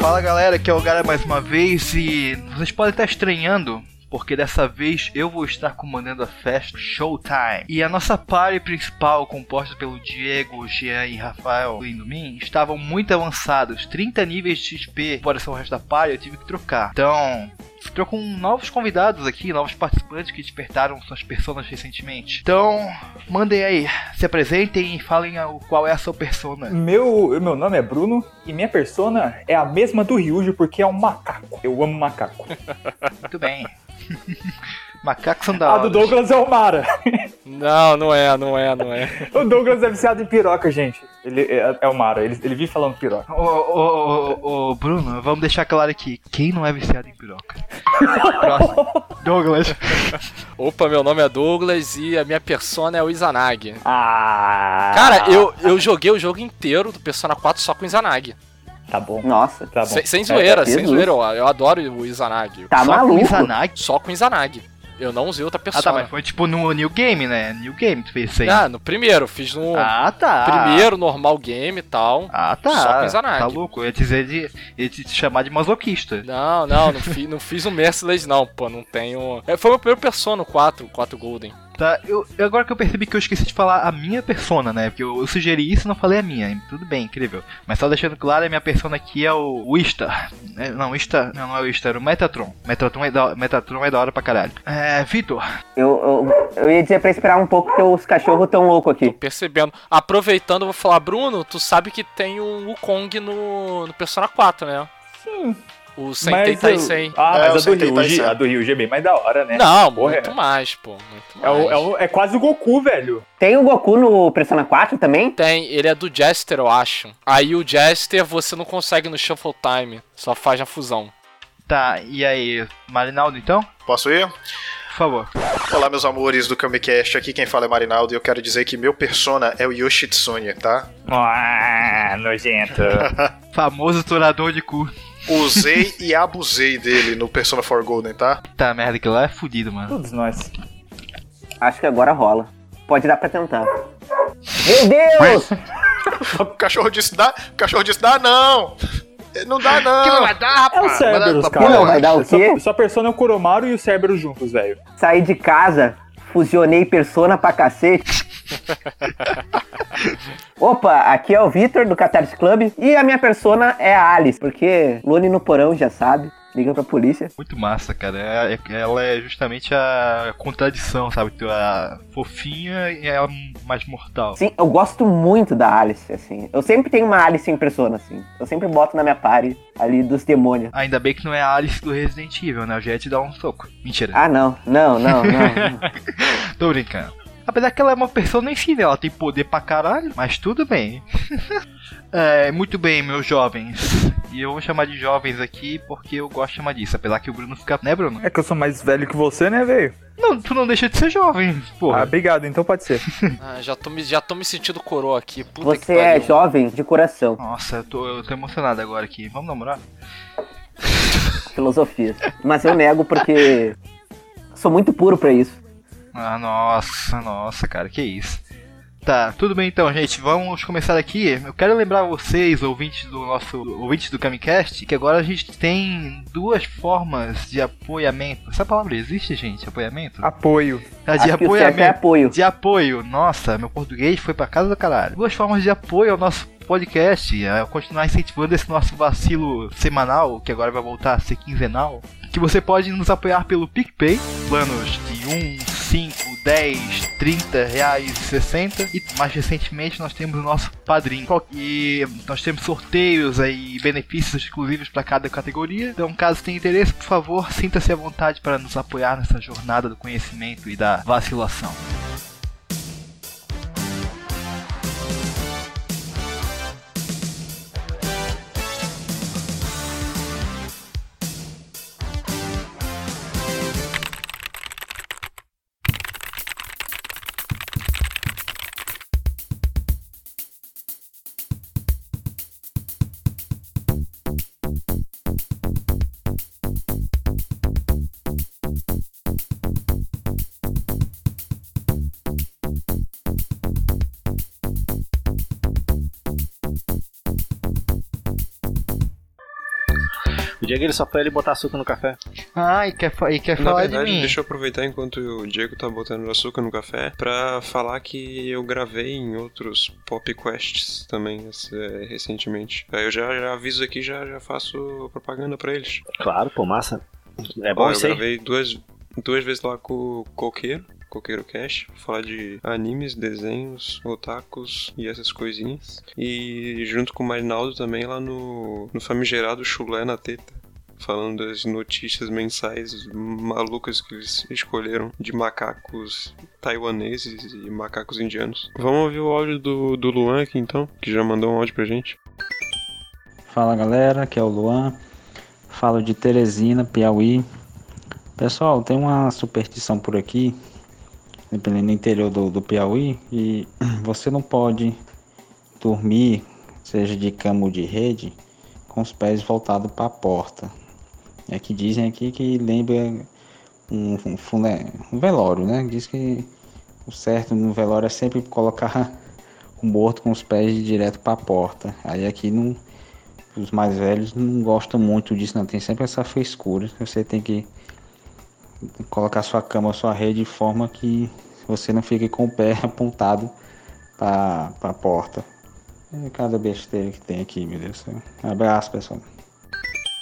Fala galera, aqui é o Gara mais uma vez e vocês podem estar estranhando porque dessa vez eu vou estar comandando a festa Showtime. E a nossa party principal, composta pelo Diego, Jean e Rafael Lindomin, estavam muito avançados. 30 níveis de XP para ser o resto da party, eu tive que trocar. Então, Estou com novos convidados aqui, novos participantes que despertaram suas personas recentemente. Então, mandem aí, se apresentem e falem qual é a sua persona. Meu, meu nome é Bruno e minha persona é a mesma do Ryuji porque é um macaco. Eu amo macaco. Muito bem. Macacos são da A do Douglas é o Mara. Não, não é, não é, não é. o Douglas é viciado em piroca, gente. Ele é, é o Mara, ele, ele vive falando piroca. Ô, ô, ô, ô, Bruno, vamos deixar claro aqui. Quem não é viciado em piroca? Próximo. Douglas. Opa, meu nome é Douglas e a minha persona é o Izanagi. Ah. Cara, eu, eu joguei o jogo inteiro do Persona 4 só com o Izanagi. Tá bom. Nossa. Tá bom. Sem, sem zoeira, é, sem zoeira. Eu, eu adoro o Izanagi. Tá só maluco? Com Izanagi? Só com o Izanagi. Eu não usei outra pessoa. Ah, tá, mas foi tipo no New Game, né? New Game tu fez isso aí. Ah, no primeiro, fiz no ah, tá. primeiro normal game e tal. Ah, tá. Só com Izanagi. Tá louco, eu ia dizer de. te chamar de masoquista. Não, não, não, fiz, não fiz o Merciless não, pô, não tenho. É, foi o meu primeiro Persona 4, 4 Golden. Tá, eu, agora que eu percebi que eu esqueci de falar a minha persona, né? Porque eu, eu sugeri isso e não falei a minha. Tudo bem, incrível. Mas só deixando claro, a minha persona aqui é o, o Ista. É, não, Ista. Não, não é o Ista, era o Metatron. Metatron é da, Metatron é da hora pra caralho. É, Vitor. Eu, eu, eu ia dizer pra esperar um pouco que os cachorros tão loucos aqui. Tô percebendo. Aproveitando, eu vou falar, Bruno, tu sabe que tem o Wukong no, no Persona 4, né? Sim. O Sentai Taisen. Ah, É, mas a do Ryuji, a do Ryuji é bem mais da hora, né? Não, Porra, muito é. mais, pô. Muito É, mais. o- é, o- é quase o Goku, velho. Tem o Goku no Persona 4 também? Tem, ele é do Jester, eu acho. Aí o Jester você não consegue no Shuffle Time, só faz na fusão. Tá, e aí, Marinaldo então? Posso ir? Por favor. Olá, meus amores do Kamicast. Aqui quem fala é Marinaldo e eu quero dizer que meu persona é o Yoshitsune, tá? Ah, nojento. Famoso torador de cu. Usei e abusei dele no Persona 4 Golden, tá? Tá, merda, que lá é fudido, mano. Todos nós. Acho que agora rola. Pode dar pra tentar. Meu Deus! O cachorro disse dá, o cachorro disse dá não. Não dá não. Que não vai dar, É o rapaz? Cerberus, cara. Não, vai dar o Sua- quê? Sua persona é o Kuromaru e o Cerberus juntos, velho. Saí de casa, fusionei Persona pra cacete. Opa, aqui é o Vitor do Catarse Club e a minha persona é a Alice, porque Lune no porão já sabe. Liga pra polícia. Muito massa, cara. É- é- ela é justamente a contradição, sabe? Tu é a fofinha e é a mais mortal. Sim, eu gosto muito da Alice, assim. Eu sempre tenho uma Alice em persona, assim. Eu sempre boto na minha party ali dos demônios. Ainda bem que não é a Alice do Resident Evil, né? Eu já ia te dar um soco. Mentira. Ah, não, não, não, não. não. Tô brincando. Apesar que ela é uma pessoa em si, né? Ela tem poder pra caralho, mas tudo bem. é, muito bem, meus jovens. E eu vou chamar de jovens aqui porque eu gosto de chamar disso. Apesar que o Bruno fica. Né, Bruno? É que eu sou mais velho que você, né, velho? Não, tu não deixa de ser jovem, Ah, porra. obrigado, então pode ser. Ah, já tô me, já tô me sentindo coroa aqui. Puta que Você é jovem de coração. Nossa, eu tô, eu tô emocionado agora aqui. Vamos namorar? Filosofia. Mas eu nego porque sou muito puro pra isso. Ah, nossa, nossa, cara, que isso. Tá, tudo bem então, gente. Vamos começar aqui. Eu quero lembrar vocês, ouvintes do nosso ouvintes do Camicast, que agora a gente tem duas formas de apoiamento. Essa palavra existe, gente? Apoiamento? Apoio. Ah, de Acho que o certo é apoiamento. apoio. De apoio. Nossa, meu português foi pra casa do caralho. Duas formas de apoio ao nosso podcast, a continuar incentivando esse nosso vacilo semanal, que agora vai voltar a ser quinzenal. Que você pode nos apoiar pelo PicPay, planos de 1, 5, 10, 30 reais, 60. E mais recentemente nós temos o nosso padrinho. E nós temos sorteios aí, benefícios exclusivos para cada categoria. Então, caso tenha interesse, por favor, sinta-se à vontade para nos apoiar nessa jornada do conhecimento e da vacilação. Diego ele só foi ele botar açúcar no café. Ah, e quer, fa- e quer Na falar verdade, de mim. deixa eu aproveitar enquanto o Diego tá botando açúcar no café pra falar que eu gravei em outros Pop Quests também é, recentemente. Aí eu já, já aviso aqui, já, já faço propaganda pra eles. Claro, pô, massa. É bom Ó, eu isso aí. gravei duas, duas vezes lá com o Coqueiro. Coqueiro Cash, falar de animes, desenhos, otakus e essas coisinhas. E junto com o Marinaldo também lá no, no famigerado Chulé na Teta. Falando das notícias mensais malucas que eles escolheram de macacos taiwaneses e macacos indianos. Vamos ouvir o áudio do, do Luan aqui então, que já mandou um áudio pra gente. Fala galera, aqui é o Luan. Falo de Teresina, Piauí. Pessoal, tem uma superstição por aqui, dependendo do interior do, do Piauí, e você não pode dormir, seja de cama ou de rede, com os pés voltados para a porta. É que dizem aqui que lembra um, um, um velório, né? Diz que o certo no velório é sempre colocar o morto com os pés direto para a porta. Aí aqui não os mais velhos não gostam muito disso, não. Tem sempre essa frescura. Você tem que colocar sua cama, sua rede de forma que você não fique com o pé apontado para a porta. É cada besteira que tem aqui, meu Deus. Um abraço, pessoal.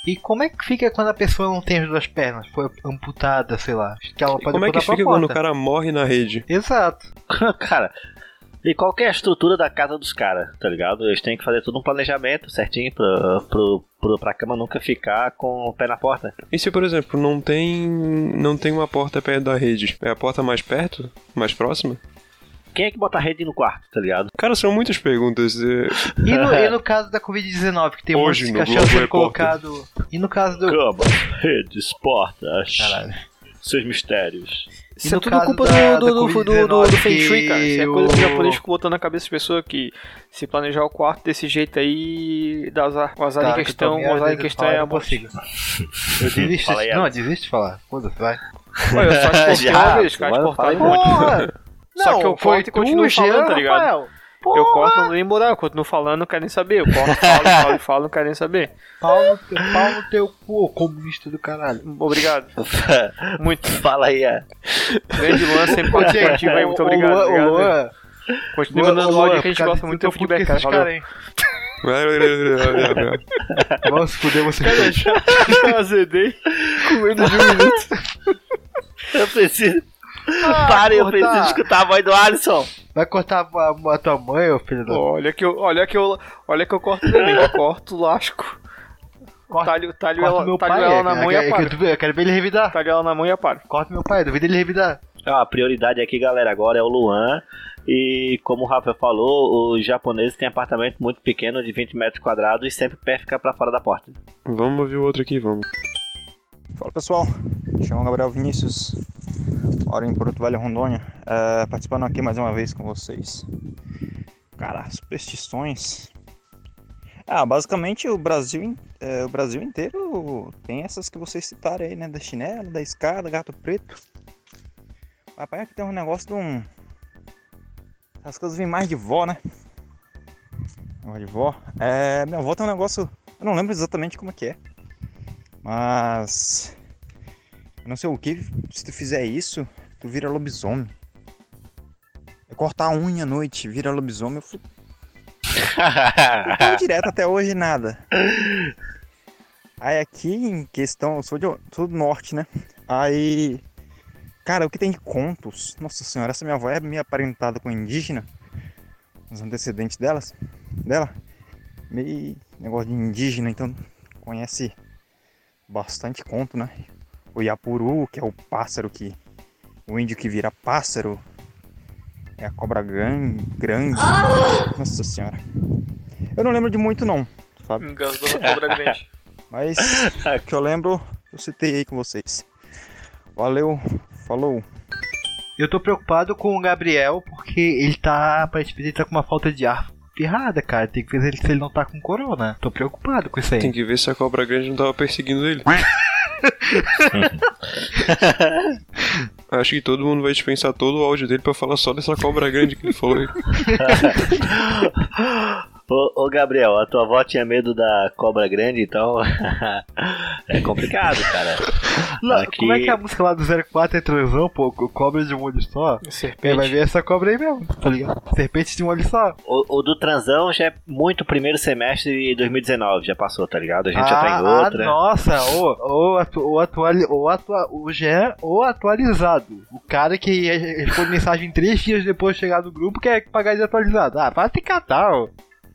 E como é que fica quando a pessoa não tem as duas pernas? Foi amputada, sei lá. Que ela E pode como é que fica quando o cara morre na rede? Exato. cara, e qual que é a estrutura da casa dos caras, tá ligado? Eles têm que fazer todo um planejamento certinho pra, pro, pro, pra cama nunca ficar com o pé na porta. E se, por exemplo, não tem não tem uma porta perto da rede? É a porta mais perto? Mais próxima? Quem é que bota a rede no quarto, tá ligado? Cara, são muitas perguntas. é, E no, e no caso da Covid-19, que tem um monte Hoje de caixão Globo sendo colocado. E no caso do. Cama, redes, portas, Caralho. seus mistérios. Isso é tudo culpa da- do, do, do, do, do, do Feng Shui, cara. Isso é coisa que o japonês ficou botando na cabeça das pessoas que se planejar o quarto desse jeito aí, dá azar. O azar Cara, em eu questão, o azar em de questão é eu a não morte. consigo. Eu aí, não, Alex. desisto de falar. Foda-se, vai. Olha, eu só te cortei uma vez, cara, te cortaram Porra! Só Não, que eu corto e continuo falando, Jean, tá ligado? Rafael. Eu corto, não moral, eu continuo falando, não quero nem saber. Eu corto, falo, falo e falo, não quero nem saber. Pau no, teu, pau no teu cu, comunista do caralho. Obrigado. Muito. Fala aí, é. Grande Luan, sempre participativo aí, muito o obrigado. Luan- o obrigado. Luan- Continue Luan- mandando áudio que a gente gosta muito do feedback, com cara. Valeu. se fuder vocês Cara, todos. já azedei com menos de um minuto. Eu preciso. Ah, Pare, eu preciso escutar a voz do Alisson. Vai cortar a, a tua mãe, ô filho da. Olha que eu, olha que eu, olha que eu corto também. Eu corto, lasco. Corta- Talho, talho Corta ela, meu talho pai. ela é, na é, mão e é, que eu, aparo. eu quero ver ele revidar. Talho ela na mão e aparo. Corta meu pai, duvido ele revidar. Ah, a prioridade aqui, galera, agora é o Luan. E como o Rafael falou, os japoneses têm apartamento muito pequeno, de 20 metros quadrados, e sempre o pé fica pra fora da porta. Vamos ouvir o outro aqui, vamos. Fala pessoal, chamo Gabriel Vinícius, moro em Porto Velho, Rondônia, eh, participando aqui mais uma vez com vocês. Cara, superstições. Ah, basicamente o Brasil, eh, o Brasil inteiro tem essas que vocês citaram aí, né? Da chinela, da escada, gato preto. Papai aqui tem um negócio de um. As coisas vêm mais de vó, né? Negócio de vó. É, minha avó tem um negócio. Eu não lembro exatamente como é que é. Mas. Eu não sei o que. Se tu fizer isso, tu vira lobisomem. É cortar a unha à noite, vira lobisomem. Eu fui Não direto até hoje nada. Aí aqui em questão, eu sou, de, sou do norte, né? Aí. Cara, o que tem de contos? Nossa senhora, essa minha avó é meio aparentada com indígena. Os antecedentes delas. Dela. Meio negócio de indígena, então conhece bastante conto, né? O Yapuru, que é o pássaro que. O índio que vira pássaro. É a cobra gran- grande. Nossa senhora. Eu não lembro de muito não, sabe? Engasgou na cobra grande. Mas o que eu lembro, eu citei aí com vocês. Valeu, falou. Eu tô preocupado com o Gabriel porque ele tá. Aparentemente ele tá com uma falta de ar errada, cara. Tem que ver se ele não tá com corona. Tô preocupado com isso aí. Tem que ver se a cobra grande não tava perseguindo ele. Acho que todo mundo vai dispensar todo o áudio dele pra falar só dessa cobra grande que ele falou aí. Ô, ô, Gabriel, a tua avó tinha medo da cobra grande, então. é complicado, cara. Não, Aqui- Como é que é a música lá do 04 é transão, pô? Cobra de um olho só? Quem vai ver essa cobra aí mesmo, tá ligado? Serpente de um olho só. O, o do transão já é muito primeiro semestre de 2019, já passou, tá ligado? A gente já tá em ah, outra. nossa, o, o, atu, o, atuali, o, atua, o Jean, o atualizado. O cara que responde mensagem três dias depois de chegar no grupo quer pagar de atualizado. Ah, para te catar, ó.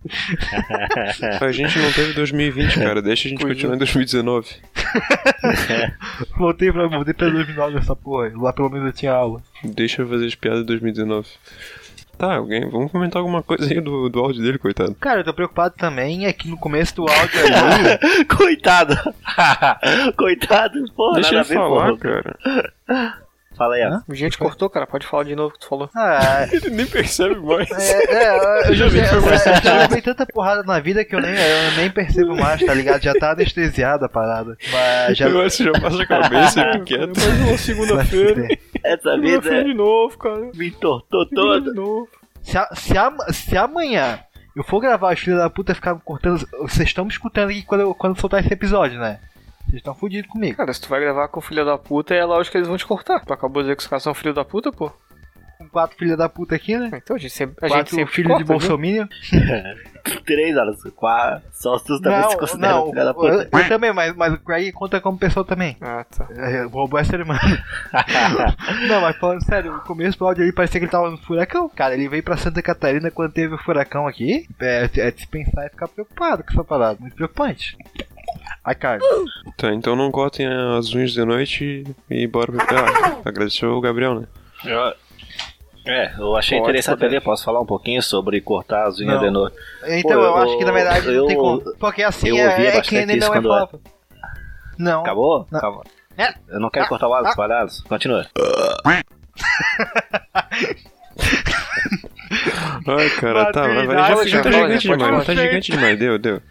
A gente não teve 2020, cara. Deixa a gente continuar em 2019. Voltei pra, voltei pra 2009 essa porra. Lá pelo menos eu tinha aula. Deixa eu fazer as piadas de 2019. Tá, alguém, vamos comentar alguma coisa aí do, do áudio dele, coitado. Cara, eu tô preocupado também é que no começo do áudio ali. Coitado! Coitado, porra, Deixa nada ele a ver, falar, porra. cara. Fala aí, ó. A gente cortou, cara. Pode falar de novo o que tu falou. Ah, Ele nem percebe mais. é, é, eu já vi, Foi mais eu já levei tanta porrada na vida que eu nem, eu nem percebo mais, tá ligado? Já tá anestesiada a parada. Mas já. Eu acho que já passa a cabeça e fica quieto. Mais uma segunda-feira. Essa vida Segunda-feira de novo, cara. me entortou toda. de novo. Se, a- se, a- se amanhã eu for gravar os filhos da puta ficar cortando, vocês estão me escutando aqui quando, eu- quando soltar esse episódio, né? Vocês estão fodidos comigo. Cara, se tu vai gravar com filha da puta, é lógico que eles vão te cortar. Tu acabou de dizer que os caras são filho da puta, pô. Com quatro filhos da puta aqui, né? Então a gente sempre, a gente Quatro sempre te filhos de? Bolsominion. Três horas, quatro. Só os teus também se Não, consideram não, filha da eu, puta. eu também, mas, mas o Craig conta como pessoa também. Ah, tá. É, O robô é ser humano. Não, mas falando sério, o começo do áudio ali parecia que ele tava no furacão. Cara, ele veio pra Santa Catarina quando teve o furacão aqui. É, é de se pensar e ficar preocupado com essa parada. Muito preocupante. Ai, cara. Tá, então não cortem as unhas de noite e bora pro ah, Agradeceu o Gabriel, né? Eu- É, eu achei Pode, interessante pode. ali. Posso falar um pouquinho sobre cortar as unhas Não. de noite? Então Pô, eu, eu- acho que na verdade não tem eu- como. Porque assim eu é, é que nem não é falava. Não. Acabou? Não. Acabou. É. Eu não quero Ah, cortar o áudio ah. espalhados. Continua. Ai, cara, tá, já, já tá já gigante demais, falar. tá gigante demais, deu, deu.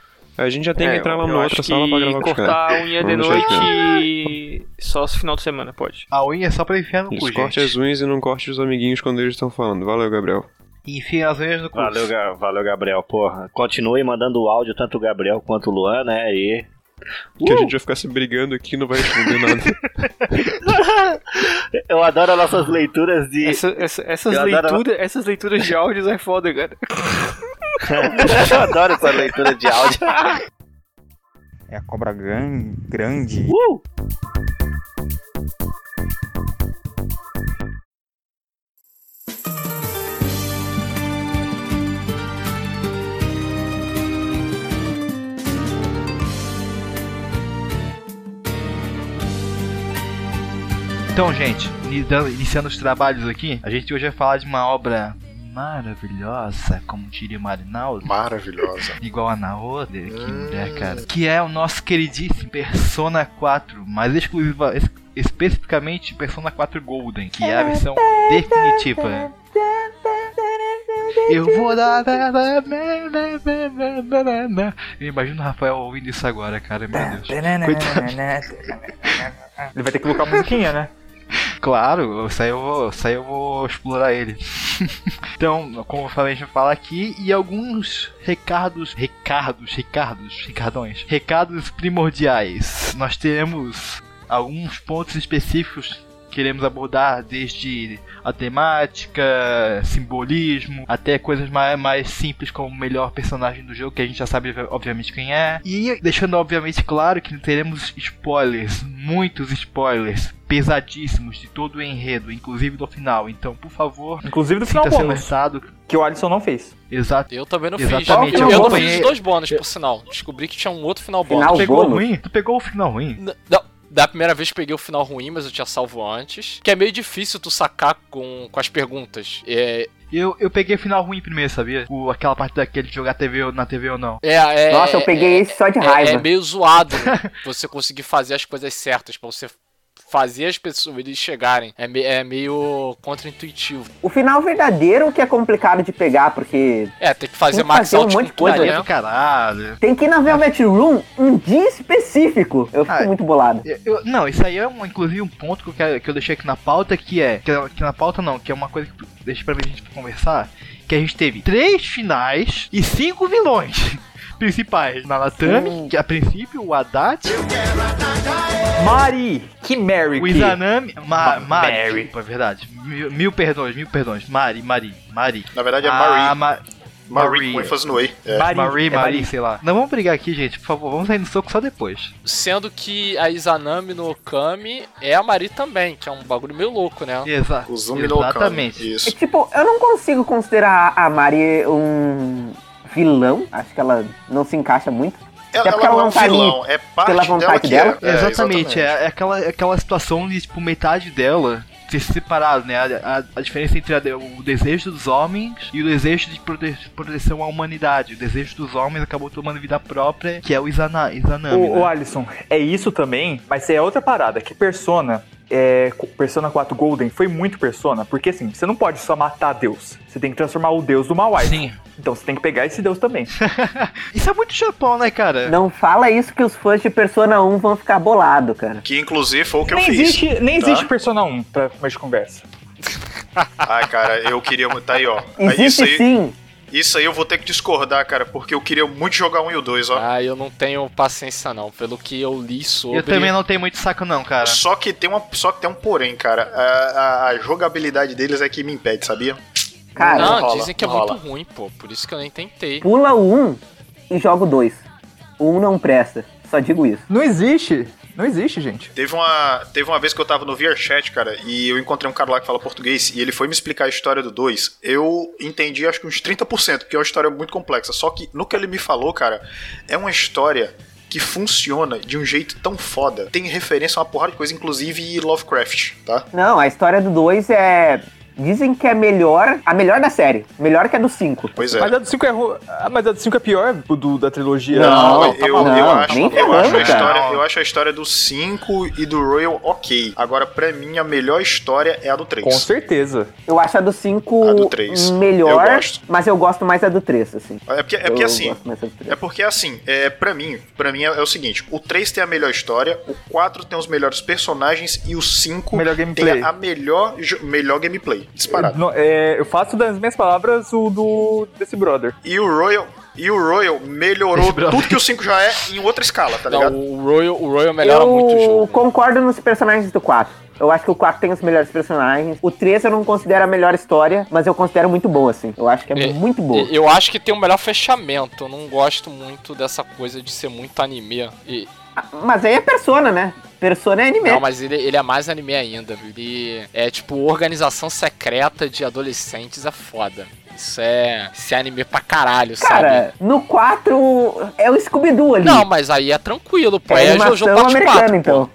A gente já tem que É, entrar lá acho outra sala pra que gravar com os caras. cortar a unha de noite só no final de semana, pode. A unha é só pra enfiar no cu, corte as unhas e não corte os amiguinhos quando eles estão falando. Valeu, Gabriel. Enfia as unhas no cu. Valeu, valeu, Gabriel. Porra, continue mandando o áudio, tanto o Gabriel quanto o Luan, né? E. Que a Uh! gente vai ficar se brigando aqui e não vai responder nada. Eu adoro as nossas leituras de. Essa- essa- essas, Eu adoro- leituras, essas leituras de áudios é foda, cara. Eu adoro essa leitura de áudio. É a cobra gran- grande. Uh! Então, gente, iniciando- os trabalhos aqui, a gente hoje vai falar de uma obra maravilhosa, como diria Marinaldo. Maravilhosa. Igual a Naoda, que mulher, cara. Que é o nosso queridíssimo Persona 4, mas exclusiva, es- especificamente Persona 4 Golden, que é a versão definitiva. Eu vou dar. Eu imagino o Rafael ouvindo isso agora, cara. Meu Deus. Ele vai ter que colocar a musiquinha, né? Claro, isso aí eu vou, isso eu vou explorar ele. então, como eu falei, a gente vai falar aqui e alguns recados, recados, recados, recadões, recados primordiais. Nós teremos alguns pontos específicos queremos abordar, desde a temática, simbolismo, até coisas mais, mais simples como o melhor personagem do jogo, que a gente já sabe obviamente quem é. E deixando obviamente claro que teremos spoilers, muitos spoilers, pesadíssimos de todo o enredo, inclusive do final. Então, por favor, Inclusive do final bônus, alançado. que o Alisson não fez. Exato. Eu também não Exatamente, fiz. eu Eu, não fiz dois bônus, por sinal. Descobri que tinha um outro final bônus. Final Tu pegou o bônus? ruim? Tu pegou o final ruim? N- Não, da primeira vez peguei o final ruim, mas eu tinha salvo antes. Que é meio difícil tu sacar com, com as perguntas. É, Eu, eu peguei o final ruim primeiro, sabia? O, aquela parte daquele de jogar TV ou- na TV ou não. é, é, Nossa, eu é- peguei esse só de é, raiva. é meio zoado você conseguir fazer as coisas certas, pra você fazer as pessoas eles chegarem. É, me- é meio contra-intuitivo. O final verdadeiro que é complicado de pegar, porque É, tem que fazer Tem que max fazer um out monte de coisa, né? do caralho. tem que ir na Velvet Room um dia específico. Eu fico Ah, muito bolado. Eu- eu- não, isso aí é um, inclusive um ponto que eu, quero- que eu deixei aqui na pauta, que é. Que, que na pauta não, que é uma coisa que deixa pra ver a gente conversar. Que a gente teve três finais e cinco vilões principais. Nalatami, que a princípio o Haddad, Mari! Que Mary! o que- Izanami, Ma, Ma- Mari, Mary. desculpa, é verdade. Mil, mil perdões, mil perdões. Mari, Mari, Mari. Na verdade é Ah, Marie. Ma- Marie Marie. com ênfase no E. É. Mari, Marie, é Marie, Mari. sei lá. Não vamos brigar aqui, gente, por favor. Vamos sair no soco só depois. Sendo que a Izanami no Okami é a Mari também, que é um bagulho meio louco, né? Exa O Zumi no Okami. Exatamente. E, Isso. tipo, eu não consigo considerar a Mari um vilão. Acho que ela não se encaixa muito. Ela, porque ela ela não é um tá ali vilão, é parte pela dela vontade dela. é. É, exatamente, é, é aquela, aquela situação de, tipo, metade dela ter se separado, né? A, a- a diferença entre a o desejo dos homens e o desejo de prote- proteção à humanidade. O desejo dos homens acabou tomando vida própria, que é o Izana, Izanami. Ô, ô né? Alisson, é isso também, mas é outra parada, que Persona, é, Persona 4 Golden foi muito Persona, porque assim, você não pode só matar Deus, você tem que transformar o Deus do Mawai. Sim. Então você tem que pegar esse Deus também. Isso é muito Japão, né, cara? Não fala isso que os fãs de Persona 1 vão ficar bolados, cara. Que inclusive foi o que nem eu fiz. existe, nem tá? existe Persona 1 pra de conversa. Ai, cara, eu queria. muito- Tá aí, ó. Aí, Existe isso aí, sim. Isso aí eu vou ter que discordar, cara, porque eu queria muito jogar um e o dois, ó. Ah, eu não tenho paciência não, pelo que eu li sobre. Eu também não tenho muito saco, não, cara. Só que tem uma, só que tem um porém, cara. A, a- a jogabilidade deles é que me impede, sabia? Cara, Não, rola, dizem que é não muito rola. ruim, pô. Por isso que eu nem tentei. pula o 1 e joga o 2. O 1 não presta. Só digo isso. Não existe, não existe, gente. Teve uma, teve uma vez que eu tava no VRChat, cara, e eu encontrei um cara lá que fala português, e ele foi me explicar a história do 2. Eu entendi acho que uns 30%, porque é uma história muito complexa. Só que no que ele me falou, cara, é uma história que funciona de um jeito tão foda. Tem referência a uma porrada de coisa, inclusive Lovecraft, tá? Não, a história do 2 é. Dizem que é melhor. A melhor da série. Melhor que a do 5. Pois é. Mas a do 5 é, ru- ah, mas a do 5 é pior do, da trilogia. Não, eu, tá eu, acho, eu, acho a história, eu acho a história do 5 e do Royal ok. Agora, pra mim, a melhor história é a do 3. Com certeza. Eu acho a do 5 A do três. melhor, Eu gosto. mas eu gosto mais da do 3, assim. É porque, é porque eu assim, gosto mais da do 3. É porque assim, é, pra mim, para mim é, é o seguinte, o 3 tem a melhor história, o 4 tem os melhores personagens e o 5 Melhor gameplay. tem a melhor, jo- melhor gameplay, disparado. Não, é, eu faço das minhas palavras o do desse brother. E o Royal, e o Royal melhorou tudo que o 5 já é em outra escala, tá Não, ligado? o Royal, o Royal melhora eu muito o jogo. concordo nos personagens do 4. Eu acho que o 4 tem os melhores personagens. O 3 eu não considero a melhor história, mas eu considero muito boa, assim. Eu acho que é, É, muito boa. Eu acho que tem o melhor fechamento. Eu não gosto muito dessa coisa de ser muito anime. E- Mas aí é Persona, né? Persona é anime. não, mas ele, ele é mais anime ainda. Ele é tipo organização secreta de adolescentes é foda. Isso é, isso é anime pra caralho, sabe? Cara, no 4 é o Scooby-Doo ali. Não, mas aí é tranquilo, pô. é Aí é Jojo parte americana, 4. então.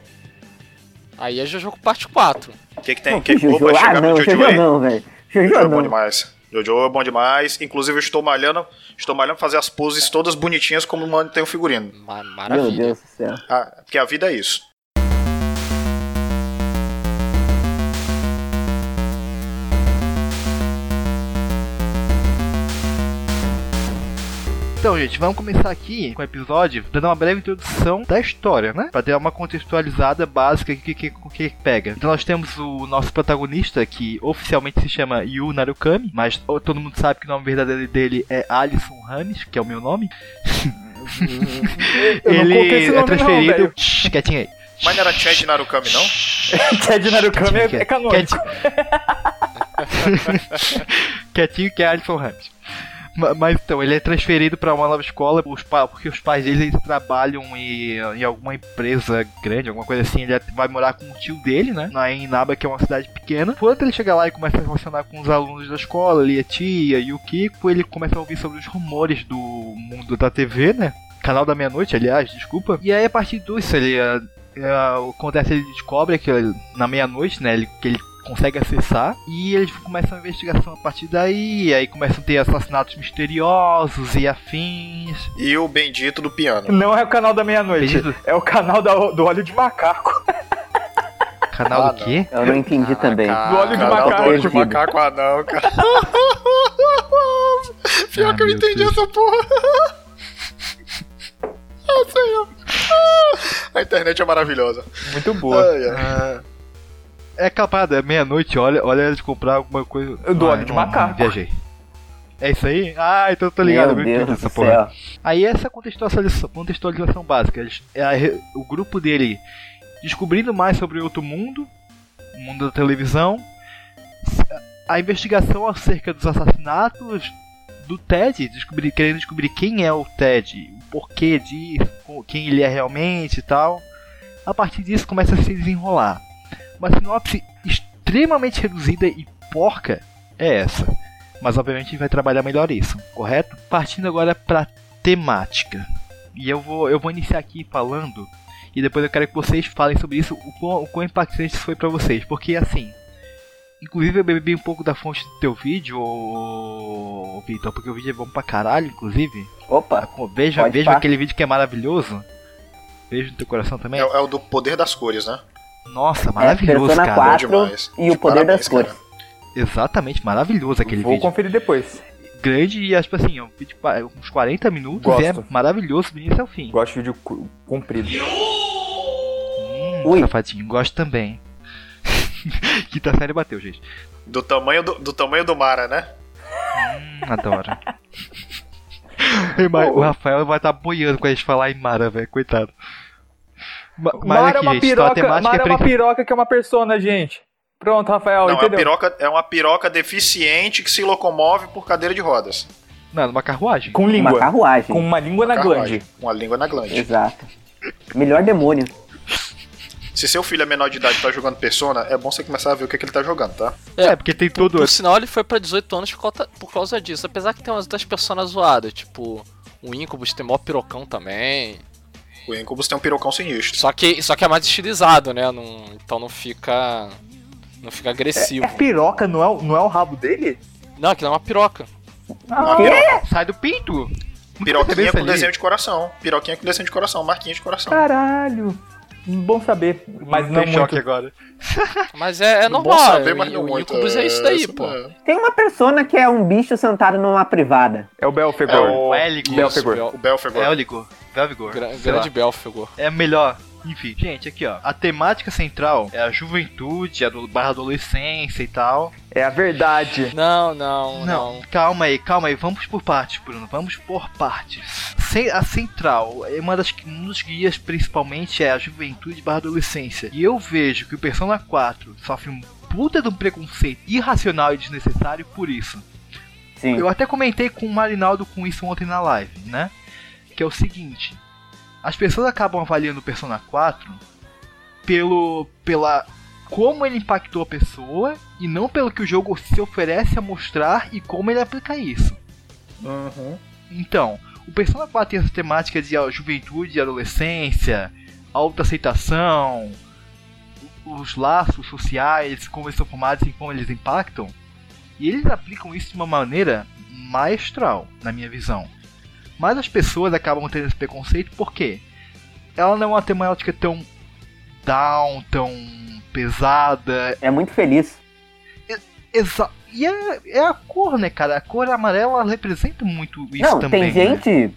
Aí é Jojo parte 4. O que que tem? Não, que, que Jojo. opa, Ah, não, Jojo Jojo não, velho. Jojo Jojo é bom demais. Jojo é bom demais. Inclusive eu estou malhando, estou malhando fazer as poses todas bonitinhas como mantém o figurino. Ma- Meu maravilha. Deus do céu. Ah, porque a vida é isso. Então, gente, vamos começar aqui com o episódio dando uma breve introdução da história, né? Pra dar uma contextualizada básica que que, que, que pega. Então nós temos o nosso protagonista que oficialmente se chama Yu Narukami, mas todo mundo sabe que o nome verdadeiro dele é Alisson Rames, que é o meu nome. Não Ele esse é nome não, transferido. velho. Shhh, quietinho aí. Mas não era Chad Narukami, não? Ted Narukami é, é canônico. Quietinho que é Alisson Ramos. Ma- Mas então, ele é transferido para uma nova escola os porque os pais dele trabalham em, em alguma empresa grande, alguma coisa assim. Ele vai morar com o tio dele, né? Na Inaba, que é uma cidade pequena. Quando ele chega lá e começa a relacionar com os alunos da escola, ali a tia e o Kiko, ele começa a ouvir sobre os rumores do mundo da TV, né? Canal da Meia-Noite, aliás, desculpa. E aí, a partir disso, ele. ah, acontece, ele descobre que na meia-noite, né? Ele, que ele consegue acessar e eles começam a investigação a partir daí. Aí começam a ter assassinatos misteriosos e afins. E o bendito do piano. Não é o canal da meia-noite, é o canal da- do óleo de macaco. Canal Ah, do quê? Eu não entendi também. Caraca. Do óleo de Canal macaco. do olho de macaco anão, cara. Pior Ah, que eu entendi Deus. essa porra. Ah, senhor. Ah, A internet é maravilhosa. Muito boa. Ai, ai. É aquela parada, é meia-noite, olha, olha de comprar alguma coisa. Do Ah, óleo de não- não macaco. Viajei. É isso aí? Ah, então eu tô ligado. Meu Deus essa do porra. céu. Aí essa contextualização, contextualização básica. eles- É o grupo dele descobrindo mais sobre outro mundo, o mundo da televisão. A investigação acerca dos assassinatos do Ted, descobrir, querendo descobrir quem é o Ted, o porquê disso, quem ele é realmente e tal. A partir disso começa a se desenrolar. Uma sinopse extremamente reduzida e porca é essa. Mas obviamente a gente vai trabalhar melhor isso, correto? Partindo agora pra temática. E eu vou, eu vou iniciar aqui falando. E depois eu quero que vocês falem sobre isso, o quão, o quão impactante isso foi pra vocês. Porque assim. Inclusive eu bebi um pouco da fonte do teu vídeo, ô, Vitor, porque o vídeo é bom pra caralho, inclusive. Opa, Pô, Veja, veja aquele vídeo que é maravilhoso. Beijo no teu coração também. É, é o do poder das cores, né? Nossa, é maravilhoso, Persona cara. 4 demais. e o De poder parabéns, das cores. cara. Exatamente, maravilhoso aquele Vou vídeo. conferir depois. Grande e, tipo assim, é um vídeo uns 40 minutos Gosto. e é maravilhoso do início ao fim. Gosto de vídeo comprido. Hum, Ui. safadinho, gosto também. Quinta série bateu, gente. Do tamanho do, do tamanho do Mara, né? Hum, adoro. O Rafael vai estar boiando quando a gente falar em Mara, velho, coitado. Ma- Mas Mara é uma gente, piroca, Mara é é uma pre- piroca que é uma persona, gente. Pronto, Rafael, Não, é uma, entendeu? piroca, é uma piroca deficiente que se locomove por cadeira de rodas. Não, numa carruagem. Com uma língua. carruagem. Com uma língua na Carruagem. glande. Uma língua na glande. Exato. Melhor demônio. Se seu filho é menor de idade e tá jogando Persona, é bom você começar a ver o que, que ele tá jogando, tá? É, porque tem Por, todo. por sinal, ele foi pra 18 anos por causa, por causa disso. Apesar que tem umas das personas zoadas, tipo, o Incubus tem mó pirocão também. O Incubus tem um pirocão sinistro. Só que, só que é mais estilizado, né? Não- então não fica. Não fica agressivo. É piroca, não é, o- não é o rabo dele? Não, aquilo é uma piroca. Uma piroca. Sai do pinto! Piroquinha com ali. desenho de coração. Piroquinha com desenho de coração, marquinha de coração. Caralho. Bom saber, mas não Tem choque muito. agora. Mas é, é Bom normal. saber, o, mas não o muito. Incubus é isso daí, pô. é. Tem uma persona que é um bicho sentado numa privada. É o Belfegor. É o- O Éligo. Belfegor. Bel- O Belfegor. Éligo. Belvigor. Gra- grande lá. Belfegor. É melhor. Enfim, gente, aqui ó. A temática central é a juventude, a do- barra adolescência e tal. É a verdade. Não, não, Não, não. calma aí, calma aí. Vamos por partes, Bruno. Vamos por partes. Sem- A central, é uma das, um dos guias principalmente é a juventude barra adolescência. E eu vejo que o Persona 4 sofre um puta de um preconceito irracional e desnecessário por isso. Sim. Eu até comentei com o Marinaldo com isso ontem na live, né? Que é o seguinte: as pessoas acabam avaliando o Persona 4 pelo pela como ele impactou a pessoa e não pelo que o jogo se oferece a mostrar e como ele aplica isso. Então, o Persona 4 tem essa temática de juventude e adolescência, autoaceitação, os laços sociais, como eles são formados e como eles impactam. E eles aplicam isso de uma maneira maestral, na minha visão. Mas as pessoas acabam tendo esse preconceito porque ela não é uma temática tão down, tão pesada. É muito feliz. Exa e é, é a cor, né, cara? A cor amarela ela representa muito isso não, também. tem né? gente.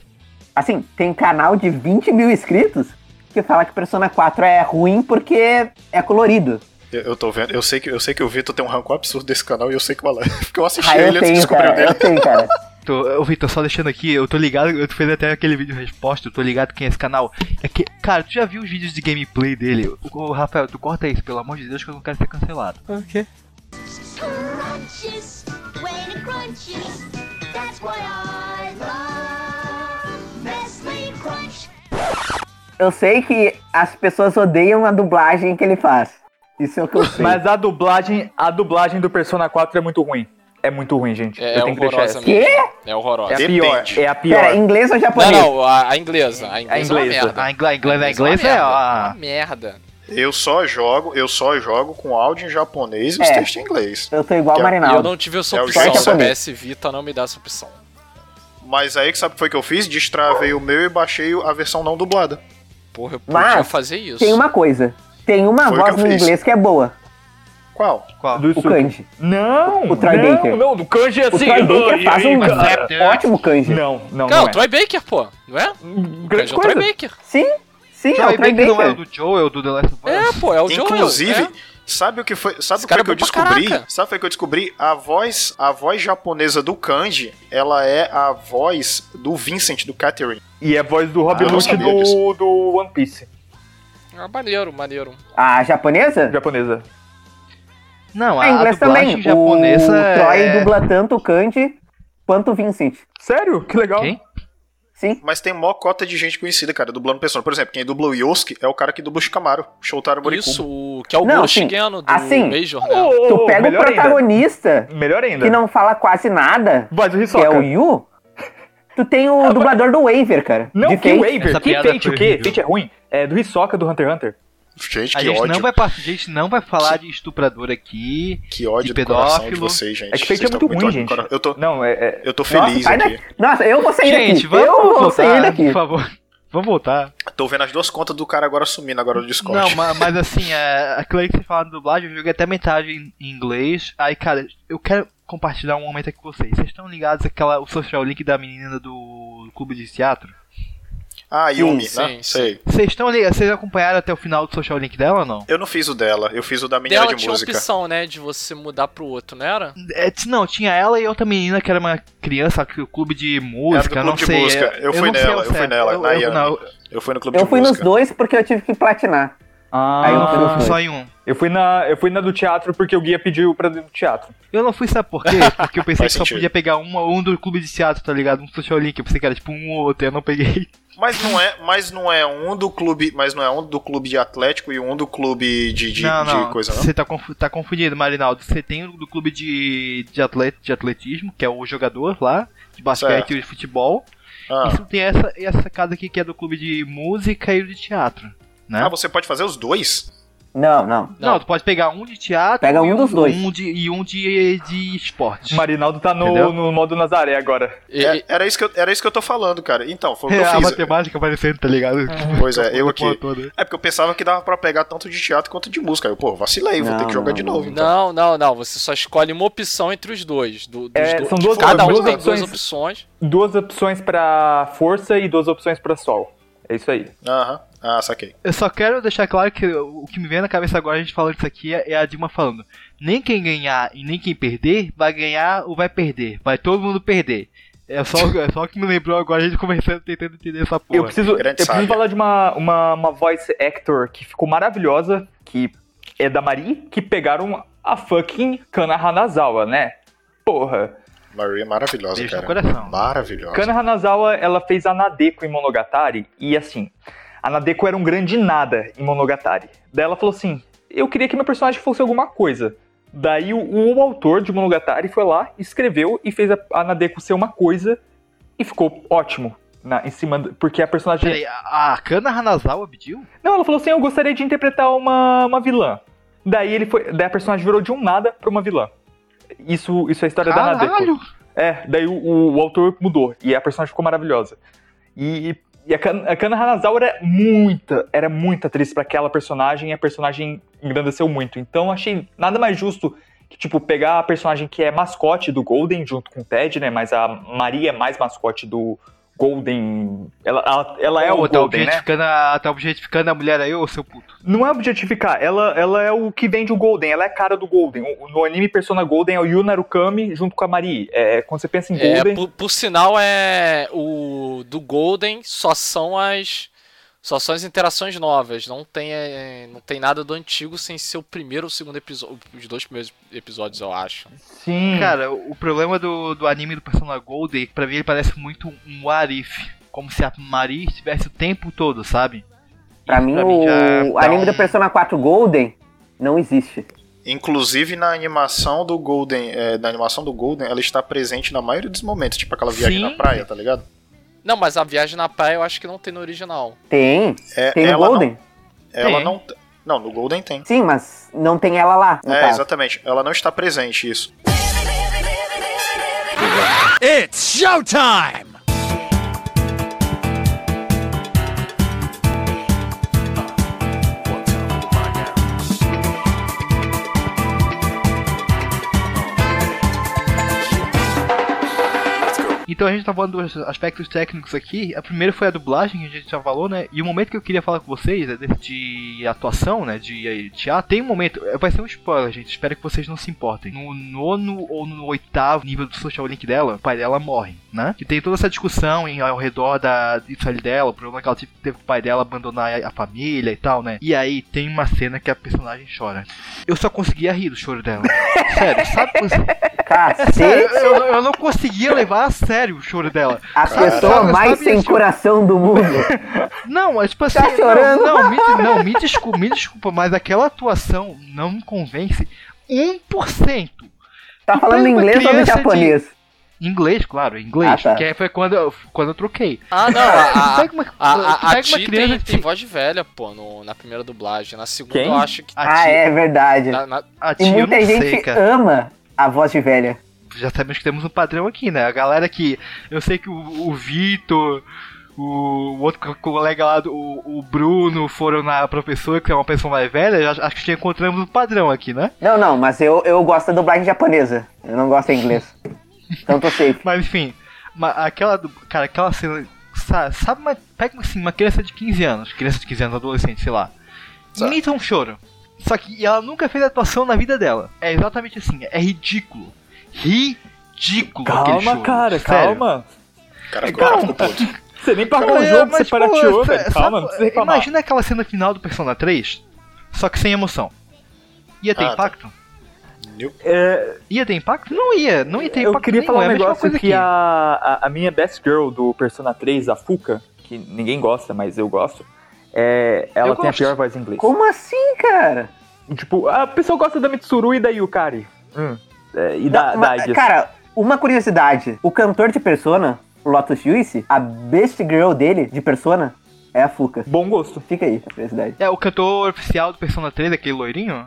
Assim, tem canal de 20 mil inscritos que fala que Persona 4 é ruim porque é colorido. Eu, eu tô vendo, eu sei, que, eu sei que o Vitor tem um rancor absurdo desse canal e eu sei que o Alex. Porque eu assisti Ah, ele eu antes de tenho, descobrir o cara. dele. Eu tenho, cara. Tô, ô Vitor, só deixando aqui, eu tô ligado, eu fiz até aquele vídeo resposta, eu tô ligado quem é esse canal. É que, cara, tu já viu os vídeos de gameplay dele? O, o Rafael, tu corta isso, pelo amor de Deus, que eu não quero ser cancelado. Ok. Crunches, when it crunches, that's why I love Nestle Crunch. Eu sei que as pessoas odeiam a dublagem que ele faz. Isso é o que eu sei. Mas a dublagem, a dublagem do Persona 4 é muito ruim. É muito ruim, gente. É, eu tenho que deixar horrorosa essa. mesmo. Quê? É horrorosa. É a Depende. pior. É a pior. Pera, inglês ou Não, japonês? não, a, a inglesa. A inglesa, inglesa. é uma merda. A inglesa, a inglesa é é uma a. merda. Uma merda. Eu só jogo, eu só jogo com áudio em japonês e os É. textos em inglês. Eu tô igual o é- E eu Marinaldo. não tive essa É o opção. jeito o. PS Vita não me dá essa opção. Mas aí que sabe o que foi que eu fiz? Destravei o meu e baixei a versão não dublada. Porra, eu Mas podia fazer isso. Tem uma coisa. Tem uma Foi voz no fiz. inglês que é boa. Qual? Qual? Do O kanji. Não, O Troy não, Baker. não, do kanji é O assim. Troy Baker faz um cara. ótimo kanji. Não, não, Não, não o é. Troy Baker, pô. Não é? Grande é o Troy coisa. Baker. Sim, sim, é o Troy Baker não é o do Joel, do The Last of Us? É, pô, é o Joel. Inclusive, é. Sabe o que foi? Sabe Esse o que, cara foi que eu é descobri? caraca. Sabe o que foi que eu descobri? A voz, a voz japonesa do Kanji, ela é a voz do Vincent, do Catherine. E é a voz do Rob Ah, não sabia do, do One Piece, Ah, maneiro, maneiro. A japonesa? japonesa. Não, É, a, a inglês também. japonesa o Troy é... dubla tanto o Kanji quanto o Vincent. Sério? Que legal. Quem? Sim. Mas tem mó cota de gente conhecida, cara, dublando persona. Por exemplo, quem dubla o Yosuke é o cara que dubla o Shikamaru, Shotaro Morikubo. Isso, o, que é o Não, assim, Shigeno do assim, Major, né? Tu pega o melhor ainda. protagonista, Melhor ainda. que não fala quase nada, Voz do que é o Yu, tu tem o dublador do Waver, cara. Não, que Fate. Waver. Essa Que Fate o quê? horrível. Fate é ruim. É do Hisoka do Hunter x Hunter. Gente, A que gente, ódio. não vai, a gente não vai falar de estuprador aqui. Que ódio de do coração de vocês, gente. É que Vocês Fate é muito ruim, gente. Eu tô, Não, é... é- eu tô Nossa, feliz sai aqui. daqui. Nossa, eu vou sair Gente, daqui. vamos eu vou voltar, sair daqui. por favor. Vamos voltar. Tô vendo as duas contas do cara agora sumindo agora no Discord. Não, ma- mas, assim, é, aquilo aí que você fala de dublagem, eu joguei até metade em, em inglês. Aí, cara, eu quero compartilhar um momento aqui com vocês. Vocês estão ligados àquela, o social link da menina do clube de teatro? Ah, Yumi, Sim, né? sim, Sei. Vocês estão ligados? Vocês acompanharam até o final do social link dela ou não? Eu não fiz o dela, eu fiz o da menina Dela de tinha música. opção, né, de você mudar pro outro, não era? É, não, tinha ela e outra menina que era uma criança, que o clube de música, Era do não clube de sei. música. é, Eu fui nela, eu fui nela, Eu, na eu, Eu fui no clube Eu de fui nos música. dois porque eu tive que platinar. Ah, Aí eu eu fui nos fui só em um. eu, fui na, eu fui na do teatro porque o guia pediu pra ir do teatro. Eu não fui, sabe por quê? Porque eu pensei que só sentido. podia pegar uma, um do clube de teatro, tá ligado? Um social link. Eu pensei que era tipo um ou outro, eu não peguei. Mas não é, mas não é um do clube, mas não é um do clube de Atlético e um do clube de, de, não, de não. coisa, não? Você tá, confu tá confundindo, Marinaldo. Você tem o do clube de, de, atlet de atletismo, que é o jogador lá, de basquete Certo. e de futebol. Ah. Isso tem essa, essa casa aqui que é do clube de música e o de teatro. Né? Ah, você pode fazer os dois? Não, não. Não, tu pode pegar um de teatro Pega um e dos dois. Um de, e um de, de esporte. O Marinaldo tá Entendeu? no, no modo Nazaré agora. E- É, era, isso que eu, era isso que eu tô falando, cara. Então, foi o que É, eu a fiz. matemática aparecendo, tá ligado? Pois é, eu aqui. Toda. É porque eu pensava que dava pra pegar tanto de teatro quanto de música. Aí eu, pô, vacilei, vou Não, ter que jogar não, de novo. Então. Não, não, não. Você só escolhe uma opção entre os dois. Do, dos É, dois. são duas- Cada um duas tem duas opções. opções. Duas opções pra força e duas opções pra sol. É isso aí. Aham. Ah, saquei. Eu só quero deixar claro que o que me vem na cabeça agora, a gente falando isso aqui, é a Dilma falando: nem quem ganhar e nem quem perder vai ganhar ou vai perder. Vai todo mundo perder. É só, é só o que me lembrou agora a gente conversando, tentando entender essa porra. Eu preciso, eu preciso falar de uma, uma, uma voice actor que ficou maravilhosa, que é da Mari, que pegaram a fucking Kana Hanazawa, né? Porra. Maria é maravilhosa, no cara. coração. Maravilhosa. Kana Hanazawa, ela fez a Nadeko em Monogatari, e assim, a Nadeko era um grande nada em Monogatari. Daí ela falou assim, eu queria que meu personagem fosse alguma coisa. Daí o, o autor de Monogatari foi lá, escreveu e fez a, a Nadeko ser uma coisa, e ficou ótimo. Na, em cima, do- porque a personagem... Peraí, a a Kana Hanazawa pediu? Não, ela falou assim: eu gostaria de interpretar uma, uma vilã. Daí ele foi. Daí a personagem virou de um nada pra uma vilã. Isso, isso é a história da Nadeko. Caralho! É, daí o, o- o autor mudou e a personagem ficou maravilhosa. E, e a, Kan, a Kana Hanazawa era muita, era muita atriz pra aquela personagem e a personagem engrandeceu muito. Então achei nada mais justo que, tipo, pegar a personagem que é mascote do Golden junto com o Ted, né? Mas a Maria é mais mascote do Golden. Ela, ela, ela é Ô, o tá Golden, né? objetificando, a, tá objetificando a mulher aí, ô seu puto. Não é objetificar, ela, ela é o que vende o Golden, ela é a cara do Golden. O- No anime Persona Golden é o Yu Narukami junto com a Mari. É, quando você pensa em É, Golden. por, por sinal, é o do Golden só são as só são as interações novas. Não tem, é, não tem nada do antigo sem ser o primeiro ou o segundo episódio. Os dois primeiros episódios, eu acho. Sim. Cara, o o problema do, do anime do Persona Golden, pra mim ele parece muito um what if. Como se a Mari estivesse o tempo todo, sabe? Pra Isso mim, já o dá anime um- do Persona 4 Golden não existe. Inclusive na animação do Golden, é, na animação do Golden, ela está presente na maioria dos momentos, tipo aquela viagem Sim. na praia, tá ligado? Não, mas a viagem na praia eu acho que não tem no original. Tem. É, Tem no ela Golden? Não, ela Tem. não, não, no Golden tem. Sim, mas não tem ela lá, no É, caso. exatamente. Ela não está presente isso. It's showtime! Então a gente tá falando dos aspectos técnicos aqui. A primeira foi a dublagem, que a gente já falou, né? E o momento que eu queria falar com vocês é de, atuação, né? De, teatro. Tem um momento, eh, vai ser um spoiler, gente. Espero que vocês não se importem. No nono ou no oitavo nível do social link dela, o pai dela morre, né? Que tem toda essa discussão em, ao redor da ali dela, o problema que ela teve, com o pai dela abandonar a, família e tal, né? E aí tem uma cena que a personagem chora. Eu só conseguia rir do choro dela. Sério, sabe? É Cacete. sério, eu, eu não conseguia levar a sério o choro dela. A pessoa Sabe- mais sabe sem isso? coração do mundo. Não, mas tipo assim, Tá chorando? Não, não, me, não, me desculpa, me desculpa, mas aquela atuação não me convence 1%. Tá Tu falando inglês ou criança de- Inglês, claro, inglês. Ah, tá. Que foi quando eu, quando eu troquei. Ah, não, a, a, Pega uma- a, a, a Ti tem, tem voz de velha, pô, no, na primeira dublagem. Na segunda Quem? eu acho que. A Ah, tia- é verdade. na- na- A E tia eu muita não gente sei, cara. ama a voz de velha. Já sabemos que temos um padrão aqui, né? A galera que. Eu sei que o, o Vitor, o, outro co- colega lá, do, o, o Bruno, foram na professora, que é uma pessoa mais velha. Acho que já encontramos um padrão aqui, né? Não, não, mas eu, eu gosto da dublagem japonesa. Eu não gosto em inglês. Então tô safe. Mas enfim, aquela do. Cara, aquela cena. Sabe, sabe uma, pega assim, uma criança de 15 anos, criança de 15 anos, adolescente, sei lá. Imita um choro. Só que ela nunca fez atuação na vida dela. É exatamente assim, é ridículo. Ridículo aquele Calma, choro. cara, sério. calma. Cara ficou puto. Você nem pagou o É, jogo, mas, você parateou, pô, velho. sabe- Calma, não precisa reclamar. Imagina aquela cena final do Persona 3, só que sem emoção. Ia ter Ah, tá. É, Ia ter impacto? Não ia, não ia ter eu impacto. queria nenhum, falar é um a mesma negócio que a, a, a minha best girl do Persona 3, a Fuka, que ninguém gosta, mas eu gosto, é, ela Eu tem a gosto. pior voz em inglês. Como assim, cara? Tipo, a pessoa gosta da Mitsuru e da Yukari. Hum, é, e da, Não, da mas, cara, uma curiosidade. O cantor de Persona, o Lotus Juice, a best girl dele, de Persona, é a Fuka. Bom gosto. Fica aí, a curiosidade. É, o cantor oficial do Persona 3, aquele loirinho?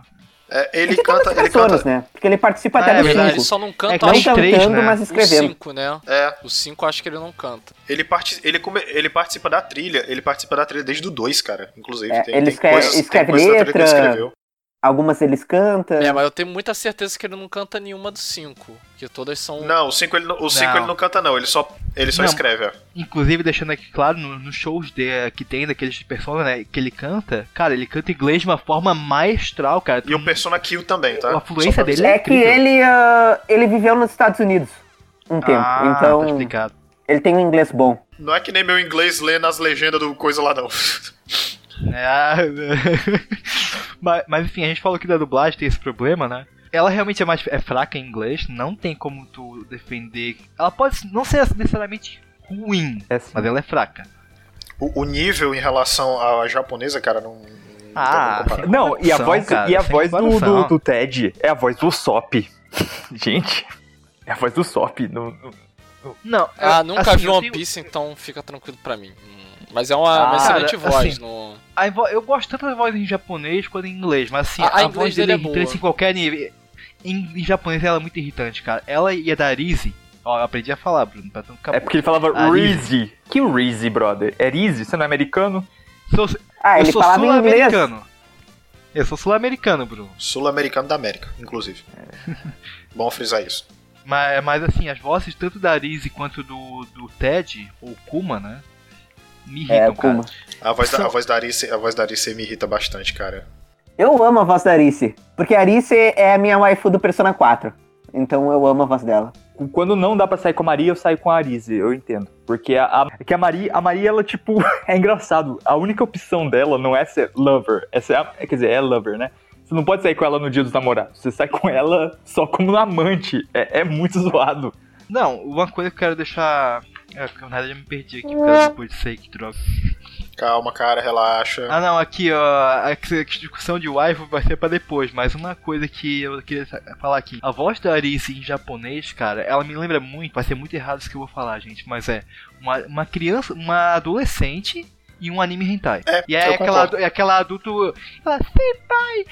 É, ele Esse canta, ele canta. né? Porque ele participa Ah, até é do verdade. Ele 5. só não canta, É que tem acho, três, cantando, né? mas o escrevendo. 5, né? É, O 5 eu acho que ele não canta. ele, parti ele, come- ele participa da trilha, ele participa da trilha desde o 2, cara. Inclusive, É, tem, ele tem escreve- coisas, escreve tem coisas da trilha que ele letra. escreveu. Algumas eles cantam. É, mas eu tenho muita certeza que ele não canta nenhuma dos 5. Que todas são. Não, o 5 ele, não- o cinco Não. ele não canta, não. Ele só, ele só Não. escreve, é. Inclusive, deixando aqui claro, no- nos shows de, que tem daqueles Persona, né, que ele canta, cara, ele canta inglês de uma forma maestral, cara. E o Persona Kill também, tá? A fluência dele avisar. É que ele, ah, ele viveu nos Estados Unidos um tempo. Ah, então, tá explicado. ele tem um inglês bom. Não é que nem meu inglês lendo as legendas do coisa lá, não. É, mas, mas enfim, a gente falou que da dublagem tem esse problema, né? Ela realmente é mais é fraca em inglês, não tem como tu defender. Ela pode não ser necessariamente ruim, É assim. mas ela é fraca. O, o nível em relação à japonesa, cara, não. não Ah. Não, e a voz, cara, e a voz do, do, do Ted é a voz do Sop. Gente, é a voz do Sop. No, no- Não, Ah, eu- nunca assim, vi One tenho- Piece, então fica tranquilo pra mim. Mas é uma, uma Ah, excelente cara, voz. assim, no... A vo- eu gosto tanto da voz em japonês quanto em inglês, mas assim, A- a, a voz dele dele é é irritante boa. em qualquer nível. Em, em japonês ela é muito irritante, cara. Ela e a Darise, ó, eu aprendi a falar, Bruno, pra ficar É porque ele falava Rizzy. Que Rizzy, brother? É Rizzy? Você não é americano? Sou, Ah, eu ele sou em inglês. sul-americano. Eu sou sul-americano, Bruno. Sul-americano da América, inclusive. Bom frisar isso. Mas, mas assim, as vozes tanto da Arise quanto do, do Ted, ou Kuma, né? Me É, irritam, cara. Kuma. A voz, da, a voz da Arice, a voz da Arice me irrita bastante, cara. Eu amo a voz da Arice. Porque a Arice é a minha waifu do Persona 4. Então eu amo a voz dela. Quando não dá pra sair com a Maria, eu saio com a Arise, eu entendo. Porque a, a, é que a Maria, a Maria, ela, tipo, é engraçado. A única opção dela não é ser lover. É ser, é, quer dizer, é lover, né? Você não pode sair com ela no dia dos namorados. Você sai com ela só como amante. É, é muito zoado. Não, uma coisa que eu quero deixar. É, porque na verdade eu me perdi aqui por causa depois disso aí, que droga. Calma, cara, relaxa. Ah não, aqui ó, a discussão de waifu vai ser pra depois, mas uma coisa que eu queria falar aqui. A voz da Arice em japonês, cara, ela me lembra muito, vai ser muito errado isso que eu vou falar, gente, mas é uma, uma criança, uma adolescente e um anime hentai. É, E é eu aquela, é aquela adulto. Ela, pai,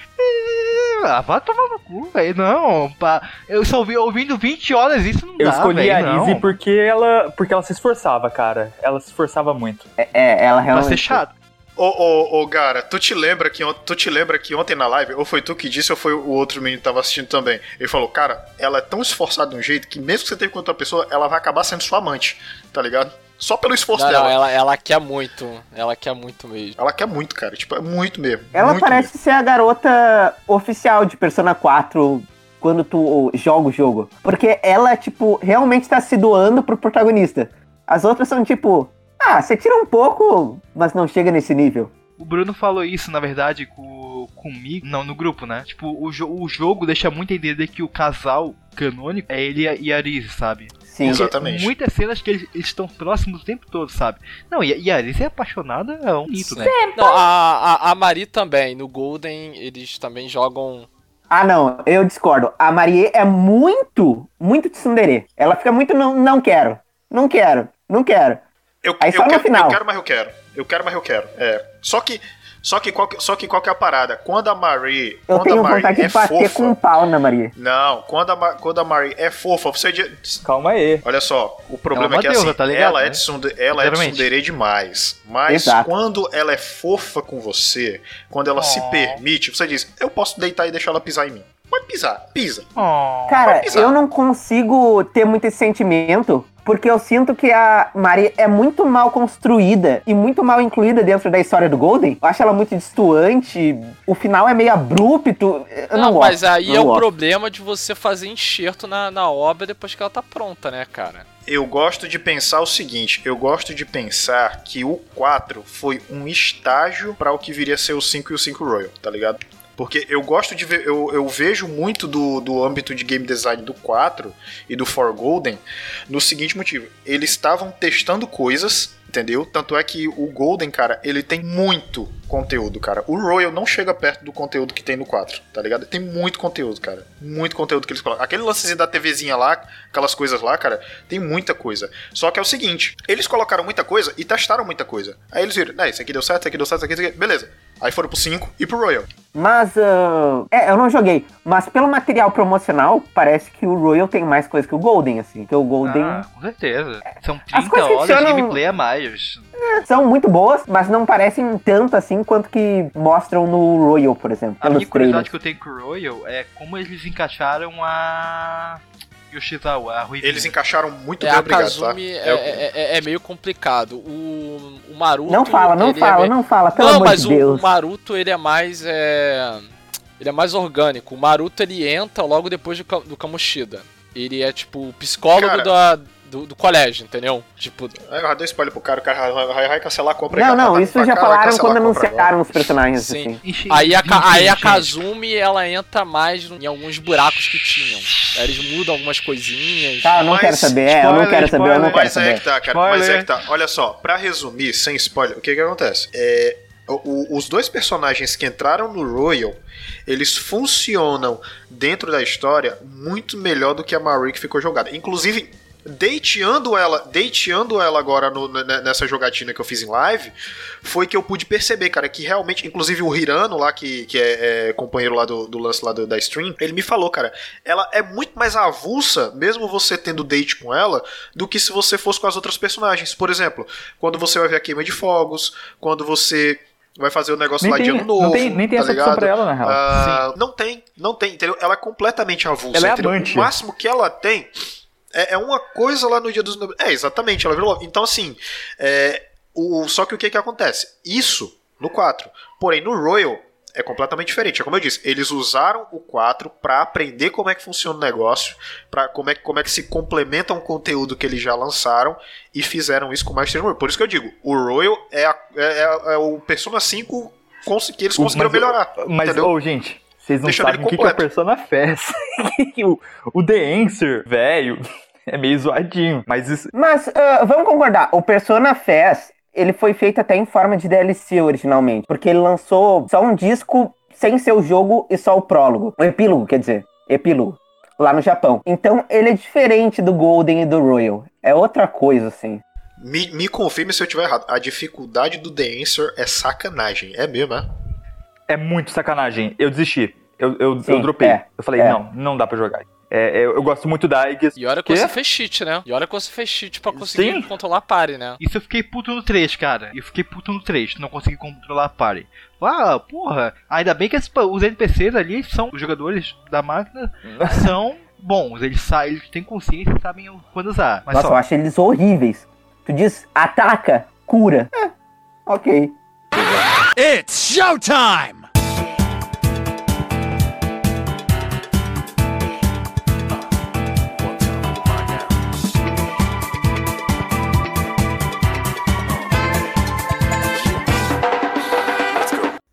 ah, vai tomar no cu, velho. Não, pá. Eu só ouvi, ouvindo 20 horas, isso não Eu dá. escolhi véi, a não. porque ela, porque ela se esforçava, cara. Ela se esforçava muito. É, é, ela Pra realmente. ser chato. Ô, Ô, ô, Gara, tu te lembra que ont- tu te lembra que ontem na live, ou foi tu que disse, ou foi o outro menino que tava assistindo também? Ele falou, cara, ela é tão esforçada de um jeito que mesmo que você tenha com outra pessoa, ela vai acabar sendo sua amante, tá ligado? Só pelo esforço Não, dela. não, ela... ela, ela quer muito. Ela quer muito mesmo. quer muito, cara. Tipo, é muito mesmo. Ela muito parece ser a garota oficial de Persona 4 quando tu joga o jogo. Porque ela, tipo, realmente tá se doando pro protagonista. As outras são tipo, ah, você tira um pouco, mas não chega nesse nível. O Bruno falou isso, na verdade, com, comigo. Não, no grupo, né? Tipo, o, jo- o jogo deixa muito a entender que o casal canônico é ele e a Arise, sabe? Sim. Exatamente. Muitas cenas que eles eles estão próximos o tempo todo, sabe? Não, e, a- e a Arise é apaixonada, é um mito, né? Não, a, a, a Mari também. No Golden, eles também jogam. Ah, não, eu discordo. A Marie é muito, muito tsundere. Ela fica muito, não, não quero, não quero, não quero. Eu, Aí eu só no quero, final. eu quero, mas eu quero. Eu quero, mas eu quero. É. Só que. Só que, qual, que- só que qual que é a parada? Quando a Marie. Eu quando tenho a Marie vontade é de bater fofa, com um pau na Marie. Não, quando a, quando a Marie é fofa, você. diz- Calma aí. Olha só, o problema É é que deusa, assim, tá ligado, ela é né? de tsundere, ela é de Literalmente. tsundere demais. Mas Exato. quando ela é fofa com você, quando ela se Oh. permite, você diz: Eu posso deitar e deixar ela pisar em mim. Pode pisar, pisa. Oh. Cara, pisar. eu não consigo ter muito esse sentimento, porque eu sinto que a Marie é muito mal construída e muito mal incluída dentro da história do Golden. Eu acho ela muito distoante, o final é meio abrupto. Eu não, Não, gosto. mas aí não é o gosto. problema de você fazer enxerto na, na obra depois que ela tá pronta, né, cara? Eu gosto de pensar o seguinte: eu gosto de pensar que o 4 foi um estágio para o que viria a ser o 5 e o 5 Royal, tá ligado? Porque eu gosto de ver, eu, eu vejo muito do, do âmbito de game design do 4 e do For Golden no seguinte motivo: eles estavam testando coisas, entendeu? Tanto é que o Golden, cara, ele tem muito conteúdo, cara. O Royal não chega perto do conteúdo que tem no 4, tá ligado? Tem muito conteúdo, cara. Muito conteúdo que eles colocam. Aquele lancezinho da TVzinha lá, aquelas coisas lá, cara, tem muita coisa. Só que é o seguinte: eles colocaram muita coisa e testaram muita coisa. Aí eles viram, né, isso aqui deu certo, isso aqui deu certo, isso aqui, isso aqui. beleza. Aí foram pro 5 e pro Royal. Mas, ah, é, eu não joguei. Mas pelo material promocional, parece que o Royal tem mais coisa que o Golden, assim. Que o Golden Ah, com certeza. São As 30 coisas que horas de adicionam- gameplay a mais. são muito boas, mas não parecem tanto assim quanto que mostram no Royal, por exemplo. A minha curiosidade trailers. que eu tenho com o Royal é como eles encaixaram a. Yoshizawa, a Ruivinha. Eles encaixaram muito É, bem, a obrigado, Kazumi tá? é, É o- é- é- é meio complicado. O, o Maruto. Não fala, não é fala, meio- não fala, pelo não, amor mas de o, Deus. o Maruto ele é mais. É... Ele é mais orgânico. O Maruto ele entra logo depois do, do Kamoshida. Ele é tipo o psicólogo Cara. da, do, do colégio, entendeu? Tipo, eu já dei spoiler pro cara, o cara vai, vai, cancelar a compra. Não, aí, não, tá isso já falaram quando anunciaram os personagens, Sim. assim. Aí a, aí a. Kazumi ela entra mais em alguns buracos que tinham. Aí eles mudam algumas coisinhas. Tá, eu não Mas, quero saber, é, eu não spoiler, quero saber, eu não spoiler. quero Mas aí é que saber. tá, cara. Mas Spoiler. é que tá. Olha só, pra resumir, sem spoiler, o que que acontece? É, o- os dois personagens que entraram no Royal, eles funcionam dentro da história muito melhor do que a Marie que ficou jogada. Inclusive, dateando ela, dateando ela agora no- nessa jogatina que eu fiz em live, foi que eu pude perceber, cara, que realmente, inclusive o Hirano lá, que, que é, é companheiro lá do, do lance lá do- da stream, ele me falou, cara, ela é muito mais avulsa, mesmo você tendo date com ela, do que se você fosse com as outras personagens. Por exemplo, quando você vai ver a queima de fogos, quando você vai fazer o negócio Nem lá tem- de ano novo. não tem- nem tem tá essa opção ligado? pra ela, na real. Ah, não tem, não tem, entendeu? Ela é completamente avulsa. Ela é amante. O máximo que ela tem é, é uma coisa lá no dia dos. É, exatamente, ela virou. Então, assim, é, o, só que o que que acontece? Isso no 4. Porém, no Royal é completamente diferente. É como eu disse, eles usaram o 4 para aprender como é que funciona o negócio, para como é, que- como é que se complementa um conteúdo que eles já lançaram e fizeram isso com mais Royal. Por isso que eu digo, o Royal é, a- é- é- é o Persona 5 cons- que eles conseguiram Mas- melhorar. Mas, entendeu? ô, gente, vocês não Deixando sabem o que, que é a completo. Persona Fest. o, o The Answer, velho, é meio zoadinho. Mas isso. Mas ah, vamos concordar, o Persona Fest, ele foi feito até em forma de DLC originalmente, porque ele lançou só um disco sem ser o jogo e só o prólogo. O epílogo, quer dizer, epílogo. Lá no Japão. Então ele é diferente do Golden e do Royal. É outra coisa, assim. Me, me confirme se eu estiver errado. A dificuldade do The Answer é sacanagem. É mesmo, é? É muito sacanagem. Eu desisti. Eu, eu, Sim, eu dropei. é, eu falei, é. não, não dá pra jogar. É, é, eu gosto muito da Aegis. E olha que Quê? você fez cheat, né? E olha que você fez cheat pra conseguir Sim. controlar a party, né? Isso eu fiquei puto no 3, cara. Eu fiquei puto no 3, não consegui controlar a party. Ah, porra, ainda bem que os NPCs ali são os jogadores da máquina são bons, eles, eles têm consciência e sabem quando usar. Mas Nossa, só, eu acho eles horríveis. Tu diz, ataca, cura. É, ok. It's showtime!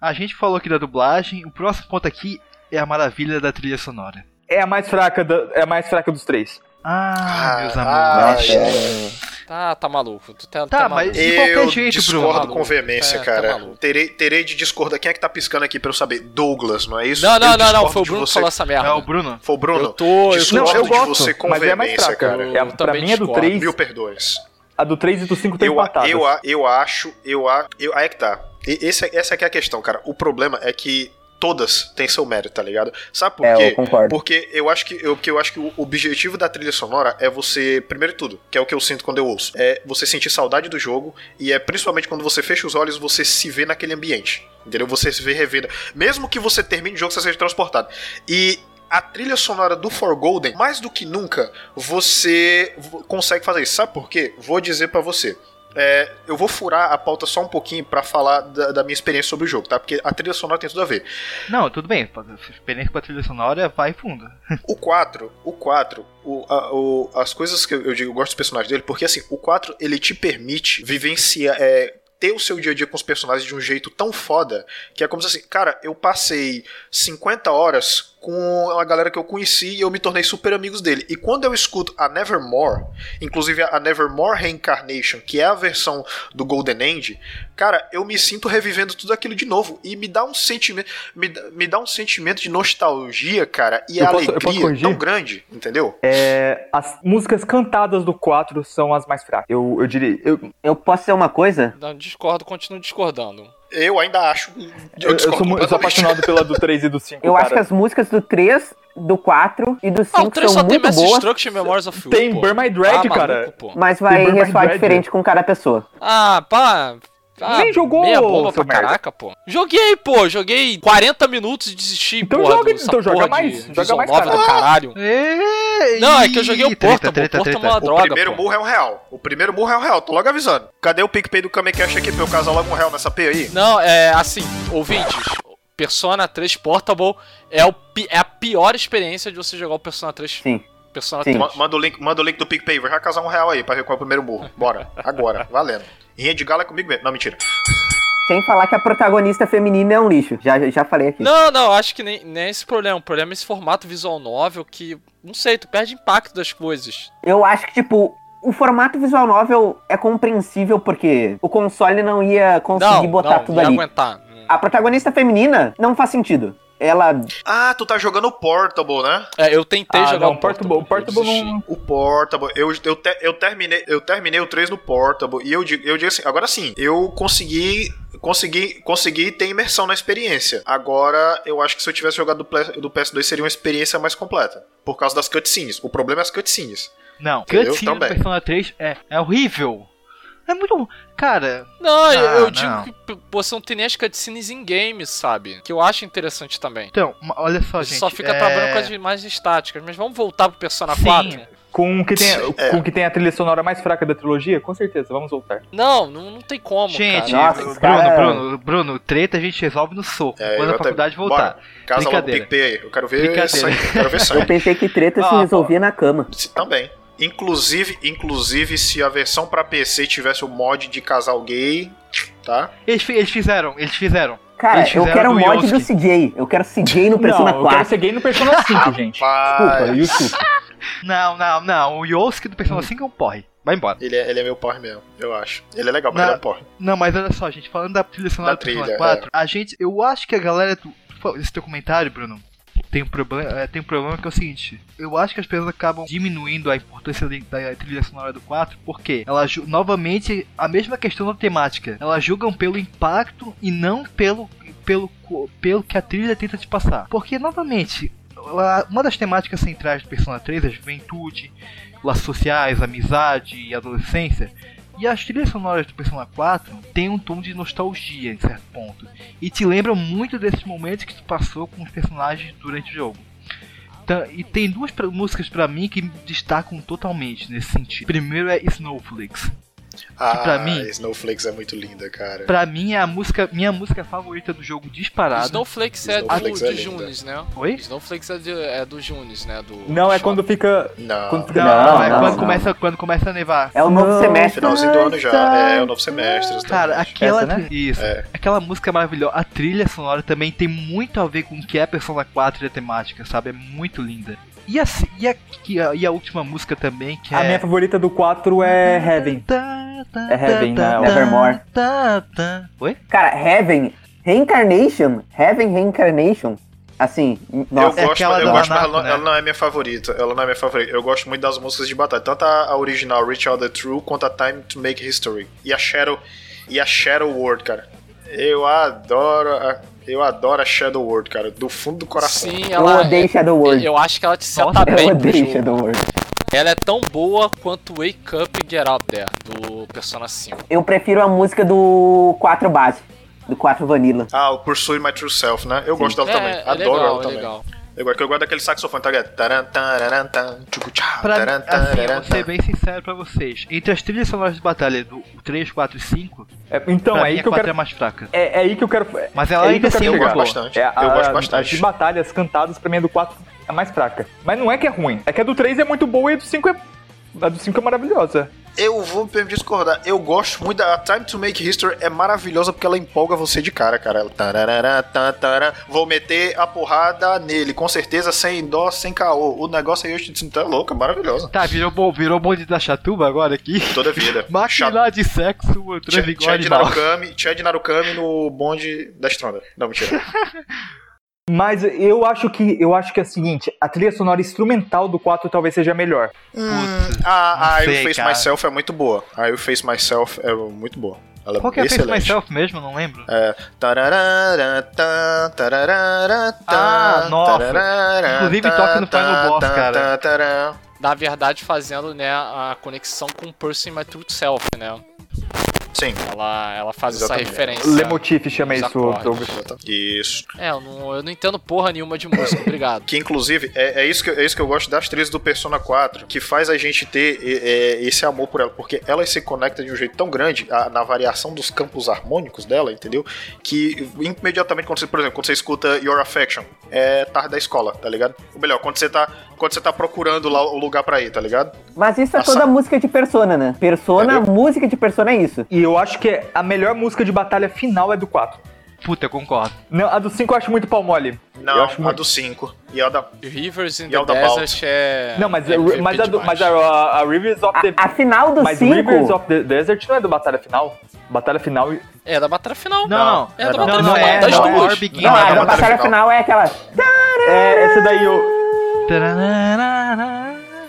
A gente falou aqui da dublagem, o próximo ponto aqui é a maravilha da trilha sonora. É a mais fraca, da- é a mais fraca dos três. Ah, meus Ah, amigos. é. Tá, tá maluco. Tu tá, Tá, tá mas- maluco. De qualquer Eu jeito, discordo Bruno. com veemência, É, tá cara. maluco. terei, terei de discordar. Quem é que tá piscando aqui pra eu saber? Douglas, não é isso? Não, não, Eu não, não. Foi o de Bruno que você. falou essa merda. É o Bruno? Foi o Bruno? Eu tô. Eu Discordo tô Não, eu de gosto, você com mas é mais veemência, fraca. cara. É a, Eu pra também mim é do discordo. 3, Mil perdões. a do 3 e do 5 tem Eu, empatadas. eu, a- eu acho, eu, a- eu, aí é que tá. E- Esse, essa aqui é a questão, cara. O problema é que todas têm seu mérito, tá ligado? Sabe por É, quê? eu concordo. Porque eu acho que eu, eu acho que o objetivo da trilha sonora é você, primeiro de tudo, que é o que eu sinto quando eu ouço, é você sentir saudade do jogo e é principalmente quando você fecha os olhos, você se vê naquele ambiente. Entendeu? Você se vê revendo. Mesmo que você termine o jogo, você seja transportado. E a trilha sonora do For Golden, mais do que nunca, você consegue fazer isso. Sabe por quê? Vou dizer pra você. É, eu vou furar a pauta só um pouquinho pra falar da, da minha experiência sobre o jogo, tá? Porque a trilha sonora tem tudo a ver. Não, tudo bem, a experiência com a trilha sonora vai fundo. O 4, o 4, o, a- o- as coisas que eu, eu digo, eu gosto dos personagens dele, porque assim, o 4 ele te permite vivenciar, é, ter o seu dia a dia com os personagens de um jeito tão foda, que é como se assim, cara, eu passei 50 horas com a galera que eu conheci e eu me tornei super amigos dele. E quando eu escuto a Nevermore, inclusive a Nevermore Reincarnation, que é a versão do Golden End, cara, eu me sinto revivendo tudo aquilo de novo e me dá um sentimento, me, dá- me dá um sentimento de nostalgia, cara, e Eu posso- alegria tão grande, entendeu? É, as músicas cantadas do 4 são as mais fracas. Eu, eu diria. Eu, Eu posso dizer uma coisa? Não, discordo, continuo discordando. Eu ainda acho. Eu, eu, sou, eu sou apaixonado pela do 3 e do 5. Eu cara. acho que as músicas do 3, do 4 e do 5 Ah, o 3 são só tem muito boas, e Memories of War. Tem pô. Burn My Drag, Ah, maluco, cara. pô. mas vai ressoar Dread. diferente com cada pessoa. Ah, pá. Ah, Nem jogou, meia bomba pra merda. caraca, pô. Joguei, pô. Joguei 40 minutos e desisti, Então porra, joga- então joga porra mais, de joga mais, cara. do caralho. Ei, Não, é que eu joguei o treta, Portable. treta, o Portable é uma O droga, primeiro pô. burro é um real. O primeiro burro é um real, tô logo avisando. Cadê o PicPay do Kamecast aqui pra eu casar logo um real nessa P aí? Não, é assim, ouvintes. Persona 3 Portable é, o, é a pior experiência de você jogar o Persona 3. Sim. Persona Sim. 3. Ma- Manda o link, manda o link do PicPay, vou já casar um real aí pra ver qual é o primeiro burro. Bora, agora, valendo. Rinha de gala é comigo mesmo. Não, mentira. Sem falar que a protagonista feminina é um lixo. Já, já falei aqui. Não, não, acho que nem, nem é esse problema. O problema é esse formato visual novel que, não sei, tu perde impacto das coisas. Eu acho que, tipo, o formato visual novel é compreensível porque o console não ia conseguir Não, botar não, tudo ia ali. aguentar. A protagonista feminina não faz sentido. Ela. Ah, tu tá jogando o Portable, né? É, eu tentei Ah, jogar não, o Portable. Portable, Portable não. O Portable, eu, eu, te- eu, terminei, eu terminei o 3 no Portable e eu digo, eu digo assim, agora sim, eu consegui. Consegui, consegui ter imersão na experiência. Agora, eu acho que se eu tivesse jogado do, do PS2 seria uma experiência mais completa. Por causa das cutscenes. O problema é as cutscenes. Não, cutscene do. Persona 3 é, é horrível. É muito. Cara, Não, eu- Ah, eu não. digo que você não tem nem as cutscenes em games, sabe? Que eu acho interessante também. então, olha só, gente. só fica é... trabalhando com as mais estáticas. Mas vamos voltar pro Persona Sim. 4? Com que, tem, é. com que tem a trilha sonora mais fraca da trilogia? Com certeza, vamos voltar. Não, não, não tem como, Gente, cara. Nossa, Bruno, cara- Bruno, Bruno, treta a gente resolve no soco. É, quando a faculdade voltar. Bora. Casa logo. PicPay aí. Eu quero ver. Quero ver Eu sangue. pensei que treta se Ah, resolvia na cama. Se- Também. Inclusive, inclusive, se a versão pra PC tivesse o mod de casal gay, tá? Eles, eles fizeram, eles fizeram. Cara, Eles eu fizeram quero o mod do Yosuke. CJ. Eu quero CJ no Persona não, eu quero 4. ser gay no Persona 5, gente. Desculpa, Yusuke. Não, não, não. O Yosuke do Persona 5 é um porre. Vai embora. ele é, ele é meu porre mesmo, eu acho. Ele é legal, mas Não. ele é um porre. Não, mas olha só, gente, falando da trilha sonora Da do Persona trilha, 4, a gente, eu acho que a galera, do, esse teu comentário, Bruno, tem um problema, é, tem um problema que é o seguinte, eu acho que as pessoas acabam diminuindo a importância da, trilha sonora do 4, porque ela novamente a mesma questão da temática, elas julgam pelo impacto e não pelo pelo pelo que a trilha tenta te passar. Porque novamente uma das temáticas centrais do Persona 3 é a juventude, laços sociais, amizade e adolescência. E as trilhas sonoras do Persona 4 têm um tom de nostalgia em certo ponto. E te lembram muito desses momentos que tu passou com os personagens durante o jogo. Tá, E tem duas músicas pra mim que destacam totalmente nesse sentido. Primeiro é Snowflakes. Ah, pra mim- Snowflakes é muito linda, cara. Pra mim é a música, minha música favorita do jogo disparada. Snowflakes é Snowflakes do, é do. Junis, né? Oi? Snowflakes é, de- é do Junis, né? Do Não, é Shop. quando fica. Não. Quando fica Não, Não, é não, quando, não. Começa, quando começa a nevar. É o novo semestre. Finalzinho do ano já. É o novo semestre. Cara, aquela, Essa, né? isso, É. aquela música é maravilhosa. A trilha sonora também tem muito a ver com o que é Persona 4 e a temática, sabe? É muito linda. E a, e a, e a, e a última música também, que A é. minha favorita do 4 é Heaven. É Heaven, né? Nevermore. Tá, tá. Oi? Cara, Heaven, Reincarnation, Heaven Reincarnation. Assim, Eu nossa. É gosto, aquela eu gosto mas ela, não- né? ela não é minha favorita. Ela não é minha favorita. Eu gosto muito das músicas de batalha. Tanto a, a original Reach Out the True quanto a Time to Make History. E a Shadow. E a Shadow World, cara. Eu adoro a, eu adoro a Shadow World, cara. Do fundo do coração. Sim, eu ela. odeio Shadow World. Eu acho que ela te seta Nossa, bem Eu odeio jogo. Shadow World. Ela é tão boa quanto Wake Up e Get Out There, do Persona 5. Eu prefiro a música do 4 base, do 4 Vanilla. Ah, o Pursue My True Self, né? Eu gosto dela é, também. é Adoro legal, ela é também. legal. Eu gosto, que eu gosto daquele saxofone, tá ligado? Pra, assim, eu vou ser bem sincero pra vocês. Entre as trilhas sonoras de batalha do 3, 4 e 5, É, então, pra é mim aí a que eu 4 quero. é mais fraca. É, é aí que eu quero. Mas é ela ainda eu assim é quero muito Eu chegar. gosto bastante. É, a- eu gosto As bastante. de batalhas cantadas pra mim é do 4 é mais fraca. Mas não é que é ruim. É que a do 3 é muito boa e a do 5 é. A do 5 é maravilhosa. Eu vou me discordar. Eu gosto muito da a Time to Make History é maravilhosa porque ela empolga você de cara, cara. Ela tararara, tan, taran. Vou meter a porrada nele, com certeza sem dó, sem caô. O negócio aí eu te tá louca, maravilhosa. Tá, virou, bo- virou bonde da chatuba agora aqui. Toda vida. Máquina de sexo, outra Tia vigor de animal. Narukami, de Narukami no bonde da Stronda. Não, mentira. Mas eu acho que eu acho que é o seguinte, a trilha sonora instrumental do 4 talvez seja melhor. Putz, Ah, a I sei, Face cara. Myself é muito boa. A I Face Myself é muito boa. Ela Qual que é é a Face. Myself mesmo? Não lembro. É. tararara, tan, Ah, nossa. Inclusive tan, toca no Final Boss, cara. Na verdade, fazendo né, a conexão com Person My Truth Self, né? Sim. Ela, ela faz Exatamente. essa referência. Lemotif chama isso. Douglas. Isso. É, eu não, eu não entendo porra nenhuma de música, obrigado. Que inclusive é, é isso que, é isso que eu gosto das trilhas do Persona 4, que faz a gente ter é, é, esse amor por ela, porque ela se conecta de um jeito tão grande a- na variação dos campos harmônicos dela, entendeu? Que imediatamente, quando você, por exemplo, quando você escuta Your Affection, é tarde da escola, tá ligado? Ou melhor, quando você tá, quando você tá procurando lá o lugar pra ir, tá ligado? Mas isso é Nossa. toda música de Persona, né? Persona, Entendeu? música de Persona é isso. E eu acho que a melhor música de batalha final é do 4. Puta, eu concordo. Não, a do 5 eu acho muito pau mole. Não, eu acho a muito... do 5 e a da. Rivers in E the Desert é. Não, mas, é mas, a, do, mas a, a, a Rivers of the... A, a final do mas Rivers 5. of the Desert não é do batalha final? Batalha final... É da batalha final. Não, não. É da não, batalha não final, é, das não é duas. Não, Não, a da batalha final é aquela. É, essa daí eu...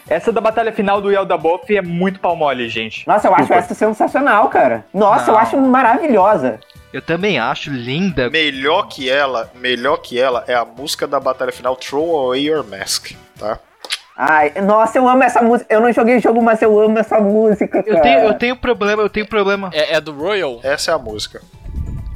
Essa da batalha final do Yelda Buff é muito pau mole, gente. Nossa, eu acho Desculpa. essa sensacional, cara. Nossa, eu Não. acho maravilhosa. Eu também acho linda. Melhor que ela, melhor que ela é a música da batalha final Throw Away Your Mask, tá? Ai, nossa, eu amo essa música. Eu não joguei o jogo, mas eu amo essa música, cara. Eu tenho, eu tenho problema, eu tenho problema. É, é do Royal? Essa é a música.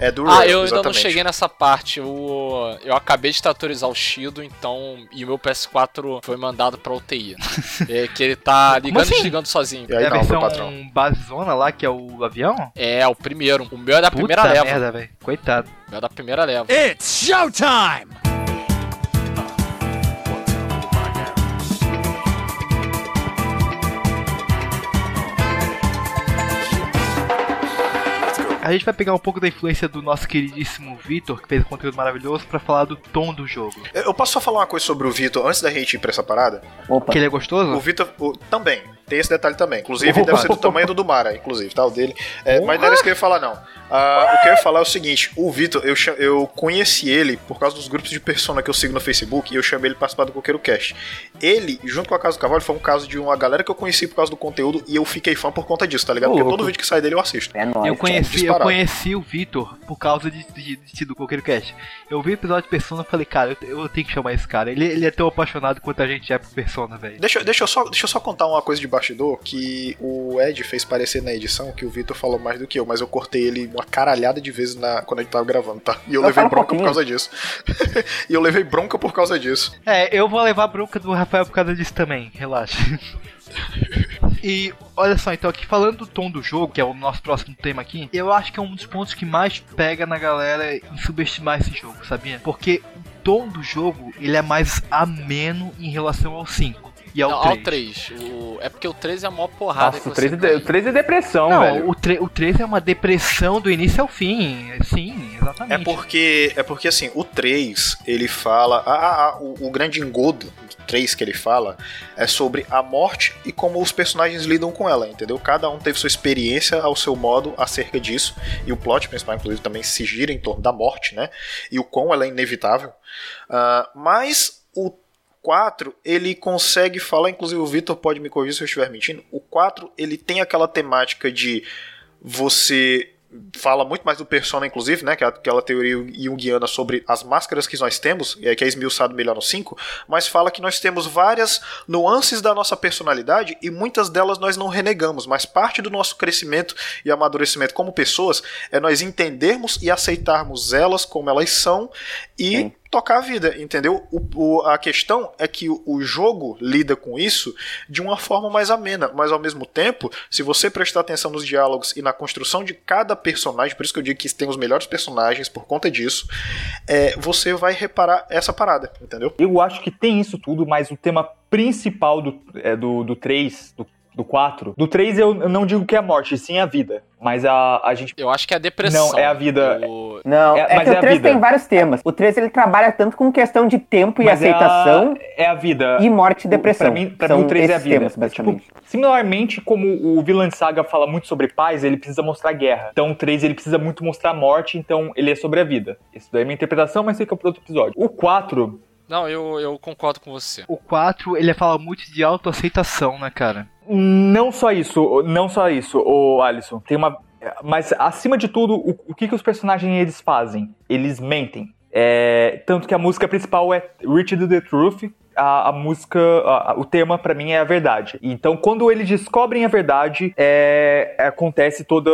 É do Ah, eu ainda não exatamente. cheguei nessa parte. Eu, eu acabei de autorizar o Shido, então. E o meu PS4 foi mandado pra UTI. é, que ele tá ligando e assim? desligando sozinho. E aí é a não, versão patrão. basezona lá, que é o avião? É, o primeiro. O meu é da primeira Puta leva. merda, velho. Coitado. O meu é da primeira leva. It's showtime! A gente vai pegar um pouco da influência do nosso queridíssimo Vitor, que fez um conteúdo maravilhoso, pra falar do tom do jogo. Eu posso só falar uma coisa sobre o Vitor antes da gente ir pra essa parada? Opa. Que ele é gostoso? O Vitor o- também. Tem esse detalhe também. Inclusive, deve ser do tamanho do do Mara, inclusive, tá? O dele. É, mas não era isso que eu ia falar, não. Ah, o que eu ia falar é o seguinte: o Vitor, eu, eu conheci ele por causa dos grupos de persona que eu sigo no Facebook e eu chamei ele pra participar do Coqueiro Cast. Ele, junto com a Casa do Cavalo, foi um caso de uma galera que eu conheci por causa do conteúdo e eu fiquei fã por conta disso, tá ligado? Porque todo vídeo que sai dele eu assisto. É nóis. Eu conheci, eu conheci o Vitor por causa de, de, de- do Coqueiro Cast. Eu vi o episódio de Persona e falei, cara, eu, eu tenho que chamar esse cara. Ele, ele é tão apaixonado quanto a gente é por Persona, velho. Deixa, deixa, eu só, deixa eu só contar uma coisa de bastidor que o Ed fez parecer na edição que o Vitor falou mais do que eu, mas eu cortei ele uma caralhada de vezes na, quando a gente tava gravando, tá? E eu, Eu levei falo um bronca por causa disso. e eu levei bronca por causa disso. É, eu vou levar a bronca do Rafael por causa disso também, relaxa. E olha só, então aqui falando do tom do jogo, que é o nosso próximo tema aqui, eu acho que é um dos pontos que mais pega na galera em subestimar esse jogo, sabia? Porque o tom do jogo, ele é mais ameno em relação ao 5 e ao Não, 3. ao 3. O... É porque o 3 é a maior porrada Nossa, o que você 3, é, o 3 é depressão, Não, velho. o, tre- o 3 é uma depressão do início ao fim. Sim, É exatamente. porque, é porque assim, o 3, ele fala. ah, ah, ah, o, o grande engodo do 3 que ele fala é sobre a morte e como os personagens lidam com ela, entendeu? Cada um teve sua experiência ao seu modo acerca disso. E o plot principal, inclusive, também se gira em torno da morte, né? E o quão ela é inevitável. Ah, mas o 4, ele consegue falar, inclusive o Vitor pode me corrigir se eu estiver mentindo. O 4, ele tem aquela temática de você fala muito mais do Persona, inclusive, né? Que é aquela teoria junguiana sobre as máscaras que nós temos, e é que é esmiuçado melhor no 5, mas fala que nós temos várias nuances da nossa personalidade e muitas delas nós não renegamos, mas parte do nosso crescimento e amadurecimento como pessoas é nós entendermos e aceitarmos elas como elas são e Sim. Tocar a vida, entendeu? O, o- a questão é que o, o jogo lida com isso de uma forma mais amena, mas ao mesmo tempo, se você prestar atenção nos diálogos e na construção de cada personagem, por isso que eu digo que tem os melhores personagens por conta disso, é, você vai reparar essa parada, entendeu? Eu acho que tem isso tudo, mas o tema principal do, é, do, do 3, do, do 4. Do 3 eu não digo que é a morte, sim a vida. Mas a, a gente. Eu acho que é a depressão. Não, é a vida. O- Não, É, é, mas que é o a 3 vida. tem vários temas. O 3 ele trabalha tanto com questão de tempo e Mas é a- aceitação É a, vida. e morte e depressão. Pra mim, pra São mim o 3 é a vida. temas, basicamente. Tipo, similarmente como o Villan Saga fala muito sobre paz, ele precisa mostrar guerra. Então o 3 ele precisa muito mostrar morte, então ele é sobre a vida. Isso daí é minha interpretação, mas fica pro outro episódio. O 4, Não, eu, eu concordo com você. O 4, ele fala muito de autoaceitação, né, cara? Não só isso, não só isso, o Alisson. Tem uma. Mas acima de tudo, o, o que, que os personagens eles fazem? Eles mentem. É, tanto que a música principal é Rich to the Truth. A, a música, a- o tema pra mim é a verdade. Então, quando eles descobrem a verdade, é, acontece toda.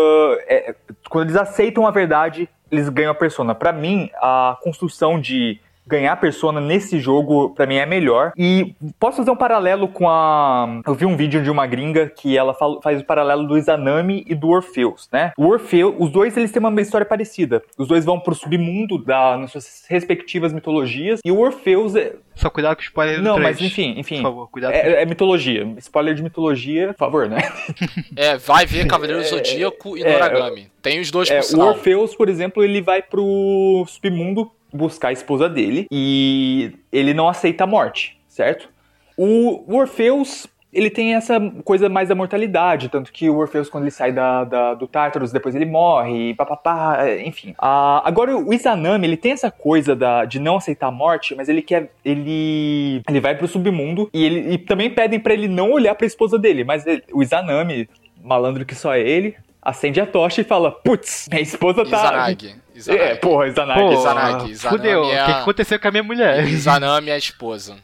é, quando eles aceitam a verdade, eles ganham a persona. Pra mim, a construção de ganhar a persona nesse jogo, pra mim, é melhor. E posso fazer um paralelo com a. Eu vi um vídeo de uma gringa que ela fala- faz o paralelo do Izanami e do Orpheus, né? O Orfeu, os dois eles têm uma história parecida. Os dois vão pro submundo da, nas suas respectivas mitologias. E o Orpheus é. Só cuidado com o spoiler do Não, 3. mas enfim, enfim. Por favor, cuidado. É, é mitologia. Spoiler de mitologia, por favor, né? É, vai ver Cavaleiro Zodíaco e é, Noragami. Tem os dois É, por o. Orpheus, por exemplo, ele vai pro submundo buscar a esposa dele e ele não aceita a morte, certo? O, o Orpheus, ele tem essa coisa mais da mortalidade, tanto que o Orpheus, quando ele sai da, da- do Tartarus, depois ele morre, papapá, enfim. Ah, agora, o Izanami, ele tem essa coisa da, de não aceitar a morte, mas ele quer. Ele. Ele vai pro submundo e, ele, e também pedem pra ele não olhar pra esposa dele, mas ele- o Izanami, malandro que só é ele, acende a tocha e fala: Putz, minha esposa tá. Izanagi. Izanagi. É, porra, Izanagi. Pô, Izanagi, Izanami fudeu. O é que que aconteceu com a minha mulher? Izanami é a esposa.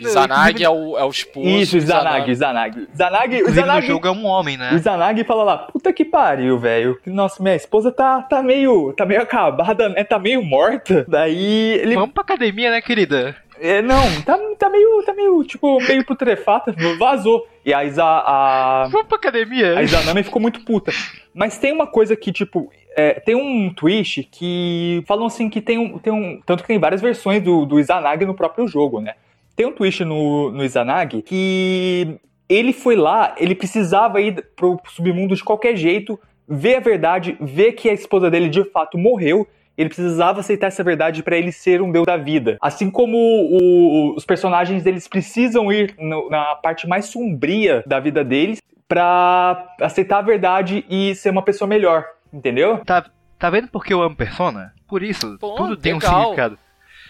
Izanagi é o, é o esposo. Isso, Izanagi, Izanagi. Izanagi, o Izanagi, jogo é um homem, né? o Izanagi fala lá, puta que pariu, velho. Nossa, minha esposa tá, tá meio. tá meio acabada, né? Tá meio morta. Daí ele. Vamos pra academia, né, querida? É, não, tá, tá meio. tá meio, tipo, meio putrefata, vazou. E a Isa. A, Vamos pra academia. a Izanami ficou muito puta. Mas tem uma coisa que, tipo, é, tem um twist que falam assim que tem um, tem um. Tanto que tem várias versões do, do Izanagi no próprio jogo, né? Tem um twist no, no Izanagi que ele foi lá, ele precisava ir pro submundo de qualquer jeito, ver a verdade, ver que a esposa dele de fato morreu. Ele precisava aceitar essa verdade para ele ser um deus da vida. Assim como o- os personagens eles precisam ir no- na parte mais sombria da vida deles pra aceitar a verdade e ser uma pessoa melhor, entendeu? Tá, tá vendo por que eu amo Persona? Por isso, Pô, tudo tem um legal. significado.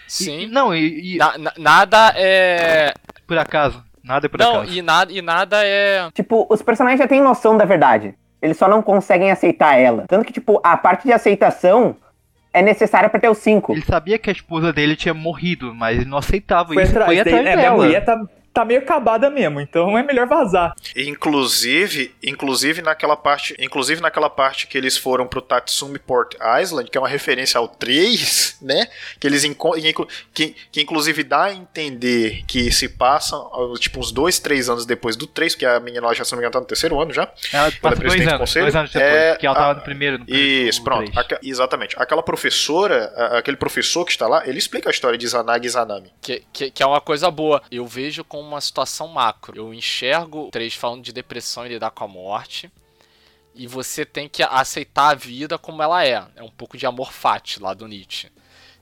Sim. E- não, e, e- Na- na- nada é. por acaso. Nada é por Não, acaso. e nada, e nada é. Tipo, os personagens já têm noção da verdade. Eles só não conseguem aceitar ela. Tanto que, tipo, a parte de aceitação é necessária pra ter os cinco. Ele sabia que a esposa dele tinha morrido, mas ele não aceitava Foi isso. atrás, foi atrás é, minha dela. mulher tá, tá meio acabada mesmo, então é melhor vazar. Inclusive, inclusive naquela parte, inclusive naquela parte que eles foram pro Tatsumi Port Island, que é uma referência ao 3, né? Que eles que, que inclusive dá a entender que se passam ó, tipo uns dois, três anos depois do 3, que a menina lá já se não me engano tá no terceiro ano já. Ela Ela é passa dois do anos, conselho. dois anos depois, É, que ela tava a- no primeiro. No Isso, no pronto. Aca- exatamente. Aquela professora, a- aquele professor que está lá, ele explica a história de Izanagi e Izanami. Que, que, que é uma coisa boa. Eu vejo como uma situação macro. Eu enxergo três falando de depressão e lidar com a morte. E você tem que aceitar a vida como ela é. É um pouco de amor fati lá do Nietzsche.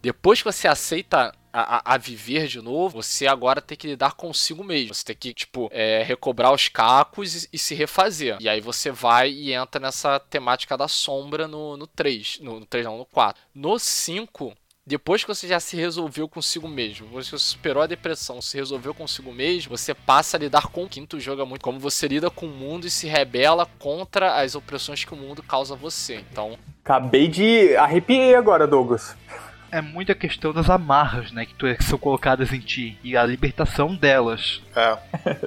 Depois que você aceita a, a- a viver de novo, você agora tem que lidar consigo mesmo. Você tem que, tipo, é, recobrar os cacos e, e se refazer. E aí você vai e entra nessa temática da sombra no, no 3. No, no 3 não, no 4. No 5, depois que você já se resolveu consigo mesmo, você superou a depressão, se resolveu consigo mesmo, você passa a lidar com o quinto jogo é muito como você lida com o mundo e se rebela contra as opressões que o mundo causa a você. Então, Acabei de arrepiei agora, Douglas. É muita questão das amarras, né, que, tu, que são colocadas em ti e a libertação delas. É,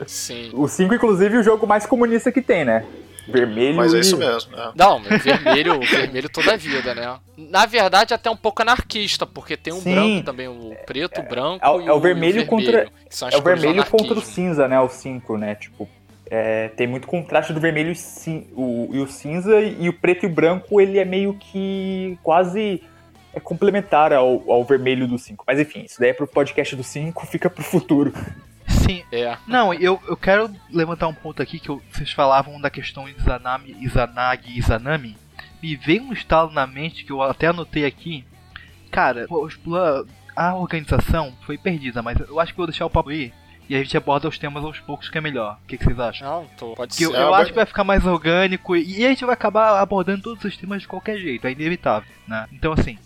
sim. O 5, inclusive, é o jogo mais comunista que tem, né? Vermelho mas é isso mesmo. é. Não, vermelho, vermelho toda a vida, né? Na verdade, até um pouco anarquista, porque tem um Sim. branco também, o preto, o branco É, o- e é o vermelho e o contra- vermelho, que são as É o vermelho contra o cinza, né? O 5, né? Tipo, é, tem muito contraste do vermelho e, cin- o, e o cinza, e o preto e o branco, ele é meio que quase é complementar ao, ao vermelho do 5. Mas enfim, isso daí é pro podcast do 5, fica pro futuro. Sim. É. Não, eu, eu quero levantar um ponto aqui que eu- vocês falavam da questão de Izanami, Izanagi e Izanami. Me veio um estalo na mente que eu até anotei aqui. Cara, a organização foi perdida, mas eu acho que vou deixar o papo aí e a gente aborda os temas aos poucos que é melhor. O que, que vocês acham? Não, tô, pode Que eu, ser. eu acho que vai ficar mais orgânico e, e a gente vai acabar abordando todos os temas de qualquer jeito, é inevitável, né? Então assim.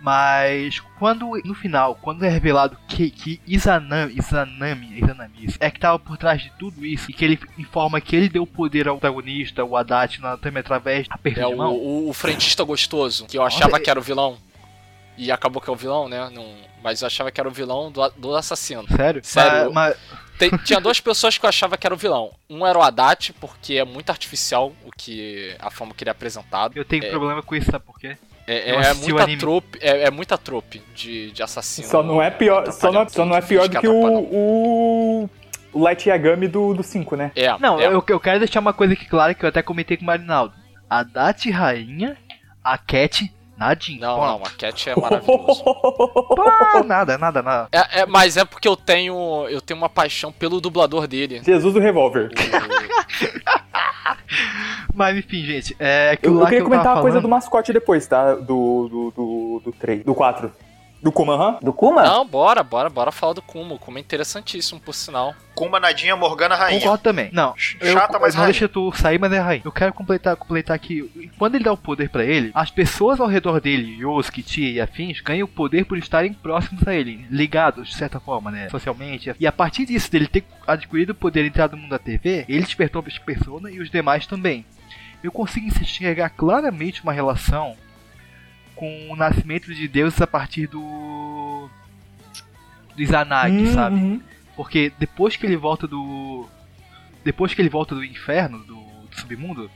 Mas quando no final, quando é revelado que, que Izanami, Izanami, Izanami é que tava por trás de tudo isso e que ele informa que ele deu poder ao protagonista, o Haddad, na também através da aperto É de o, mão. o, o frentista gostoso, que eu achava Nossa, que era o vilão. E acabou que é o vilão, né? Não, mas eu achava que era o vilão do, do assassino. Sério? Sério. Mas, Tem- tinha duas pessoas que eu achava que era o vilão. Um era o Haddad, porque é muito artificial o que a forma que ele é apresentado. eu tenho é, problema com isso, sabe por quê? É, é, o muita trope, é, é muita trope de, de assassino. Só não é pior, só não, só não é pior do que o, o, o Light Yagami do 5, né? É, Não, é. eu, eu quero deixar uma coisa aqui clara que eu até comentei com o Marinaldo. A Dati rainha, a Cat nadinha. Não, Pronto. não, a Cat é maravilhoso. Pá, nada, nada, nada. É, é, mas é porque eu tenho eu tenho uma paixão pelo dublador dele. Jesus do revólver. Mas enfim, gente, é Eu, eu queria que eu comentar tava uma coisa do mascote depois, tá? Do, do, do, do 3, do 4. Do Kuma, aham. Do Kuma? Não, bora, bora, bora falar do Kuma. O Kuma é interessantíssimo, por sinal. Kuma, Nadinha, Morgana, Rainha. Concordo também. Não, eu, Chata, mas não rainha. deixa tu sair, mas é rainha. Eu quero completar, completar aqui. Quando ele dá o poder pra ele, as pessoas ao redor dele, Yosuke, Tia e afins, ganham o poder por estarem próximos a ele, ligados, de certa forma, né? Socialmente. E a partir disso, dele ter adquirido o poder de entrar no mundo da TV, ele despertou as pessoas e os demais também. Eu consigo enxergar claramente uma relação com o nascimento de Deus a partir do. do Izanagi, Hum, sabe? uhum. Porque depois que ele volta do. Depois que ele volta do inferno, do, do submundo,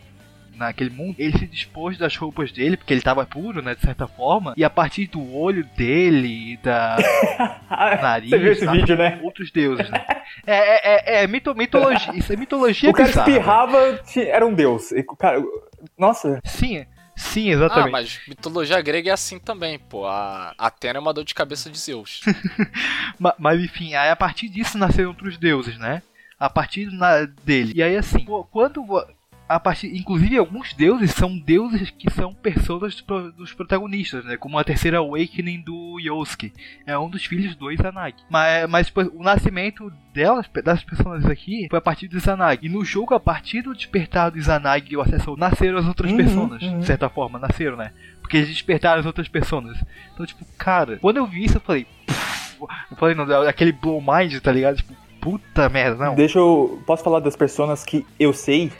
naquele mundo, ele se dispôs das roupas dele, porque ele tava puro, né, de certa forma, e a partir do olho dele e da nariz, Você viu esse sabe, vídeo, né? outros deuses, né? É, é, é, é mito, mitologia, isso é mitologia O cara bizarra, espirrava, ti- era um deus. E, Cara, nossa. Sim, sim, Ah, exatamente. mas mitologia grega é assim também, pô. A Atena é uma dor de cabeça de Zeus. Ma- Mas, enfim, aí a partir disso nasceram outros deuses, né? A partir na- dele. E aí assim, pô, quando a partir, inclusive alguns deuses são deuses que são personas dos, pro- dos protagonistas, né? Como a terceira Awakening do Yosuke, é um dos filhos do Izanagi. Mas, mas tipo, o nascimento delas, das personagens aqui, foi a partir do Izanagi. E no jogo, a partir do despertar do Izanagi e o acesso, nasceram as outras Uhum, personas, uhum. de certa forma, nasceram, né? Porque eles despertaram as outras personas. Então, tipo, cara, quando eu vi isso, eu falei. "Pff", Eu falei, não, aquele blow mind, tá ligado? Tipo, puta merda, não. Deixa eu. Posso falar das personas que eu sei?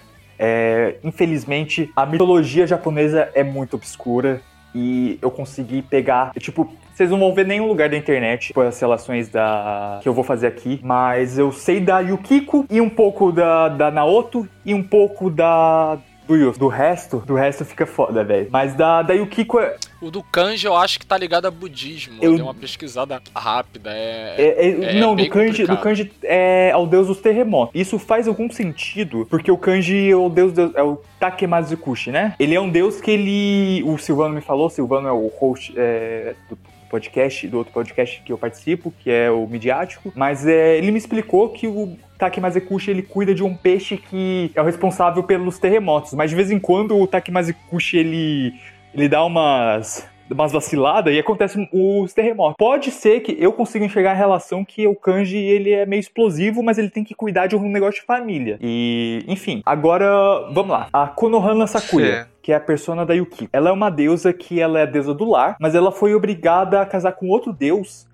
É, infelizmente, a mitologia japonesa é muito obscura e eu consegui pegar. Tipo, vocês não vão ver nenhum lugar da internet por as relações da que eu vou fazer aqui, mas eu sei da Yukiko e um pouco da, da Naoto e um pouco da. Do. Do resto, do resto fica foda, velho. Mas da, da Yukiko é, O do kanji eu acho que tá ligado a budismo. Eu- Eu dei uma pesquisada rápida. É, É, é- é não, do kanji, do kanji é ao deus dos terremotos. Isso faz algum sentido, porque o kanji é o deus, do- é o Takemazikushi, né? Ele é um deus que ele. O Silvano me falou, Silvano é o host é, do podcast, do outro podcast que eu participo, que é o midiático, mas é, ele me explicou que o Takemazekushi ele cuida de um peixe que é o responsável pelos terremotos, mas de vez em quando o Takemazekushi ele ele dá umas umas vaciladas e acontece os terremotos. Pode ser que eu consiga enxergar a relação que o kanji ele é meio explosivo, mas ele tem que cuidar de um negócio de família. E, enfim, agora vamos lá. A Konohana Sakuya, que é a persona da Yukiko. Ela é uma deusa que ela é a deusa do lar, mas ela foi obrigada a casar com outro deus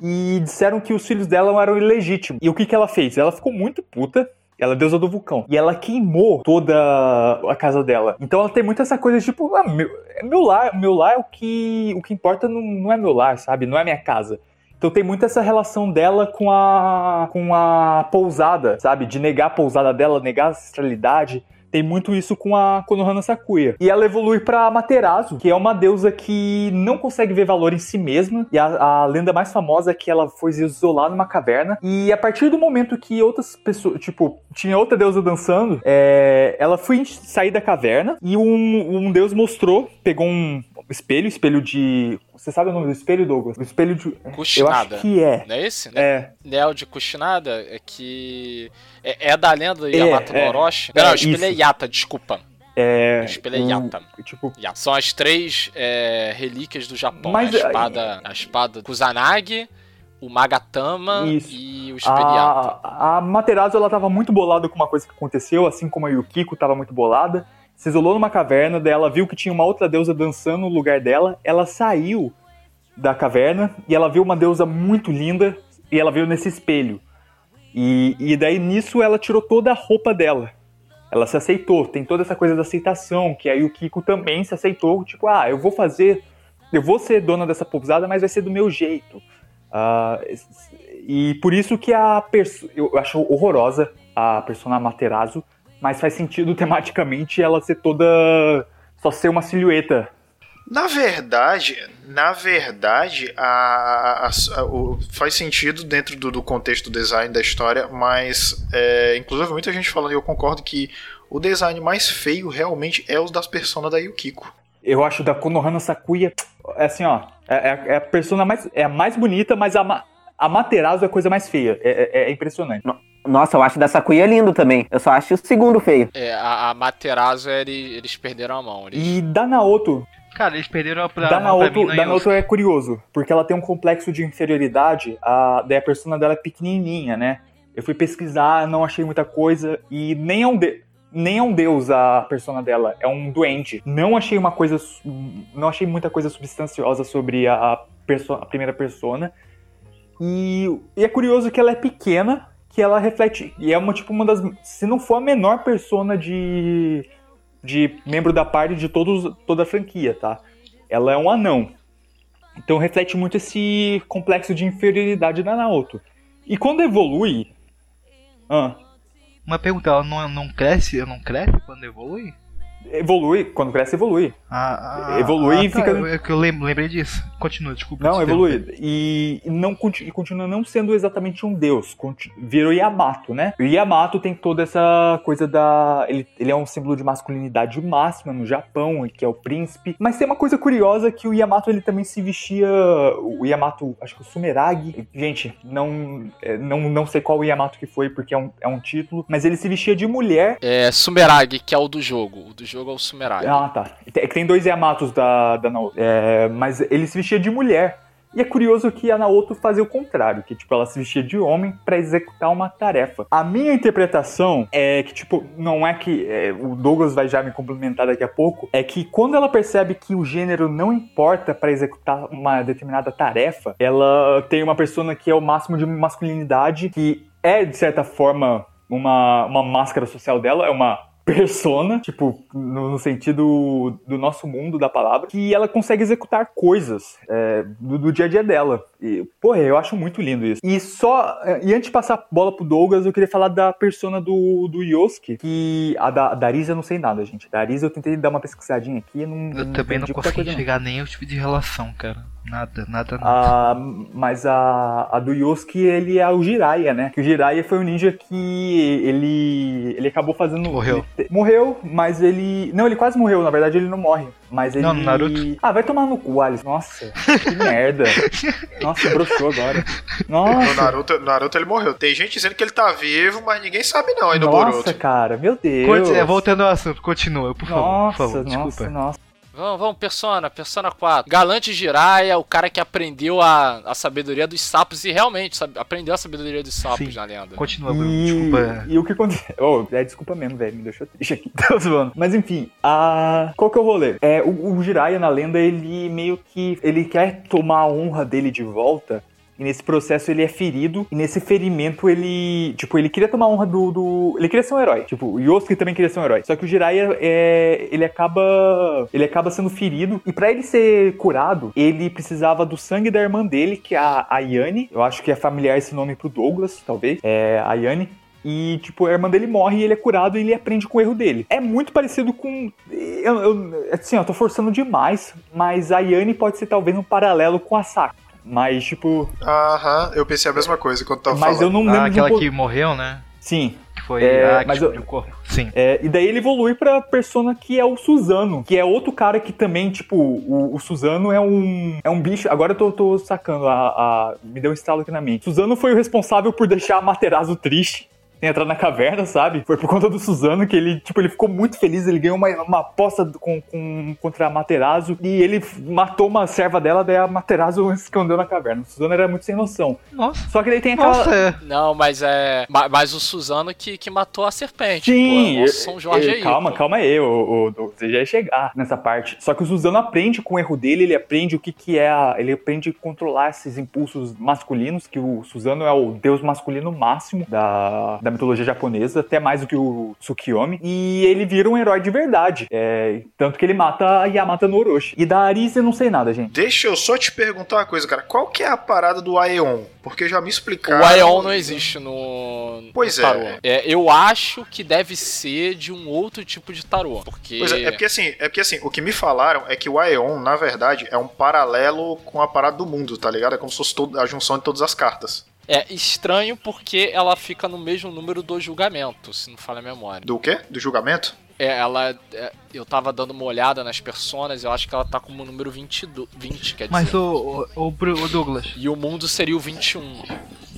e disseram que os filhos dela eram ilegítimos. E o que que ela fez? Ela ficou muito puta. Ela é deusa do vulcão. E ela queimou toda a casa dela. Então ela tem muito essa coisa tipo, ah, meu, é meu lar, meu lar é o que, o que importa não, não é meu lar, sabe? Não é minha casa. Então tem muito essa relação dela com a com a pousada, sabe? De negar a pousada dela, negar a ancestralidade. Tem muito isso com a Konohana Sakuya. E ela evolui pra Materazo, que é uma deusa que não consegue ver valor em si mesma. E a, a lenda mais famosa é que ela foi isolada numa caverna. E a partir do momento que outras pessoas, tipo, tinha outra deusa dançando, é, ela foi sair da caverna e um, um deus mostrou, pegou um espelho, espelho de. Você sabe o nome do espelho, Douglas? O espelho de. Eu Kushinada. acho que é. Não é esse? É. Neo de Kushinada é que. É, é da lenda do É, Yamato é. no Orochi? É, não, o espelho é. Yata, desculpa. É. O espelho é um- Yata. Tipo, Yata. São as três é, relíquias do Japão. Mas, a espada, a espada Kusanagi, o Magatama Isso. e o espelho Yata. A, a Materazo ela tava muito bolada com uma coisa que aconteceu, assim como a Yukiko tava muito bolada. Se isolou numa caverna, daí ela viu que tinha uma outra deusa dançando no lugar dela. Ela saiu da caverna e ela viu uma deusa muito linda e ela viu nesse espelho. E, e daí nisso ela tirou toda a roupa dela. Ela se aceitou. Tem toda essa coisa da aceitação, que a Yukiko também se aceitou. Tipo, ah, eu vou fazer. Eu vou ser dona dessa pousada, mas vai ser do meu jeito. Ah, e por isso que a perso eu acho horrorosa a persona Materazo, mas faz sentido tematicamente ela ser toda só ser uma silhueta. Na verdade, na verdade, a, a- a- o- faz sentido dentro do, do contexto do design da história, mas é, inclusive muita gente falando e eu concordo que o design mais feio realmente é os das personas da Yukiko. Eu acho da Konohana Sakuya é assim, ó, é, é- é a persona mais é a mais bonita, mas a, Ma- a Materazo é a coisa mais feia. É, é- é impressionante. Nossa, eu acho da Sakuya lindo também. Eu só acho o segundo feio. É, a, a Materazo ele- eles perderam a mão. Eles... E da Naoto, Cara, eles perderam pra, da pra Naoto, mim no da Naoto é curioso, porque ela tem um complexo de inferioridade, a, daí a persona dela é pequenininha, né? Eu fui pesquisar, não achei muita coisa, e nem é um, de, nem é um deus a persona dela, é um duende. Não achei uma coisa, não achei muita coisa substanciosa sobre a, a, perso- a primeira persona. E, e é curioso que ela é pequena, que ela reflete, e é uma, tipo, uma das, se não for a menor persona de de membro da party de todos, toda a franquia, tá? Ela é um anão. Então reflete muito esse complexo de inferioridade da Naoto. E quando evolui. Ah, Uma pergunta, ela não, não cresce, não cresce quando evolui? evolui, quando cresce, evolui. Ah, ah, Evolui ah, e fica- eu- É que eu lem- lembrei disso. Continua, desculpa. Não, te evolui. interromper. E não conti- e continua não sendo exatamente um deus. Virou Yamato, né? O Yamato tem toda essa coisa da. Ele, ele é um símbolo de masculinidade máxima no Japão, que é o príncipe. Mas tem uma coisa curiosa que o Yamato ele também se vestia. O Yamato, acho que o Sumeragi. Gente, não, é, não, não sei qual o Yamato que foi, porque é um, é um título. Mas ele se vestia de mulher É Sumeragi, que é o do jogo. O do jogo é o Sumeragi. ah, tá. É que tem dois Yamatos da, da Naoto. É, mas ele se vestia de mulher. E é curioso que a Naoto fazia o contrário, que tipo, ela se vestia de homem pra executar uma tarefa. A minha interpretação é que, tipo, não é que é, o Douglas vai já me complementar daqui a pouco, é que quando ela percebe que o gênero não importa pra executar uma determinada tarefa, ela tem uma persona que é o máximo de masculinidade, que é, de certa forma, uma, uma máscara social dela, é uma persona, tipo, no, sentido do nosso mundo da palavra, que ela consegue executar coisas é, do, do dia a dia dela. E, porra, eu acho muito lindo isso. E só. E antes de passar a bola pro Douglas, eu queria falar da persona do, do Yosuke, que a da, da Arisa eu não sei nada, gente. Da Arisa eu tentei dar uma pesquisadinha aqui, não. Eu também não entendi qualquer consegui não. enxergar nem o tipo de relação, cara. Nada, nada, nada. Ah, mas a, a do Yosuke, ele é o Jiraiya, né? Que o Jiraiya foi um ninja que ele ele acabou fazendo... Morreu. ele- morreu, mas ele... Não, ele quase morreu, na verdade ele não morre. Mas ele... Não, Naruto. Ah, vai tomar no cu, Alice. Nossa, que merda. Nossa, broxou agora. No Nossa, Naruto, no Naruto ele morreu. Tem gente dizendo que ele tá vivo, mas ninguém sabe não aí no nossa, Boruto. cara, meu Deus. É, voltando ao assunto, continua, por favor, Nossa, por favor, nossa, desculpa. nossa. Vamos, vamos, Persona, Persona 4. Galante Jiraiya, o cara que aprendeu a, a sabedoria dos sapos e realmente sabe- aprendeu a sabedoria dos sapos Sim. na lenda. Continua, Bruno, E, desculpa. e o que aconteceu? Oh, é, desculpa mesmo, velho. Me deixou triste aqui. Tô zoando. Mas enfim, a... qual que é o rolê? É, o, o Jiraiya na lenda, ele meio que. Ele quer tomar a honra dele de volta. E nesse processo ele é ferido. E nesse ferimento ele. Tipo, ele queria tomar honra do. do- ele queria ser um herói. Tipo, o Yosuke também queria ser um herói. Só que o Jiraiya é. Ele acaba. Ele acaba sendo ferido. E pra ele ser curado, ele precisava do sangue da irmã dele, que é a Ayane. Eu acho que é familiar esse nome pro Douglas, talvez. É Ayane. E, tipo, a irmã dele morre e ele é curado e ele aprende com o erro dele. É muito parecido com. Eu, eu- assim, eu tô forçando demais, mas a Yane pode ser talvez um paralelo com a Sakura. Mas, tipo. Aham, eu pensei a mesma coisa quando tava Mas eu falando. não lembro Ah, um aquela po- que morreu, né? Sim. Que foi É, ah, que mas explodiu eu- o corpo. Sim. É, e daí ele evolui pra persona que é o Suzano, que é outro cara que também, tipo, o, o Suzano é um, é um bicho. Agora eu tô, tô sacando, a, a- me deu um estalo aqui na mente. Suzano foi o responsável por deixar a Materazzo triste. Tem entrar na caverna, sabe? Foi por conta do Suzano que ele, tipo, ele ficou muito feliz. Ele ganhou uma, uma aposta com, com- contra a Materazzo e ele matou uma serva dela, daí a Materazzo escondeu na caverna. O Suzano era muito sem noção. Nossa. Só que daí tem aquela. Nossa, é. Não, mas é. ma- Mas o Suzano que, que matou a serpente. Sim, pô, São Jorge eu- aí. calma, pô. calma aí, o, o, o- você já ia chegar nessa parte. Só que o Suzano aprende com o erro dele, ele aprende o que que é, a- ele aprende a controlar esses impulsos masculinos, que o Suzano é o deus masculino máximo da, da mitologia japonesa, até mais do que o Tsukiyomi, e ele vira um herói de verdade, é, tanto que ele mata a Yamata no Orochi. E da Arisa eu não sei nada, gente. Deixa eu só te perguntar uma coisa, cara. Qual que é a parada do Aeon? Porque já me explicaram. O Aeon não existe no. Pois no é. tarô. Eu acho que deve ser de um outro tipo de tarô. Porque. Pois é, é porque assim, é porque assim, o que me falaram é que o Aeon, na verdade, é um paralelo com a parada do mundo, tá ligado? É como se fosse todo- a junção de todas as cartas. É estranho porque ela fica no mesmo número do julgamento, se não falha a memória. Do quê? Do julgamento? É, ela. é, eu tava dando uma olhada nas personas, eu acho que ela tá como número 20, do- 20 quer dizer. Mas o, o, o, o Douglas, E o mundo seria o 21.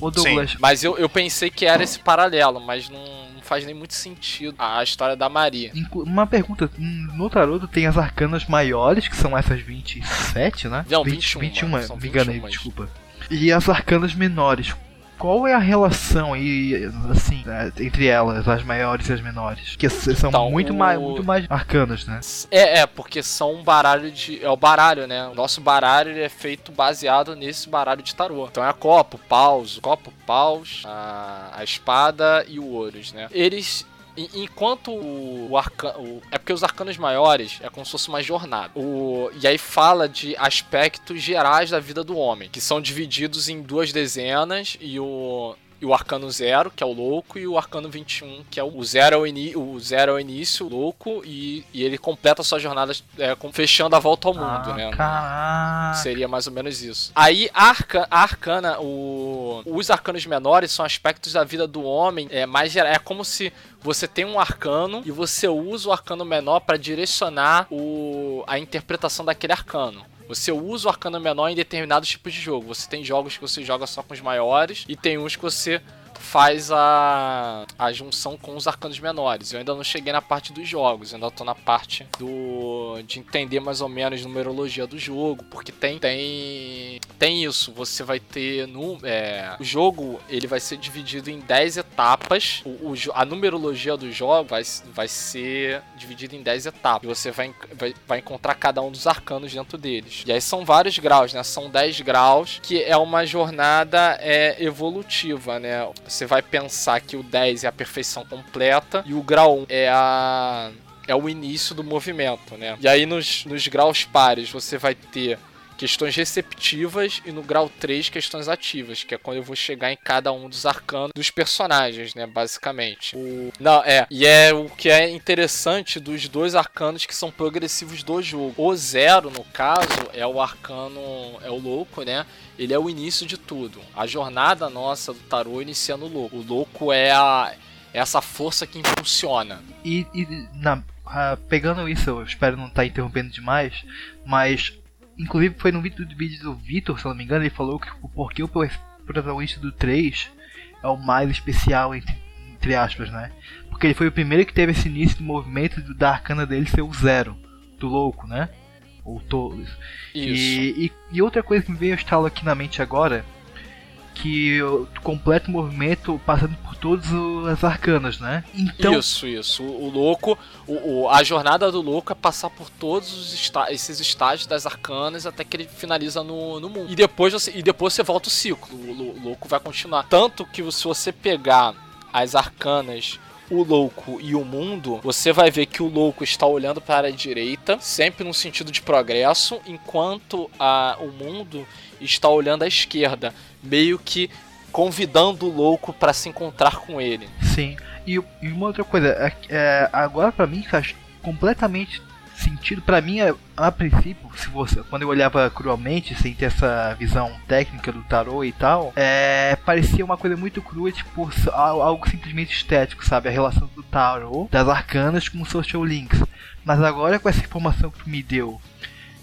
o Douglas, Mas eu, eu pensei que era esse paralelo, mas não, não faz nem muito sentido a história da Maria. uma pergunta, hum, no Taroto tem as arcanas maiores, que são essas 27, né? Não, 20, 21, 21, são me enganei, 21. desculpa. E as arcanas menores, qual é a relação aí, assim, né, entre elas, as maiores e as menores? Que são Então, muito, o- mais, muito mais arcanas, né? É, é, porque são um baralho de. É o baralho, né? O nosso baralho é feito baseado nesse baralho de tarô. Então é a copo, paus, copo, paus, a, a espada e o ouros, né? Eles. En- Enquanto o, arca, É porque os arcanos maiores é como se fosse uma jornada. O, e aí fala de aspectos gerais da vida do homem, que são divididos em duas dezenas e o. e o Arcano Zero, que é o louco, e o Arcano 21, que é o, Zero é o, ini, o Zero é o início, o louco, e, e ele completa sua jornada é, com- fechando a volta ao mundo, Ah, né? caraca. Seria mais ou menos isso. Aí a, arca, a arcana, o, os arcanos menores são aspectos da vida do homem. É mais é como se você tem um arcano e você usa o arcano menor para direcionar o, a interpretação daquele arcano. Você usa o arcano menor em determinados tipos de jogo. Você tem jogos que você joga só com os maiores e tem uns que você faz a, a junção com os arcanos menores. Eu ainda não cheguei na parte dos jogos, ainda tô na parte do de entender mais ou menos a numerologia do jogo, porque tem tem tem isso, você vai ter no é, o jogo, ele vai ser dividido em 10 etapas. O, o a numerologia do jogo vai, vai ser dividida em 10 etapas. E você vai, vai, vai encontrar cada um dos arcanos dentro deles. E aí são vários graus, né? São 10 graus, que é uma jornada é, evolutiva, né? Você vai pensar que o 10 é a perfeição completa e o grau 1 é a é o início do movimento, né? E aí nos, nos graus pares você vai ter questões receptivas e no grau 3 questões ativas, que é quando eu vou chegar em cada um dos arcanos dos personagens, né, basicamente. O... Não, é, e é o que é interessante dos dois arcanos que são progressivos do jogo. O zero, no caso, é o arcano, é o louco, né? Ele é o início de tudo. A jornada nossa do tarô inicia no louco. O louco é a é essa força que impulsiona. E, e na, ah, pegando isso, eu espero não estar interrompendo demais, mas inclusive foi no vídeo do vídeo do Vitor, se não me engano, ele falou que o porquê o pro- protagonista do 3 é o mais especial entre, entre aspas, né? Porque ele foi o primeiro que teve esse início do movimento do- da arcana dele ser o zero, do louco, né? Ou todos. E, e, e outra coisa que me veio estalo aqui na mente agora, que o completo movimento passando por todas as arcanas, né? Então, Isso, isso. O, louco, o, o- a jornada do louco é passar por todos os está- esses estágios das arcanas até que ele finaliza no, no mundo. E depois, você, e depois você volta o ciclo. O, o louco vai continuar. Tanto que se você pegar as arcanas. O louco e o mundo, você vai ver que o louco está olhando para a direita, sempre no sentido de progresso, enquanto a, o mundo está olhando à esquerda, meio que convidando o louco para se encontrar com ele. Sim. E, e uma outra coisa, é, é, agora pra mim faz completamente sentido. Pra mim, é, a princípio, se você, quando eu olhava cruamente, sem ter essa visão técnica do tarô e tal, é, parecia uma coisa muito crua, tipo algo simplesmente estético, sabe? A relação do tarô, das arcanas com social links. Mas agora com essa informação que me deu,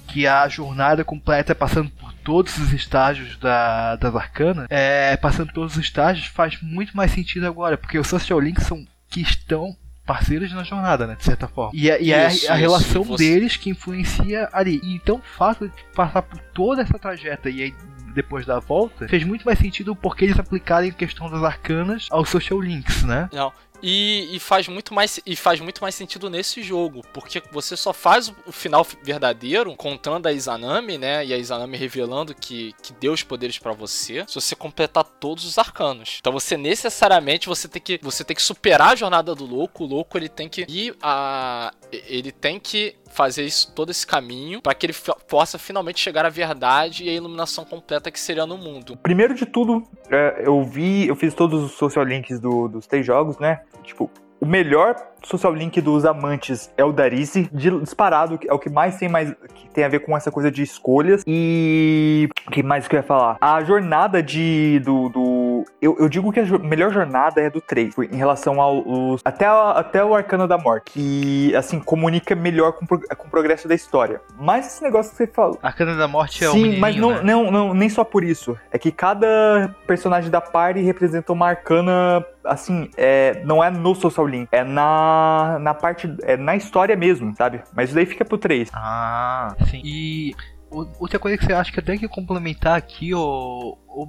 que a jornada completa é passando todos os estágios da, das arcanas, é, passando todos os estágios, faz muito mais sentido agora, porque os social links são que estão parceiros na jornada, né, de certa forma. E, é- e é Isso, a, a isso, relação você- deles que influencia ali. E então o fato de passar por toda essa trajeta e aí depois da volta, fez muito mais sentido porque eles aplicarem a questão das arcanas aos social links, né? Não. E, e faz muito mais e faz muito mais sentido nesse jogo, porque você só faz o- final verdadeiro contando a Izanami, né? E a Izanami revelando que, que deu os poderes pra você, se você completar todos os arcanos. Então você necessariamente você tem que você tem que superar a jornada do louco, o louco ele tem que ir a ele tem que fazer isso, todo esse caminho para que ele possa finalmente chegar à verdade e à iluminação completa que seria no mundo. Primeiro de tudo, é, eu vi, eu fiz todos os social links do- dos três jogos, né? Tipo, o melhor social link dos amantes é o Darice, disparado, é o que mais tem mais que tem a ver com essa coisa de escolhas. E o que mais que eu ia falar? A jornada de do, do- eu, eu digo que a melhor jornada é do 3, em relação aos até a- até o Arcano da Morte, que assim comunica melhor com, com o progresso da história. Mas esse negócio que você falou, A Arcana da Morte é o Sim, menininho, mas não, né? não, não, nem só por isso. É que cada personagem da party representa uma arcana, assim, é, não é no Social Link, é na, na parte, é na história mesmo, sabe? Mas isso daí fica pro 3. Ah, sim. E outra coisa que você acha que eu tenho que complementar aqui, ô, ô,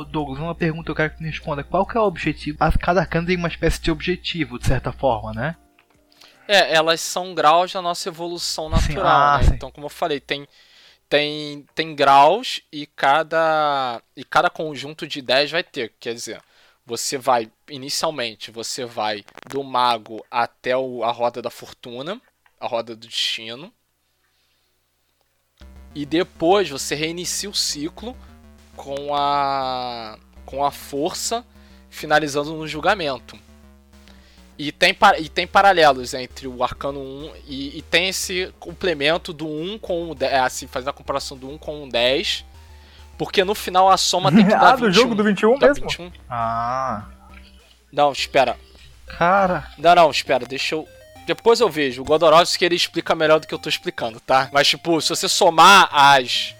ô Douglas, uma pergunta que eu quero que me responda. Qual que é o objetivo? As, cada arcana tem uma espécie de objetivo, de certa forma, né? É, elas são graus da nossa evolução Sim, natural, ah, né? sim. Então, como eu falei, tem, tem, tem graus e cada, e cada conjunto de 10 vai ter. Quer dizer, você vai, inicialmente, você vai do mago até o- a roda da fortuna, a roda do destino. E depois você reinicia o ciclo com a, com a força finalizando no julgamento. E tem, e tem paralelos entre o Arcano 1 e, e tem esse complemento do 1 com o 10, assim, fazendo a comparação do 1 com o 10. Porque no final a soma tem que dar ah, do jogo do 21 Dá mesmo? 21. Ah, Não, espera. cara. Não, não, espera, deixa eu. Depois eu vejo. O Godorovski ele explica melhor do que eu tô explicando, tá? Mas, tipo, se você somar as.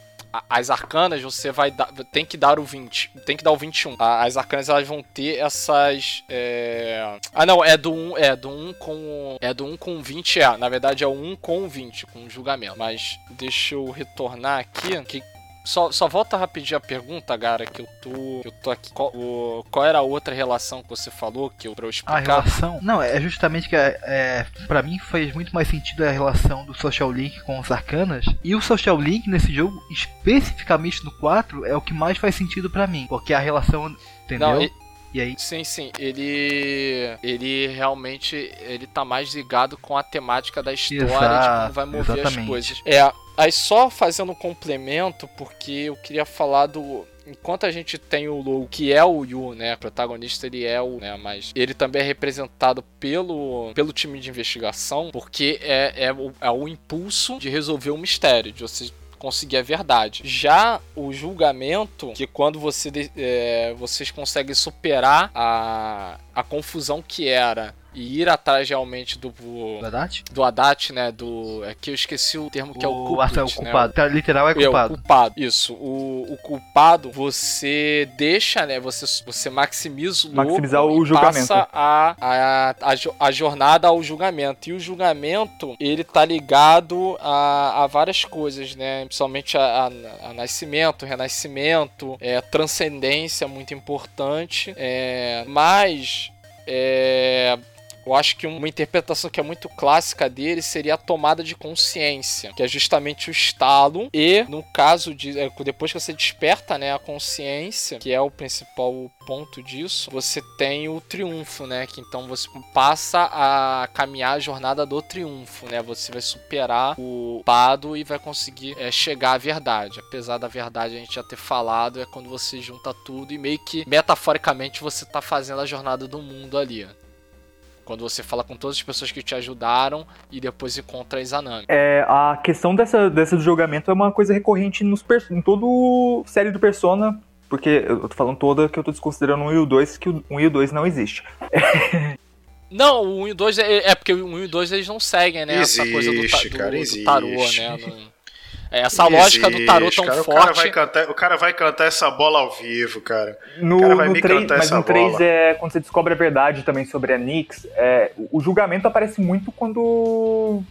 As arcanas, você vai dar. Tem que dar o 20. Tem que dar o 21. A- As arcanas elas vão ter essas. é, Ah, não, é do 1. É do 1 com. É do 1 com 20, é. Na verdade é o 1 com 20, com julgamento. Mas deixa eu retornar aqui. Que só, só volta rapidinho a pergunta, Gara, que eu tô. que eu tô aqui. Qual, o- qual era a outra relação que você falou que eu, pra eu A explicar? relação. Não, é justamente que é, é, para mim faz muito mais sentido a relação do Social Link com os Arcanas. E o Social Link nesse jogo, especificamente no 4, é o que mais faz sentido pra mim. Porque a relação. Entendeu? Não, e- aí? Sim, sim, ele ele realmente ele tá mais ligado com a temática da história de como Exato, vai mover as exatamente. coisas. É, aí só fazendo um complemento, porque eu queria falar do Enquanto a gente tem o Lou, que é o Yu, né, protagonista, ele é o, né, mas ele também é representado pelo, pelo time de investigação, porque é, é, o, é o impulso de resolver o mistério, de você conseguir a verdade. Já o julgamento, que quando você é, vocês conseguem superar a, a confusão que era e ir atrás realmente do Do Haddad? do Haddad, né, do é que eu esqueci o termo que é o O, culprit, ah, o né, culpado. Tá, literal é é, o culpado. culpado. Isso. O, o culpado, você deixa, né? Você, você maximiza o lucro Maximizar o julgamento. Passa a, a, a, a jornada ao julgamento. E o julgamento, ele tá ligado a, a várias coisas, né? Principalmente a, a- a nascimento, renascimento, é, transcendência, muito importante. É, mas. É, eu acho que uma interpretação que é muito clássica dele seria a tomada de consciência, que é justamente o estalo e no caso de é, depois que você desperta, né, a consciência, que é o principal ponto disso, você tem o triunfo, né, que então você passa a caminhar a jornada do triunfo, né? Você vai superar o pado e vai conseguir é, chegar à verdade. Apesar da verdade a gente já ter falado, é quando você junta tudo e meio que metaforicamente você tá fazendo a jornada do mundo ali. Quando você fala com todas as pessoas que te ajudaram e depois encontra a Izanami. É, a questão dessa, dessa do julgamento é uma coisa recorrente nos em todo série do Persona, porque eu tô falando toda que eu tô desconsiderando o 1 e o 2, que o 1 e o 2 não existe. Não, o 1 e o 2 é, é porque o 1 e o 2 eles não seguem, né? essa coisa do, ta- Existe, do, cara, do existe. tarô, né? Não- é, essa lógica do tarô tão cara, O cara, forte. vai cantar, o cara vai cantar essa bola ao vivo, cara. No, o cara vai no me 3, cantar mas essa no 3 bola. é quando você descobre a verdade também sobre a Nyx, é, o julgamento aparece muito quando.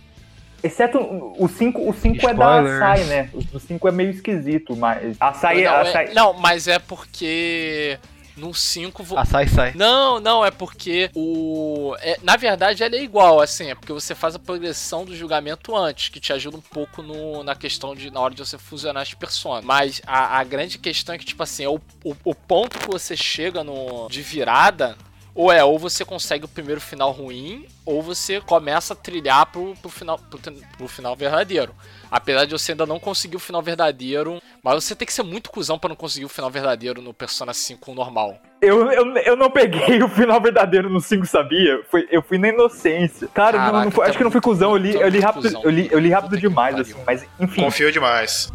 Exceto o 5, o 5 é da Spoilers. Sai, né? O 5 é meio esquisito, mas. A Sai, não, a é- não, mas é porque no 5 vo- Ah, sai, sai. Não, não, é porque o. é- na verdade, ela é igual, assim, é porque você faz a progressão do julgamento antes, que te ajuda um pouco no, na questão de. na hora de você fusionar as personas. Mas a, a grande questão é que, tipo assim, é o, o, o ponto que você chega no. de virada. Ou é, ou você consegue o primeiro final ruim, ou você começa a trilhar pro, pro, final, pro, pro final verdadeiro. Apesar de você ainda não conseguir o final verdadeiro. Mas você tem que ser muito cuzão pra não conseguir o final verdadeiro no Persona 5 normal. Eu, eu, eu não peguei o final verdadeiro no 5, sabia? Foi, eu fui na inocência. Cara, não- não, Caraca, foi- tá acho que não fui cuzão, eu li, eu li rápido, eu li, eu li rápido que demais, assim, mas enfim. Confio demais.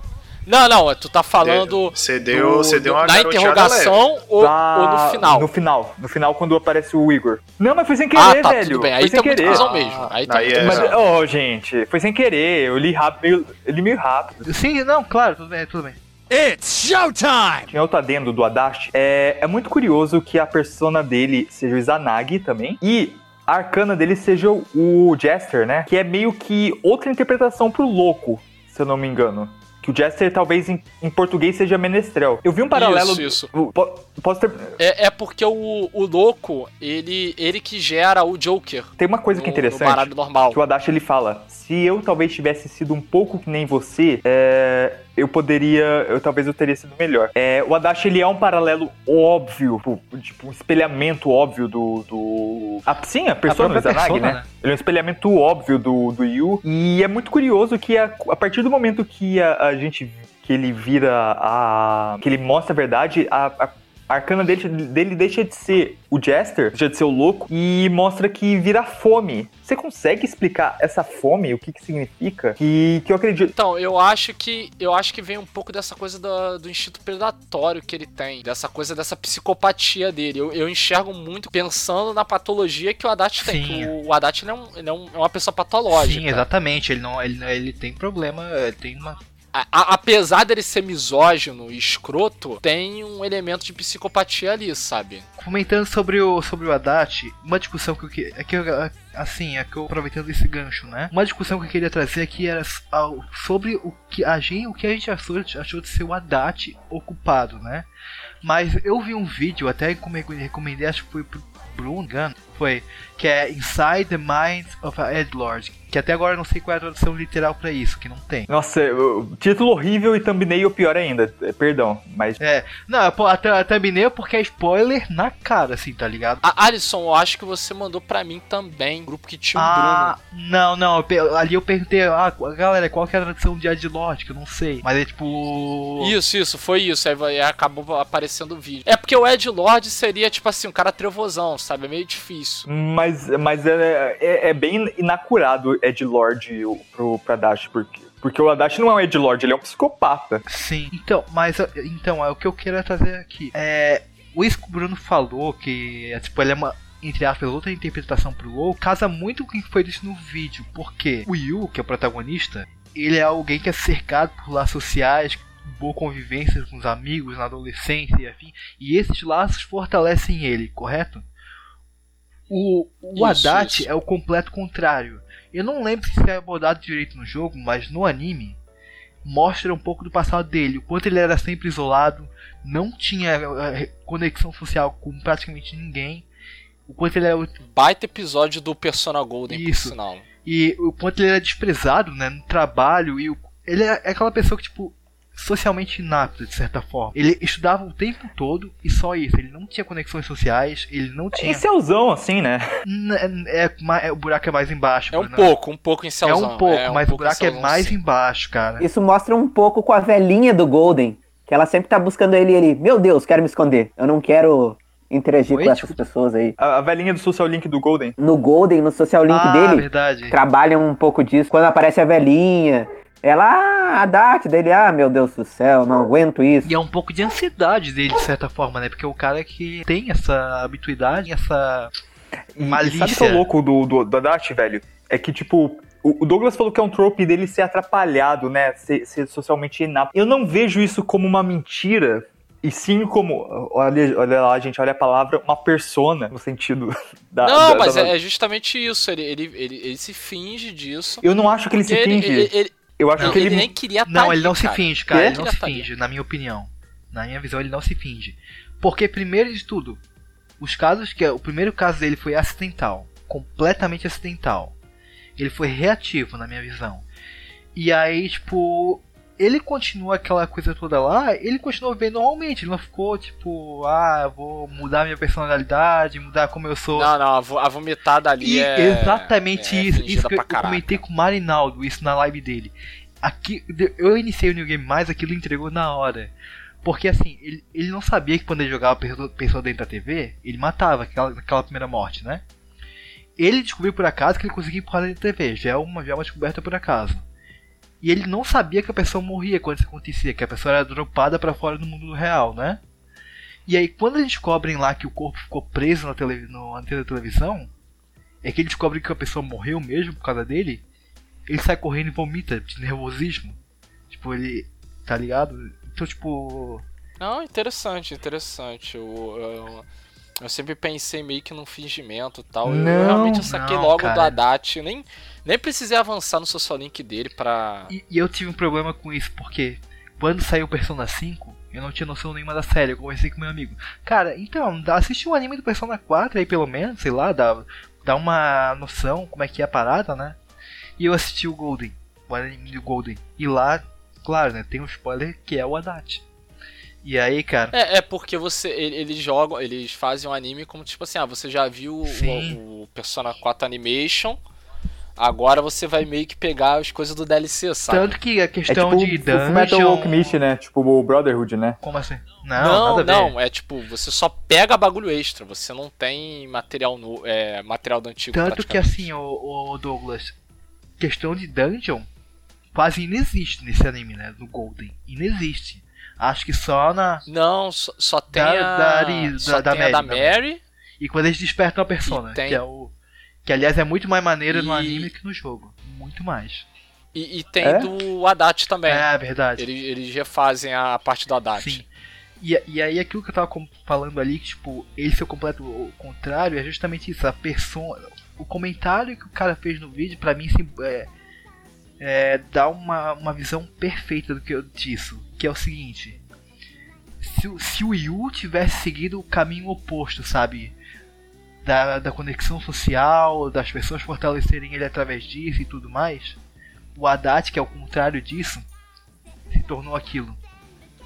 Não, não, tu tá falando. Você deu, do- você deu uma na interrogação ou, Tá ou no final? No final. No final, quando aparece o Igor. Não, mas foi sem ah, querer, tá, velho. tudo bem. Foi Aí sem tem querer. cuzão mesmo. Aí tem muito é- Mas, oh, gente, foi sem querer. Eu li rápido, meio, eu li meio rápido. Sim, não, claro, tudo bem, tudo bem. It's showtime! Tinha outro adendo do Adachi. É, é muito curioso que a persona dele seja o Izanagi também. E a arcana dele seja o Jester, né? Que é meio que outra interpretação pro louco, se eu não me engano. Que o Jester talvez em, em português seja menestrel. Eu vi um paralelo. Isso, isso. po- Posso ter. É, é porque o, o louco, ele, ele que gera o Joker. Tem uma coisa que é no- No interessante. baralho normal. que o Adachi ele fala: se eu talvez tivesse sido um pouco que nem você, é, eu poderia, eu talvez eu teria sido melhor. É, o Adachi ele é um paralelo óbvio, tipo, um espelhamento óbvio do, do... Ah, sim, a persona do Izanagi, persona, né? né? Ele é um espelhamento óbvio do, do Yu e é muito curioso que a, a partir do momento que a, a gente que ele vira a que ele mostra a verdade, a, a A arcana dele, dele deixa de ser o Jester, deixa de ser o louco, e mostra que vira fome. Você consegue explicar essa fome, o que que significa? Que, que eu acredito. Então, eu acho que eu acho que vem um pouco dessa coisa do, do instinto predatório que ele tem, dessa coisa dessa psicopatia dele. Eu, eu enxergo muito pensando na patologia que o Haddad tem. Sim. que O, o Haddad ele é, um, ele é um- é uma pessoa patológica. Sim, exatamente. Ele não, ele, ele tem problema, ele tem uma A- apesar dele ser misógino e escroto, tem um elemento de psicopatia ali, sabe? Comentando sobre o, sobre o Haddad, uma discussão que eu que, é que eu, assim, é que eu aproveitando esse gancho, né? Uma discussão que eu queria trazer aqui era sobre o que a gente, o que a gente achou, achou de ser o Haddad ocupado, né? Mas eu vi um vídeo, até recomendei, acho que foi pro Bruno, engano, foi que é Inside the Mind of a Edgelord, que até agora eu não sei qual é a tradução literal pra isso, que não tem. Nossa, título horrível e thumbnail pior ainda. É, Perdão, mas. É, não, até, até thumbnail porque é spoiler na cara, assim, tá ligado? A Alisson, eu acho que você mandou pra mim também, grupo que tinha um Ah, não, não, eu ali eu perguntei, ah, galera, qual que é a tradução de Adlord, que eu não sei. Mas é tipo. Bruno. Isso, isso, foi isso. Aí acabou aparecendo o vídeo. É porque o Ed Lord seria, tipo assim, um cara trevosão, sabe? É meio difícil. Mas, mas é, é, é bem inacurado Ed Lord o- pro, pra Dash, porque, porque o Adachi não é um Ed Lord, ele é um psicopata. Sim. Então, mas então, é o que eu quero trazer aqui. É. O isso que o Bruno falou, que é, tipo, ele é uma. Entre aspas, outra interpretação pro WoW, casa muito com o que foi dito no vídeo. Porque o Yu, que é o protagonista, ele é alguém que é cercado por laços sociais, boa convivência com os amigos na adolescência e afim. E esses laços fortalecem ele, correto? O, o Isso, Haddad isso. é o completo contrário. Eu não lembro se isso é abordado direito no jogo, mas no anime mostra um pouco do passado dele, o quanto ele era sempre isolado, não tinha eh, conexão social com praticamente ninguém, o quanto ele era Baita episódio do Persona Golden, Isso. por sinal. e o quanto ele era desprezado, né, no trabalho e o- ele é aquela pessoa que tipo socialmente inapta de certa forma. Ele estudava o tempo todo e só isso. Ele não tinha conexões sociais, ele não tinha. Esse é o assim, né? N- É, é é- o buraco é mais embaixo. É um Bruno. pouco, um pouco em É Celzão. um pouco, um mas pouco o buraco em é mais sim. embaixo, cara. Isso mostra um pouco com a velhinha do Golden, que ela sempre tá buscando ele e ele, meu Deus, quero me esconder. Eu não quero interagir Oi, com essas pessoas aí. A, a velhinha do social link do Golden. No Golden, no social link ah, dele, verdade. trabalham um pouco disso. Quando aparece a velhinha, ela, ah, a Dart dele, ah, meu Deus do céu, não aguento isso. E é um pouco de ansiedade dele, de certa forma, né? Porque o cara que tem essa habituidade, essa E, e malícia. sabe o que é louco do, do, do Adachi, velho? É que, tipo, o, Douglas falou que é um trope dele ser atrapalhado, né? Ser, ser socialmente inapto. Eu não vejo isso como uma mentira. E sim como, olha, olha lá, gente, olha a palavra, uma persona, no sentido da. Não, da- mas da- é, é justamente isso. Ele, ele, ele, ele se finge disso. Eu não acho que ele se finge. Ele, ele, Eu acho Não, que ele ele. nem queria tá Não, ali, ele não se cara. finge, cara. Ele não se ali. finge, na minha opinião. Na minha visão, ele não se finge. Porque, primeiro de tudo, os casos que. O primeiro caso dele foi acidental. Completamente acidental. Ele foi reativo, na minha visão. E aí, tipo. Ele continua aquela coisa toda lá, ele continuou vivendo normalmente, ele não ficou tipo, ah, vou mudar minha personalidade, mudar como eu sou. Não, não, a vo- a vomitada ali E é. exatamente é isso. Isso que eu, caraca. comentei com o Marinaldo, isso na live dele. Aqui, eu iniciei o New Game Mais, aquilo entregou na hora. Porque assim, ele, ele não sabia que quando ele jogava pessoa, pessoa dentro da TV, ele matava aquela, aquela primeira morte, né? Ele descobriu por acaso que ele conseguia empurrar dentro da TV, já é uma, já é uma descoberta por acaso. E ele não sabia que a pessoa morria quando isso acontecia, que a pessoa era dropada pra fora do mundo real, né? E aí, quando eles descobrem lá que o corpo ficou preso na, tele, no, na tele- televisão, é que ele descobre que a pessoa morreu mesmo por causa dele, ele sai correndo e vomita de nervosismo. Tipo, ele. Tá ligado? Então, tipo. Não, interessante, interessante. Eu, eu, eu sempre pensei meio que num fingimento e tal. eu Não, realmente saquei não, logo cara. do Haddad. eu Nem, nem precisei avançar no social link dele pra. E, e eu tive um problema com isso, porque quando saiu Persona 5, eu não tinha noção nenhuma da série. Eu conversei com meu amigo. Cara, então, assiste um anime do Persona 4 aí, pelo menos, sei lá, dá, dá uma noção como é que é a parada, né? E eu assisti o Golden, o anime do Golden. E lá, claro, né, tem um spoiler que é o Haddad. E aí, cara. É, é porque você. ele- Eles jogam, eles fazem um anime como tipo assim, ah, você já viu o, o Persona 4 Animation. Agora você vai meio que pegar as coisas do DLC, sabe? Tanto que a É questão tipo de o Fullmetal dungeon... Alchemist, né? Tipo o Brotherhood, né? Como assim? Não, Não, não, é tipo, você só pega bagulho extra, você não tem material no, é, material do antigo. Tanto que assim, o, Douglas, questão de dungeon quase inexiste nesse anime, né? Do Golden. Inexiste. Acho que só na. Não, só, só tem Da- a. da Ari- só da- da tem a da Mary, da Mary. E quando eles despertam a persona, tem- que é o. Que aliás é muito mais maneiro no E- anime que no jogo. Muito mais. E, e tem É? do Haddad também. É, verdade. Eles, eles refazem a parte do Haddad. Sim. E, e aí aquilo que eu tava falando ali, que tipo, ele ser o completo contrário, é justamente isso, a persona. O comentário que o cara fez no vídeo, pra mim, sim, é, é, dá uma, uma visão perfeita do que eu disso. Que é o seguinte. Se, o- se o Yu tivesse seguido o caminho oposto, sabe? Da, da conexão social, das pessoas fortalecerem ele através disso e tudo mais, o Haddad, que é o contrário disso, se tornou aquilo.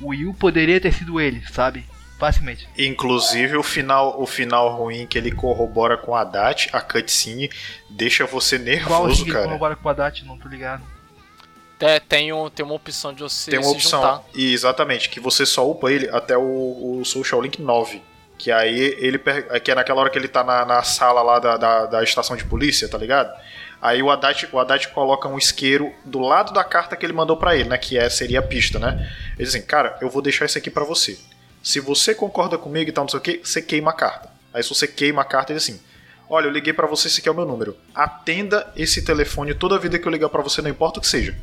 O Yu poderia ter sido ele, sabe? Facilmente. Inclusive o final, o final ruim que ele corrobora com a Haddad, a cutscene, deixa você Qual nervoso, assim que ele cara. corrobora com o Haddad? Não tô ligado. Tem, tem, um, tem uma opção de você Tem uma se opção, juntar. e exatamente, que você só upa ele até o, o Social Link 9. Que aí ele. per- Que é naquela hora que ele tá na, na sala lá da, da, da estação de polícia, tá ligado? Aí o Haddad, o Haddad coloca um isqueiro do lado da carta que ele mandou pra ele, né? Que é, seria a pista, né? Ele diz assim, cara, eu vou deixar isso aqui pra você. Se você concorda comigo e tal, não sei o que, você queima a carta. Aí se você queima a carta, ele diz assim. Olha, eu liguei pra você, esse aqui é o meu número. Atenda esse telefone toda vida que eu ligar pra você, não importa o que seja.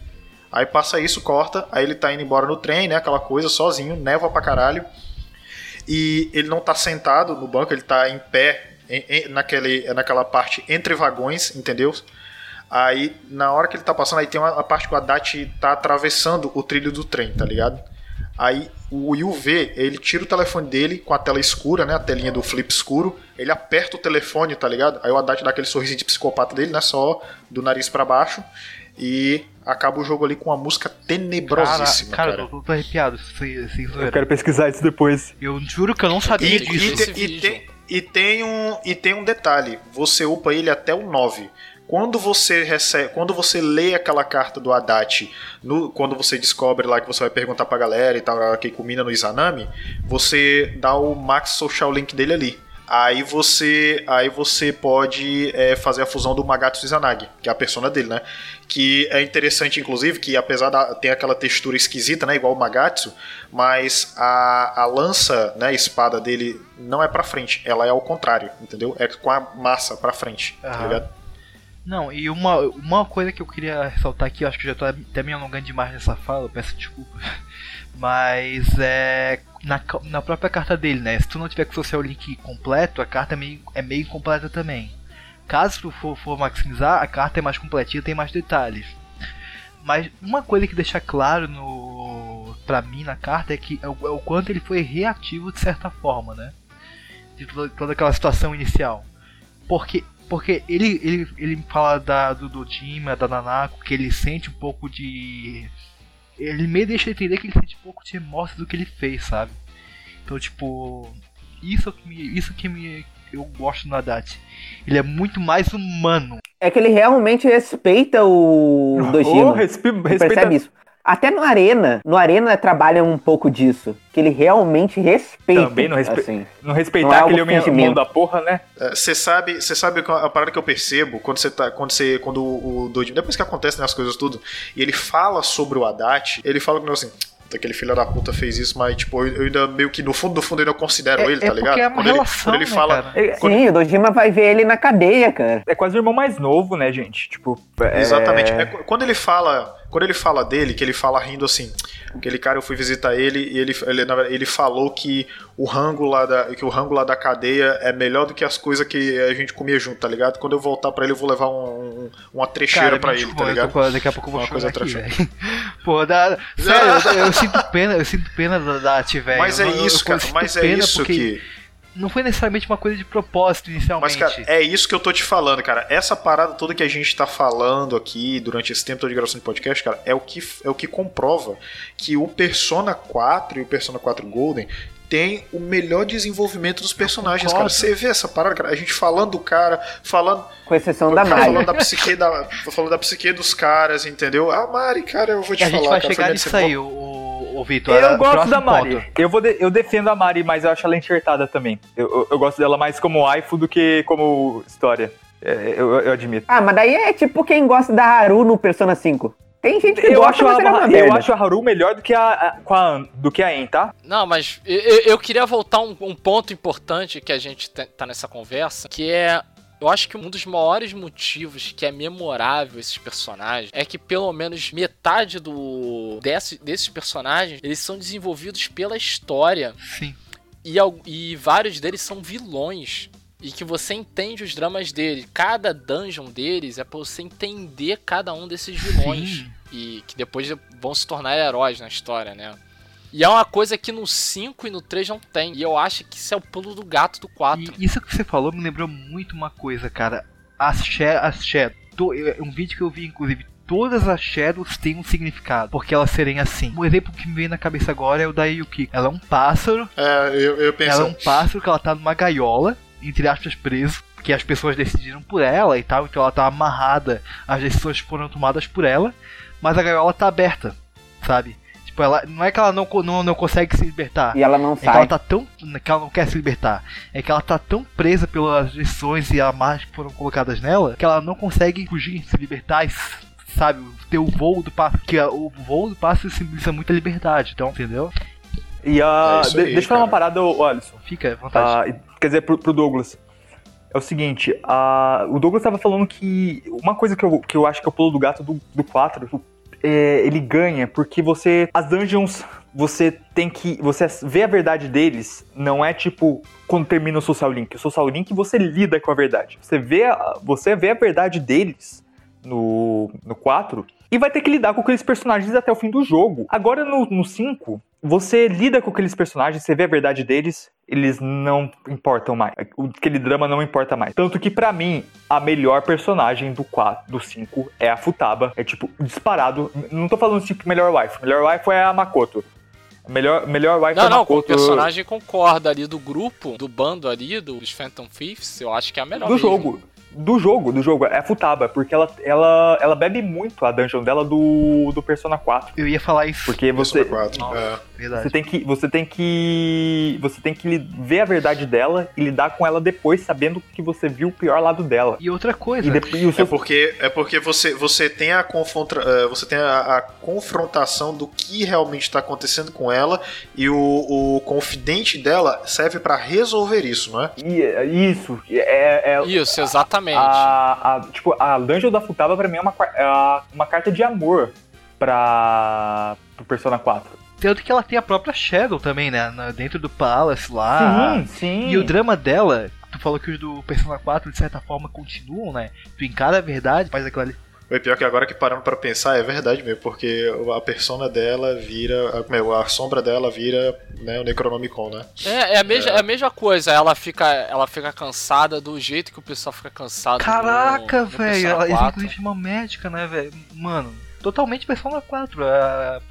Aí passa isso, corta, aí ele tá indo embora no trem, né? Aquela coisa, sozinho, neva pra caralho. E ele não tá sentado no banco, ele tá em pé em- em- naquele, naquela parte entre vagões, entendeu? Aí, na hora que ele tá passando, aí tem uma parte que o Haddad tá atravessando o trilho do trem, tá ligado? Aí o Will vê, ele tira o telefone dele com a tela escura, né? A telinha do flip escuro. Ele aperta o telefone, tá ligado? Aí o Haddad dá aquele sorrisinho de psicopata dele, né? Só do nariz pra baixo. E acaba o jogo ali com uma música tenebrosíssima, cara, cara. eu tô, arrepiado. Sem, sem. Eu quero pesquisar isso depois. Eu juro que eu não sabia E, disso. e te- e tem, e tem um, e tem um detalhe: você upa ele até o 9. Quando você recebe, quando você lê aquela carta do Haddad, no, quando você descobre lá que você vai perguntar pra galera e tal, que culmina no Izanami, você dá o max social link dele ali. Aí você, aí você pode é, fazer a fusão do Magatsu Izanagi, que é a persona dele, né? Que é interessante, inclusive, que apesar da ter aquela textura esquisita, né? Igual o Magatsu, mas a, a lança, né? A espada dele não é pra frente, ela é ao contrário, entendeu? É com a massa pra frente, tá Aham. ligado? Não, e uma, uma coisa que eu queria ressaltar aqui, eu acho que eu já tô até me alongando demais nessa fala, eu peço desculpa. Mas é. Na, na própria carta dele, né? Se tu não tiver com o social link completo, a carta é meio, é meio incompleta também. Caso tu for, for maximizar, a carta é mais completinha tem mais detalhes. Mas uma coisa que deixa claro no pra mim na carta é que é o, é o quanto ele foi reativo de certa forma, né? De toda, toda aquela situação inicial. Porque, porque ele, ele, ele fala da, do Dojima, da Nanako, que ele sente um pouco de. Ele meio deixa entender que ele sente um pouco de remorso do que ele fez, sabe? Então, tipo. Isso que me. Isso que me. Eu gosto do Haddad. Ele é muito mais humano. É que ele realmente respeita o Dojima. Oh, respe- respeita- percebe isso? Até no Arena, no Arena trabalha um pouco disso. Que ele realmente respeita. Também não, respe... assim. não respeitar Não é aquele homem mão da porra, né? Você sabe, você sabe a parada que eu percebo quando você tá, quando você, quando o Dojima, depois que acontecem as coisas tudo, e ele fala sobre o Haddad, ele fala com assim, aquele filho da puta fez isso, mas tipo, eu ainda meio que no fundo do fundo eu ainda considero É- ele, é tá ligado? porque é uma quando ele, relação, quando ele né, fala, cara? quando- Sim, o Dojima vai ver ele na cadeia, cara. É quase o irmão mais novo, né, gente? Tipo, é- Exatamente. É qu- quando ele fala, quando ele fala dele, que ele fala rindo assim, aquele cara eu fui visitar ele e ele, ele, ele falou que o rango lá da que o rango lá da cadeia é melhor do que as coisas que a gente comia junto, tá ligado? Quando eu voltar pra ele eu vou levar um, um- uma trecheira pra me ele, tá ligado? daqui a pouco eu vou Uma coisa aqui. Pô, dá, sério, eu, eu sinto pena, eu sinto pena da velho. Mas é Eu- isso, eu cara, mas é isso porque que Não foi necessariamente uma coisa de propósito Mas, inicialmente. cara, é isso que eu tô te falando, cara. Essa parada toda que a gente tá falando aqui durante esse tempo todo de gravação de podcast, cara, é o que, é o que comprova que o Persona 4 e o Persona 4 Golden tem o melhor desenvolvimento dos personagens, cara. Você vê essa parada, cara. A gente falando do cara, falando. Com exceção da Mari. Falando da psique da, falando da psique dos caras, entendeu? A Mari, cara, eu vou te E a falar, gente vai cara. chegar nisso aí, o, o, Vitor. Eu gosto da Mari. ponto. Eu, vou de- eu defendo a Mari, mas eu acho ela enxertada também. Eu, eu- eu gosto dela mais como waifu do que como história. É, eu, eu admito. Ah, mas daí é tipo quem gosta da Haru no Persona 5. Tem gente que Eu gosta, acho, a, é eu acho a Haru melhor do que a, a- com a, do que a En, tá? Não, mas eu, eu- queria voltar um, um ponto importante que a gente te- tá nessa conversa, que é. Eu acho que um dos maiores motivos que é memorável esses personagens é que pelo menos metade do desse, desses personagens eles são desenvolvidos pela história Sim. e, e vários deles são vilões. E que você entende os dramas deles. Cada dungeon deles é pra você entender cada um desses vilões. Sim. E que depois vão se tornar heróis na história, né? E é uma coisa que no 5 e no 3 não tem. E eu acho que isso é o pulo do gato do 4. E isso que você falou me lembrou muito uma coisa, cara. As, sha as shadows. é Um vídeo que eu vi, inclusive. Todas as shadows têm um significado, porque elas serem assim. Um exemplo que me vem na cabeça agora é o da Yuki. Ela é um pássaro, É, eu, eu penso. ela é um pássaro que ela tá numa gaiola, entre aspas, preso, que as pessoas decidiram por ela e tal, então ela tá amarrada, as decisões foram tomadas por ela, mas a gaiola tá aberta, sabe? Tipo, ela, não é que ela não, não, não consegue se libertar. E ela não É que ela sai. tá tão. que ela não quer se libertar. É que ela tá tão presa pelas lições e amarras que foram colocadas nela que ela não consegue fugir, se libertar e, sabe, ter o voo do pássaro. Que a- o voo do pássaro simboliza muita liberdade, então, entendeu? E a. É isso de- deixa eu falar uma parada, Alisson. Fica à vontade. Ah, quer dizer, pro, pro Douglas. É o seguinte, a- o Douglas tava falando que uma coisa que eu, que eu acho que é o pulo do gato do, do 4, é, ele ganha porque você. As dungeons, você tem que. Você vê a verdade deles, não é tipo quando termina o Social Link. O Social Link você lida com a verdade. Você vê a, você vê a verdade deles no, no 4 e vai ter que lidar com aqueles personagens até o fim do jogo. Agora no, no 5, você lida com aqueles personagens, você vê a verdade deles, eles não importam mais. Aquele drama não importa mais. Tanto que pra mim, a melhor personagem do 4, do 5 é a Futaba. É tipo, disparado. Não tô falando tipo melhor wife. Melhor wife é a Makoto. Melhor, melhor wife é Não, a não, com o Makoto. personagem concorda ali do grupo, do bando ali, dos Phantom Thieves, eu acho que é a melhor do mesmo. jogo. Do jogo, do jogo. É a Futaba, porque ela, ela, ela bebe muito a dungeon dela do, do Persona 4. Eu ia falar isso. Porque você. Persona 4, é. Verdade. Você tem que. Você tem que. Você tem que ver a verdade dela e lidar com ela depois, sabendo que você viu o pior lado dela. E outra coisa. E, depois, e É seu- porque, é porque você, você tem, a, confronta, eh, você tem a, a confrontação do que realmente está acontecendo com ela e o, o confidente dela serve pra resolver isso, não é? E- Isso, é, é- Isso, exatamente. A, a- tipo, a Dungeon da Futaba pra mim é uma, é uma carta de amor pra pro Persona 4. Tanto que ela tem a própria Shadow também, né? Dentro do Palace lá. sim, sim. E o drama dela, tu falou que os do Persona 4 de certa forma continuam, né? Tu encara a verdade, faz aquilo ali. O pior que agora que parando pra pensar é verdade mesmo, porque a persona dela vira, a, meu, a sombra dela vira né, o Necronomicon, né? É, é, a mesma, é. a mesma coisa, ela fica, ela fica cansada do jeito que o pessoal fica cansado. Caraca, velho. Ela 4. inclusive uma médica, né, velho? Mano. Totalmente Persona 4, a,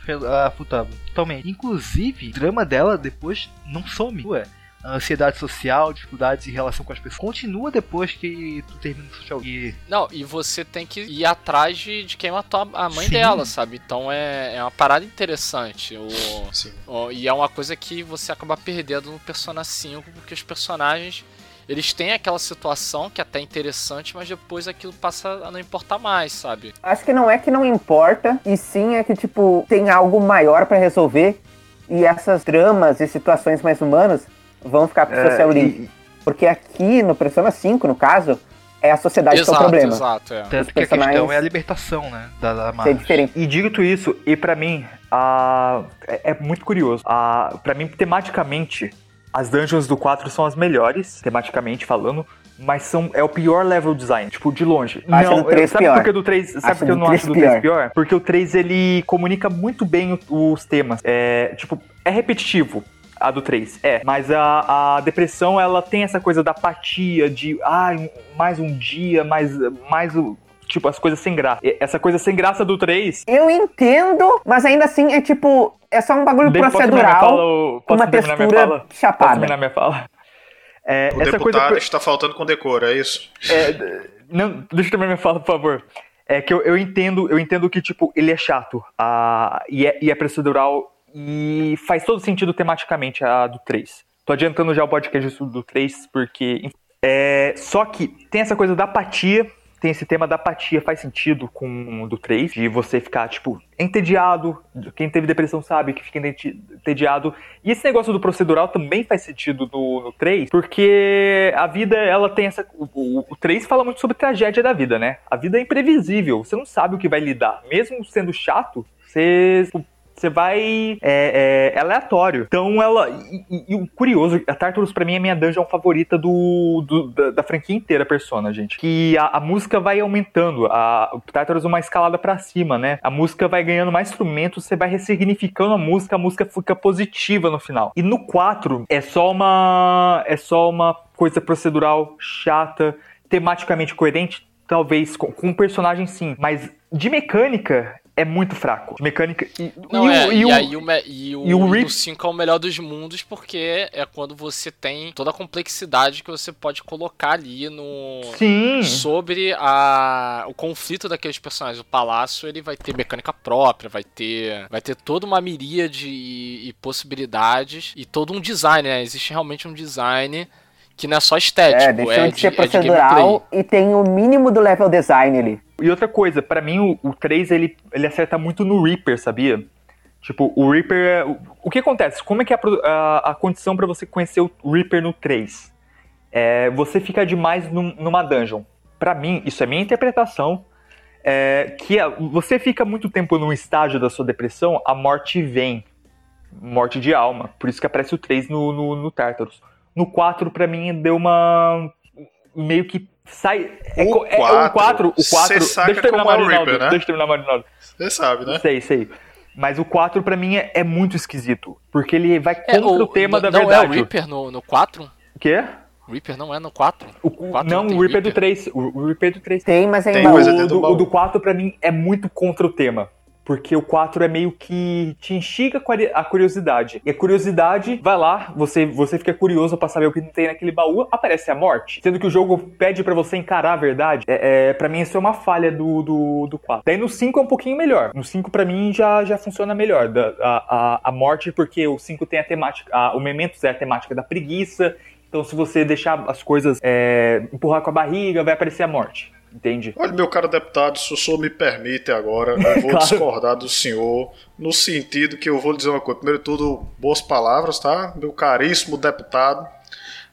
a Futaba. Totalmente. Inclusive, o drama dela depois não some. Ué, a ansiedade social, dificuldades em relação com as pessoas. Continua depois que tu termina o social. E Não, e você tem que ir atrás de, de quem matou a a mãe Sim. dela, sabe? Então é, é uma parada interessante. O, Sim. o- e é uma coisa que você acaba perdendo no Persona 5, porque os personagens. Eles têm aquela situação que é até interessante, mas depois aquilo passa a não importar mais, sabe? Acho que não é que não importa, e sim é que, tipo, tem algo maior pra resolver, e essas dramas e situações mais humanas vão ficar pro É, Social e- Link. Porque aqui, no Persona 5, no caso, é a sociedade que é o problema. exato, é. tanto Os que a questão personagens- é a libertação, né? Da, da Ser Mara. diferente. E dito isso, e pra mim, a, é, é muito curioso. A, pra mim, tematicamente, as dungeons do 4 são as melhores, tematicamente falando. Mas são, é o pior level design, tipo, de longe. Acho não, do três sabe pior. por que do 3, sabe Acho por que eu não acho do 3 pior. pior? Porque o 3 ele comunica muito bem o- os temas. É, tipo, é repetitivo. A do 3, é. Mas a, a depressão, ela tem essa coisa da apatia, de, ah, mais um dia, mais, mais o. tipo, as coisas sem graça. Essa coisa sem graça do 3. Eu entendo, mas ainda assim é tipo. É só um bagulho Deixa- posso terminar minha procedural fala, ou- uma terminar minha textura fala? Posso chapada. terminar minha fala? É, O essa deputado coisa. está faltando com decoro, é isso? É, não, deixa eu terminar minha fala, por favor. É que eu, eu entendo, eu entendo que, tipo, ele é chato. ah, e, é, e é procedural. E faz todo sentido tematicamente a do 3. Tô adiantando já o podcast do 3, porque. É, só que tem essa coisa da apatia. Tem esse tema da apatia, faz sentido com o do 3, de você ficar, tipo, entediado. Quem teve depressão sabe que fica ente- entediado. E esse negócio do procedural também faz sentido no, no 3, porque a vida, ela tem essa. O, o, o 3 fala muito sobre tragédia da vida, né? A vida é imprevisível, você não sabe o que vai lidar. Mesmo sendo chato, você. Você vai. É, é, aleatório. Então ela. E, o curioso, a Tartarus pra mim é minha dungeon favorita do, do- da, da franquia inteira, Persona, gente. Que a, a música vai aumentando. A, o Tartarus é uma escalada pra cima, né? A música vai ganhando mais instrumentos, você vai ressignificando a música, a música fica positiva no final. E no 4 é só uma. É só uma coisa procedural chata, tematicamente coerente. Talvez com, com um personagem sim, mas de mecânica é muito fraco. Mecânica. E, Não, e o- é, e e, o- aí o, e o, e o o 5 é o melhor dos mundos porque é quando você tem toda a complexidade que você pode colocar ali no Sim. sobre a, o conflito daqueles personagens. O palácio ele vai ter mecânica própria, vai ter vai ter toda uma miríade e, e possibilidades e todo um design, né? Existe realmente um design que não é só estético, É, deixou de ser é de procedural e tem o mínimo do level design ali. E outra coisa, pra mim o, o 3 ele, ele acerta muito no Reaper, sabia? Tipo, o Reaper. é- O, o que acontece? Como é que é a, a, a condição pra você conhecer o Reaper no 3? É, você fica demais num- numa dungeon. Pra mim, isso é minha interpretação. É, que a- você fica muito tempo num estágio da sua depressão, a morte vem. Morte de alma. Por isso que aparece o 3 no, no, no Tartarus. No 4, pra mim, deu uma. Meio que sai. É, O é, quatro, o 4. O 4. cê saca Deixa eu terminar, é o Marinaldo. Reaper, né? Deixa eu terminar, Marinaldo. Você sabe, né? Sei, sei. Mas o 4 pra mim é, é muito esquisito. Porque ele vai É, contra o, tema da não verdade. é o Reaper no, no 4? O quê? Reaper não é no 4? O, quatro não, tem o Reaper do 3. O, o Reaper do 3. Tem, mas é Tem, mas é o, dentro do o do 4 pra mim é muito contra o tema. Porque o 4 é meio que te instiga a curi- a curiosidade. E a curiosidade, vai lá, você, você fica curioso pra saber o que tem naquele baú, aparece a morte. Sendo que o jogo pede pra você encarar a verdade. É, é, pra mim, isso é uma falha do, do, do 4. Daí no 5 é um pouquinho melhor. No 5, pra mim, já, já funciona melhor. Da, a, a, a morte, porque o 5 tem a temática. A, o Mementos é a temática da preguiça. Então, se você deixar as coisas é, empurrar com a barriga, vai aparecer a morte. Entende? Olha, meu caro deputado, se o senhor me permite agora, eu vou Claro. discordar do senhor, no sentido que eu vou lhe dizer uma coisa. Primeiro de tudo, boas palavras, tá? Meu caríssimo deputado,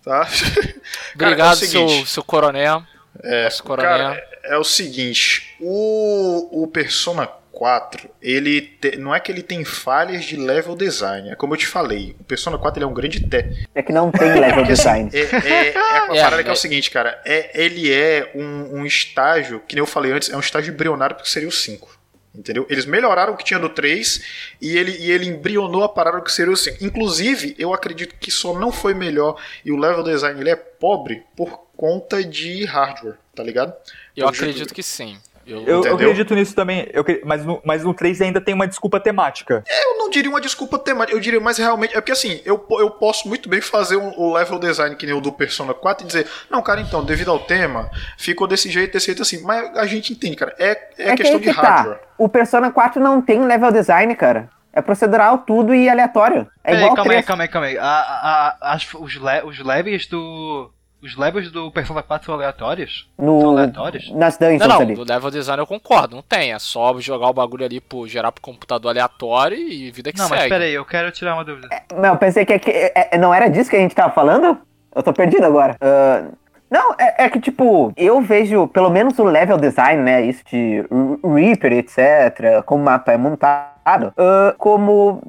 tá? Cara, Obrigado, é o seguinte, seu, seu coronel. É, coronel. cara, é o seguinte, o, o Persona 4, ele te- não é que ele tem falhas de level design, é como eu te falei, o Persona 4 ele é um grande té. É que não tem level assim, design. É, é, é a É, parada que é é. o seguinte, cara. É, ele é um, um estágio, que nem eu falei antes, é um estágio embrionário porque seria o 5. Entendeu? Eles melhoraram o que tinha no 3 e ele, e ele embrionou a parada que seria o 5. Inclusive, eu acredito que só não foi melhor e o level design ele é pobre por conta de hardware, tá ligado? Eu acredito que sim. Eu, Eu, eu acredito nisso também. Eu mas, no, mas no 3 ainda tem uma desculpa temática. Eu não diria uma desculpa temática, eu diria mais realmente. É porque assim, eu, eu posso muito bem fazer um, o level design que nem o do Persona 4 e dizer, não, cara, então, devido ao tema, ficou desse jeito, desse jeito assim. Mas a gente entende, cara. É, é, É que questão aí de que hardware. tá. O Persona 4 não tem level design, cara. É procedural tudo e aleatório. É Peraí, igual calma aí, 3. calma aí, calma aí. A, a, a- as- os, le, os levels do. Os levels do Persona 4 são aleatórios? São No, aleatórios? nas dungeons Não, não, ali. do level design eu concordo, não tem. É só jogar o bagulho ali, pro, gerar pro computador aleatório e vida que Não, mas segue. peraí, eu quero tirar uma dúvida. Não, eu pensei que, é que- é- é- não era disso que a gente tava falando? Eu tô perdido agora. Ah, não, é, é que, tipo, eu vejo, pelo menos o level design, né? Isso de Reaper, etc., como o mapa é montado, ah, como.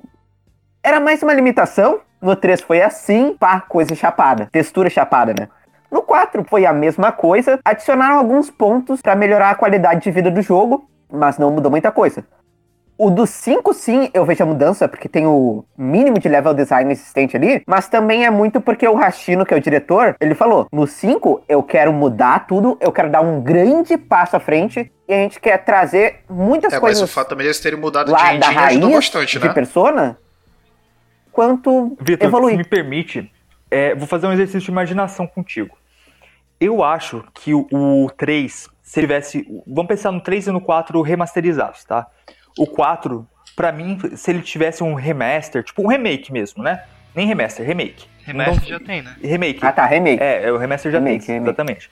Era mais uma limitação. No 3 foi assim, pá, coisa chapada. Textura chapada, né? No 4 foi a mesma coisa, adicionaram alguns pontos pra melhorar a qualidade de vida do jogo, mas não mudou muita coisa. O do 5, sim, eu vejo a mudança, porque tem o mínimo de level design existente ali, mas também é muito porque o Hashino, que é o diretor, ele falou: no 5 eu quero mudar tudo, eu quero dar um grande passo à frente e a gente quer trazer muitas É, mas coisas o fato também deles terem mudado de lá da engine raiz ajudou bastante, de né? persona, quanto Vitor, evoluir. se me permite, é, vou fazer um exercício de imaginação contigo. Eu acho que o, o 3, se ele tivesse. Vamos pensar no 3 e no 4 remasterizados, tá? O 4, pra mim, se ele tivesse um remaster, tipo um remake mesmo, né? Nem remaster, remake. Remaster Então, já tem, né? Remake. Ah, tá, remake. É, é, o remaster já Remake, tem, remake. exatamente.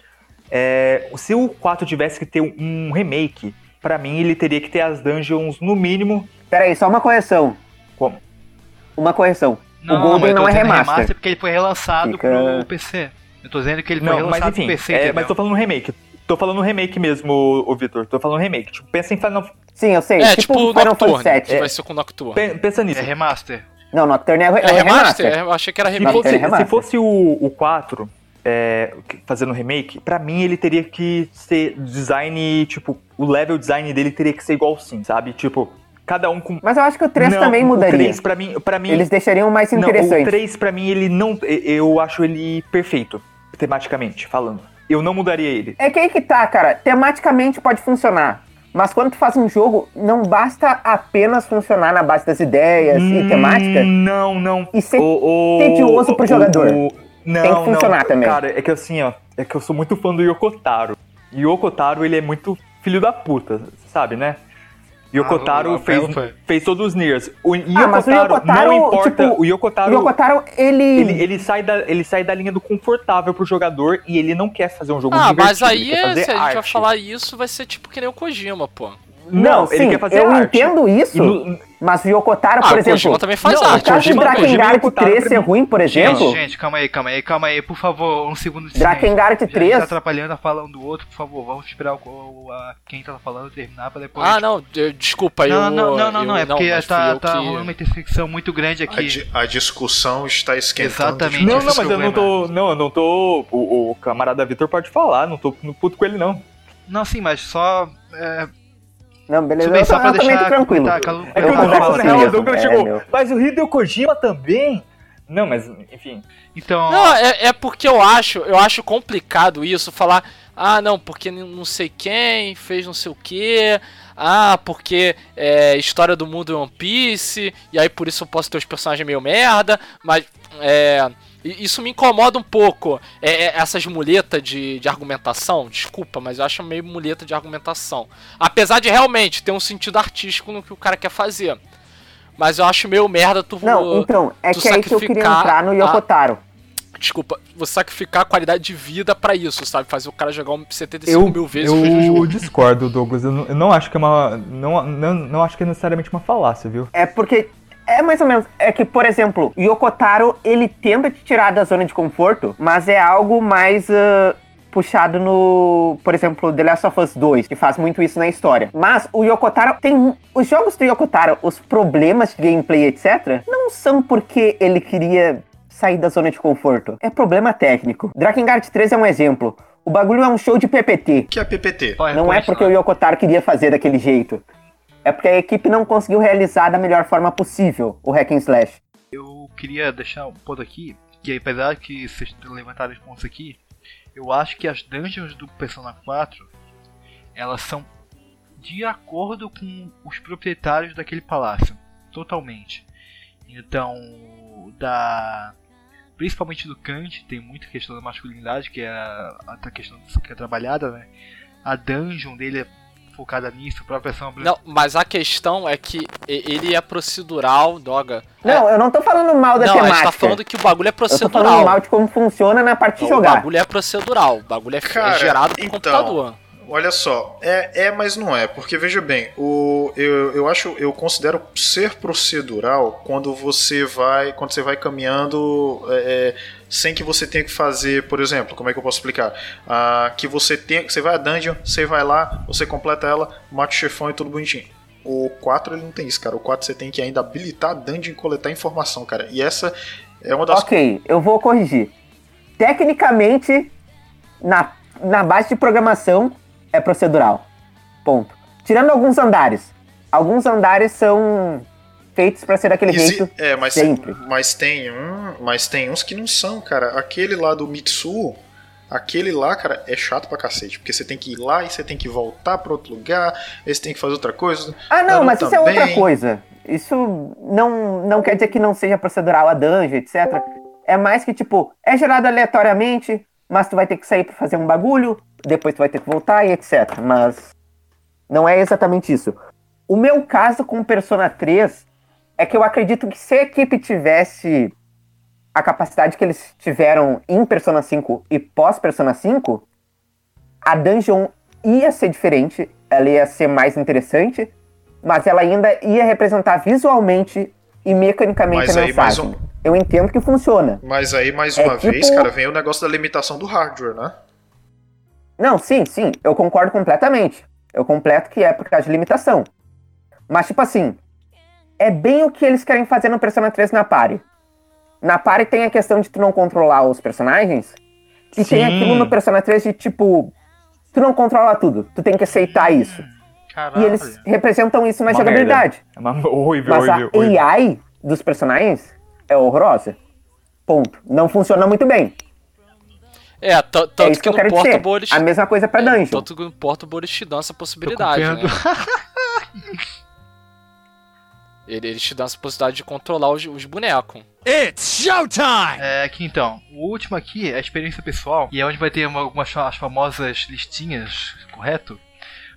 É, se o 4 tivesse que ter um, remake, pra mim ele teria que ter as dungeons no mínimo. Peraí, só uma correção. Como? Uma correção. Não, o Golden não é dizendo remaster. porque ele foi relançado Fica- pro PC. Eu tô dizendo que ele foi Não, mas enfim, PC, é, mas tô falando remake. Tô falando remake mesmo, ô Vitor. Tô falando remake. Tipo, pensa em Final Sim, eu sei. É, tipo, tipo, Final Nocturne. Fantasy VII. Vai ser com Nocturne. Pe- Pensa nisso. É remaster. Não, Nocturne é, é, É remaster. remaster? É, Eu achei que era Se remake. fosse, é remaster. se fosse o, o 4 é, fazendo remake, pra mim ele teria que ser design, tipo, o level design dele teria que ser igual sim, sabe? Tipo, cada um com. Mas eu acho que o 3 Não, também o mudaria. 3 pra mim, pra mim Eles deixariam mais Não, o interessante. 3 pra mim ele não. Eu acho ele perfeito, tematicamente falando. Eu não mudaria ele. É que aí que tá, cara. Tematicamente pode funcionar. Mas quando tu faz um jogo, não basta apenas funcionar na base das ideias e temática. Hum, Não, não. E ser O- o- tedioso pro o- jogador. o- não, Tem que funcionar não. também. Cara, é que assim, ó. É que eu sou muito fã do Yokotaro. E o Yokotaro, ele é muito filho da puta, sabe, né? Yokotaro Ah, o fez, fez todos os Niers. O Ah, mas o Yokotaro, Yokotaro, não importa. tipo, o Yokotaro, ele. ele, ele, sai da, ele sai da linha do confortável pro jogador e ele não quer fazer um jogo Ah, mas divertido, aí, ele quer é- fazer se a gente vai falar isso, vai ser tipo que nem o Kojima, pô. Não, ele sim, quer fazer eu arte. entendo isso. No- mas o Yokotaro, Ah, por o exemplo. Kojima também faz Não, arte. O caso do Kojima- Kojima e Drakengard Yokotaro 3 pra ser mim- ruim, por exemplo. Gente, gente, calma aí, calma aí, calma aí. Por favor, um segundo de silêncio. Drakengard Já- 3. Já tá atrapalhando a fala um do outro, por favor. Vamos esperar o, o- a, quem tá falando terminar pra depois. Ah, não, eu- desculpa, eu. Não, não, não, não, não, é porque fui tá, tá que- rolando uma intersecção muito grande A, aqui. di- a discussão está esquentando. Exatamente. de Não, não, mas eu não tô. Não, eu não tô. O, o camarada Vitor pode falar, não tô no puto com ele, não. Não, sim, mas só. É, Não, beleza. Tudo bem, Eu, só pra eu deixar- tranquilo. tá, calu- É que Eu eu assim real, o Douglas é, chegou. meu. Mas o Hideo Kojima também? Não, mas, enfim. então. Não, é, é porque eu acho, eu acho complicado isso, falar, ah, não, porque não sei quem fez não sei o que, ah, porque é história do mundo One Piece, e aí por isso eu posso ter os personagens meio merda, mas é. Isso me incomoda um pouco. É, é, essas muletas de, de argumentação, desculpa, mas eu acho meio muleta de argumentação. Apesar de realmente ter um sentido artístico no que o cara quer fazer. Mas eu acho meio merda tu. Não, então, é tu que é aí que eu queria sacrificar entrar no a- Yokotaro. Desculpa, você sacrificar a qualidade de vida pra isso, sabe? Fazer o cara jogar um 75 mil vezes o eu jogo. discordo, Douglas. Eu não, eu não acho que é uma. Não, não, não acho que é necessariamente uma falácia, viu? É porque. É mais ou menos. É que, por exemplo, o Yokotaro, ele tenta te tirar da zona de conforto, mas é algo mais. ah, puxado no, por exemplo, The Last of Us 2, que faz muito isso na história. Mas o Yokotaro tem os jogos do Yokotaro, os problemas de gameplay, etc, não são porque ele queria sair da zona de conforto. É problema técnico. Drakengard 3 é um exemplo. O bagulho é um show de PPT. Que é PPT. Não é porque o Yokotaro queria fazer daquele jeito. É porque a equipe não conseguiu realizar da melhor forma possível o hack and slash. Eu queria deixar um ponto aqui, que apesar que vocês levantaram os pontos aqui, eu acho que as dungeons do Persona 4, elas são de acordo com os proprietários daquele palácio, totalmente. Então, da principalmente do Kant, tem muita questão da masculinidade, que é a, a questão que é trabalhada, né? A dungeon dele é focada nisso, a própria Sombra. Não, mas a questão é que ele é procedural, Doga. Não, eu não tô falando mal da Não, a gente temática. tá falando que o bagulho é Eu tô falando procedural. mal de como funciona na parte de O jogar. bagulho é procedural, o bagulho é, é Cara, gerado por então, computador. Olha só, é, é, mas não é, porque veja bem, o, eu, eu acho, eu considero ser procedural quando você vai, quando você vai caminhando é, é, sem que você tenha que fazer, por exemplo, como é que eu posso explicar? Ah, que você tem, você vai a dungeon, você vai lá, você completa ela, mata o chefão e tudo bonitinho. O 4 ele não tem isso, cara. O 4 você tem que ainda habilitar a dungeon e coletar informação, cara. E essa é uma das Ok, eu vou corrigir. Tecnicamente, na, na base de programação, é procedural. Ponto. Tirando alguns andares. alguns andares são feitos pra ser daquele Exi- jeito é, mas, sempre. mas tem um, mas tem uns que não são, cara. Aquele lá do Mitsu, aquele lá, cara, é chato pra cacete, porque você tem que ir lá e você tem que voltar pra outro lugar, aí você tem que fazer outra coisa. Ah, não, mas isso é também. outra coisa. Isso não, não quer dizer que não seja procedural a dungeon, etc. É mais que, tipo, é gerado aleatoriamente, mas tu vai ter que sair pra fazer um bagulho, depois tu vai ter que voltar e etc. Mas não é exatamente isso. O meu caso com Persona 3 é que eu acredito que se a equipe tivesse a capacidade que eles tiveram em Persona 5 e pós Persona 5, a dungeon ia ser diferente, ela ia ser mais interessante, mas ela ainda ia representar visualmente e mecanicamente Mas a mensagem. Eu entendo que funciona. Mas aí, mais É uma tipo- vez, cara, vem o negócio da limitação do hardware, né? Não, sim, sim, eu concordo completamente. Eu completo que é por causa de limitação. Mas, tipo assim, é bem o que eles querem fazer no Persona 3 na Party. Na Party tem a questão de tu não controlar os personagens. E tem Sim. aquilo no Persona 3 de, tipo, tu não controla tudo. Tu tem que aceitar isso. Caralho. E eles representam isso na Uma jogabilidade. É uma horrível, Mas horrível, a horrível. AI dos personagens é horrorosa. Ponto. Não funciona muito bem. É, é tanto isso que que eu no quero dizer. Portable eles. A mesma coisa pra é, Dungeon. Tanto que no Portable eles te dão essa possibilidade, né? Ele- Eles te dão essa possibilidade de controlar os, os bonecos. It's showtime! É, aqui então, o último aqui é a experiência pessoal, e é onde vai ter uma- algumas as famosas listinhas, correto?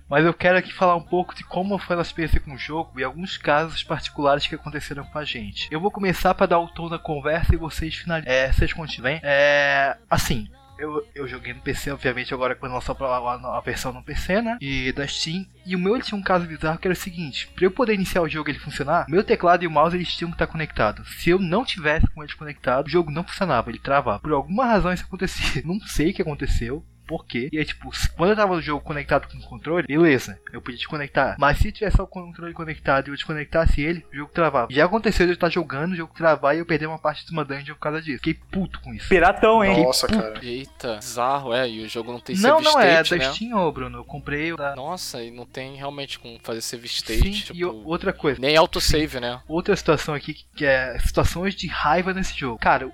Mas eu quero aqui falar um pouco de como foi a nossa experiência com o jogo e alguns casos particulares que aconteceram com a gente. Eu vou começar para dar o tom da conversa e vocês finalizam. É, vocês continuem. É, assim, eu, eu joguei no PC, obviamente, agora quando lançou a, a, a versão no PC, né? E da Steam. E o meu ele tinha um caso bizarro que era o seguinte: pra eu poder iniciar o jogo e ele funcionar, meu teclado e o mouse eles tinham que estar conectados. Se eu não tivesse com eles conectados, o jogo não funcionava, ele travava. Por alguma razão isso acontecia. Não sei o que aconteceu. Por quê? E aí, tipo, quando eu tava no jogo conectado com o controle, beleza, eu podia desconectar. Mas se tivesse só o controle conectado e eu desconectasse ele, o jogo travava. Já aconteceu de eu estar jogando, o jogo travar e eu perder uma parte de uma dungeon por causa disso. Fiquei puto com isso. Piratão, hein? Nossa, cara. Eita, bizarro, é. E o jogo não tem não, save não, é state, da né? Steam, ô Bruno. Eu comprei o da. Nossa, e não tem realmente como fazer save state. Sim, tipo, e outra coisa. Nem autosave, né? Outra situação aqui que é situações de raiva nesse jogo. Cara,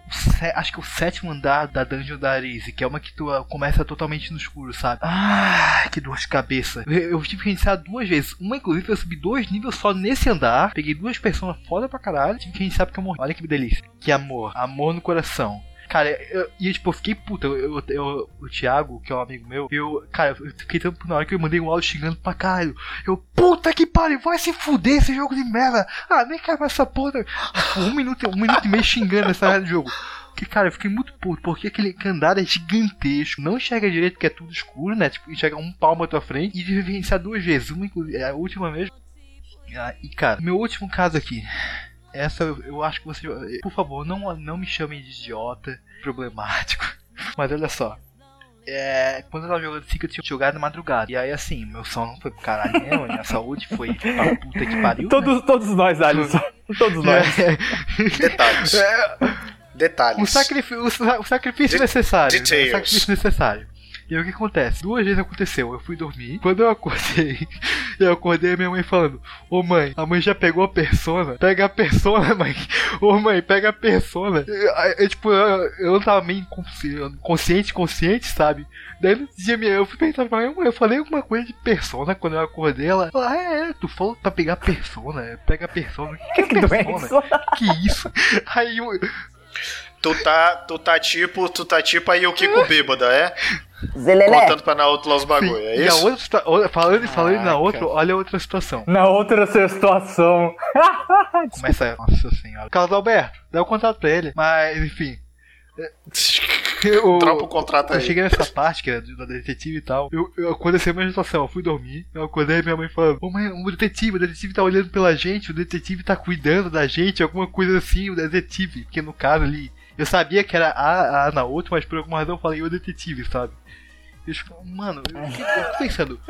acho que o sétimo andar da Dungeon da Arise, que é uma que tu ah, começa totalmente no escuro, sabe? Ah, que dor de cabeça. Eu, eu tive que iniciar duas vezes. Uma, inclusive, eu subi dois níveis só nesse andar. Peguei duas pessoas foda pra caralho. Tive que iniciar porque eu morri. Olha que delícia. Que amor. Amor no coração. Cara, eu, e tipo, eu fiquei puta. Eu, eu- eu- o Thiago, que é um amigo meu, eu, cara, eu fiquei puto na hora que eu mandei um áudio xingando pra caralho. Eu, puta que pariu, vai se fuder esse jogo de merda. Ah, nem quero mais essa porra. Tipo, um minuto, um minuto e meio xingando essa área do jogo. Porque, cara, eu fiquei muito puto, porque aquele andar é gigantesco, não enxerga direito porque é tudo escuro, né? Tipo, enxerga um palmo à tua frente e vivenciar duas vezes, uma inclusive, a última mesmo. Ah, E, cara, meu último caso aqui. Essa eu, eu acho que você. Por favor, não, não me chamem de idiota, problemático. Mas olha só. É, quando eu tava jogando Secret, eu tinha jogado na madrugada. E aí, assim, meu sono foi pro caralho mesmo, minha saúde foi pra puta que pariu. né? Todos, todos nós, Alisson. Todos nós. Detalhes. É, Detalhes. o, sacrifício, o, sa- o sacrifício De- necessário. né? O sacrifício necessário. E aí o que acontece? Duas vezes aconteceu. Eu fui dormir. Quando eu acordei, eu acordei a minha mãe falando: Ô mãe, a mãe já pegou a persona. Pega a persona, mãe. Ô mãe, pega a persona. Eu, eu, tipo, eu, eu não tava meio consciente, consciente, sabe? Daí no dia minha- eu fui perguntar pra minha mãe, eu falei alguma coisa de persona quando eu acordei. Ela falou: Ah, é, tu falou pra pegar persona. Pega a persona. O que, que é persona? que isso? Aí eu, Tu tá, tu tá tipo, tu tá tipo aí o Kiko bêbada, é? Zelelé. Contando pra Naoto lá os bagulho, é E a isso? situa- outra- falando e falando na outra, olha a outra situação. Na outra situação. Começa. Nossa senhora. Carlos Alberto, dá o contato pra ele. Mas, enfim. Eu, Troca o contrato eu aí. cheguei nessa parte que é da detetive e tal. Eu, eu aconteceu a mesma situação. Eu fui dormir. Eu acordei minha mãe falando: Ô mãe, o detetive, o detetive tá olhando pela gente. O detetive tá cuidando da gente. Alguma coisa assim. O detetive. Porque no caso ali. Eu sabia que era a, a na outra, mas por alguma razão eu falei o detetive, sabe? Eu, tipo, mano, eu, eu tô pensando.